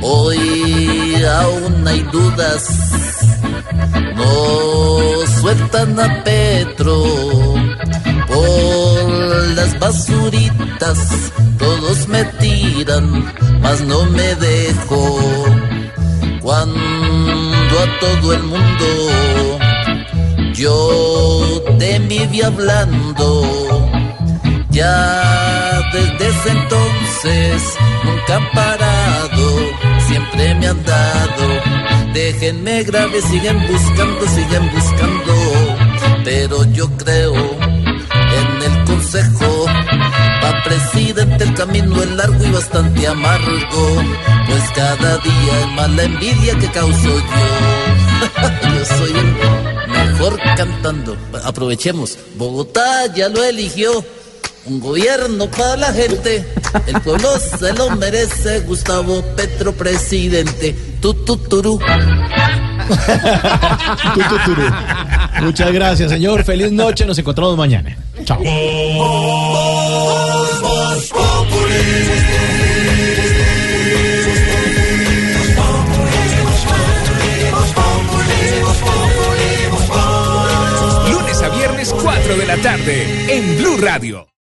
Hoy aún hay dudas. No sueltan a Petro por las basuritas. Todos me tiran, mas no me dejo. Cuando a todo el mundo. Yo te viví hablando, ya desde ese entonces nunca han parado, siempre me han dado. Déjenme grave, siguen buscando, siguen buscando, pero yo creo en el consejo. Pa' presidente el camino es largo y bastante amargo, pues cada día es más la envidia que causo yo. yo soy el mejor cantando. Aprovechemos, Bogotá ya lo eligió. Un gobierno para la gente, el pueblo se lo merece. Gustavo Petro, presidente. Tututuru. Tututuru. Muchas gracias, señor. Feliz noche. Nos encontramos mañana. Chao. Lunes a viernes 4 de la tarde en Blue Radio.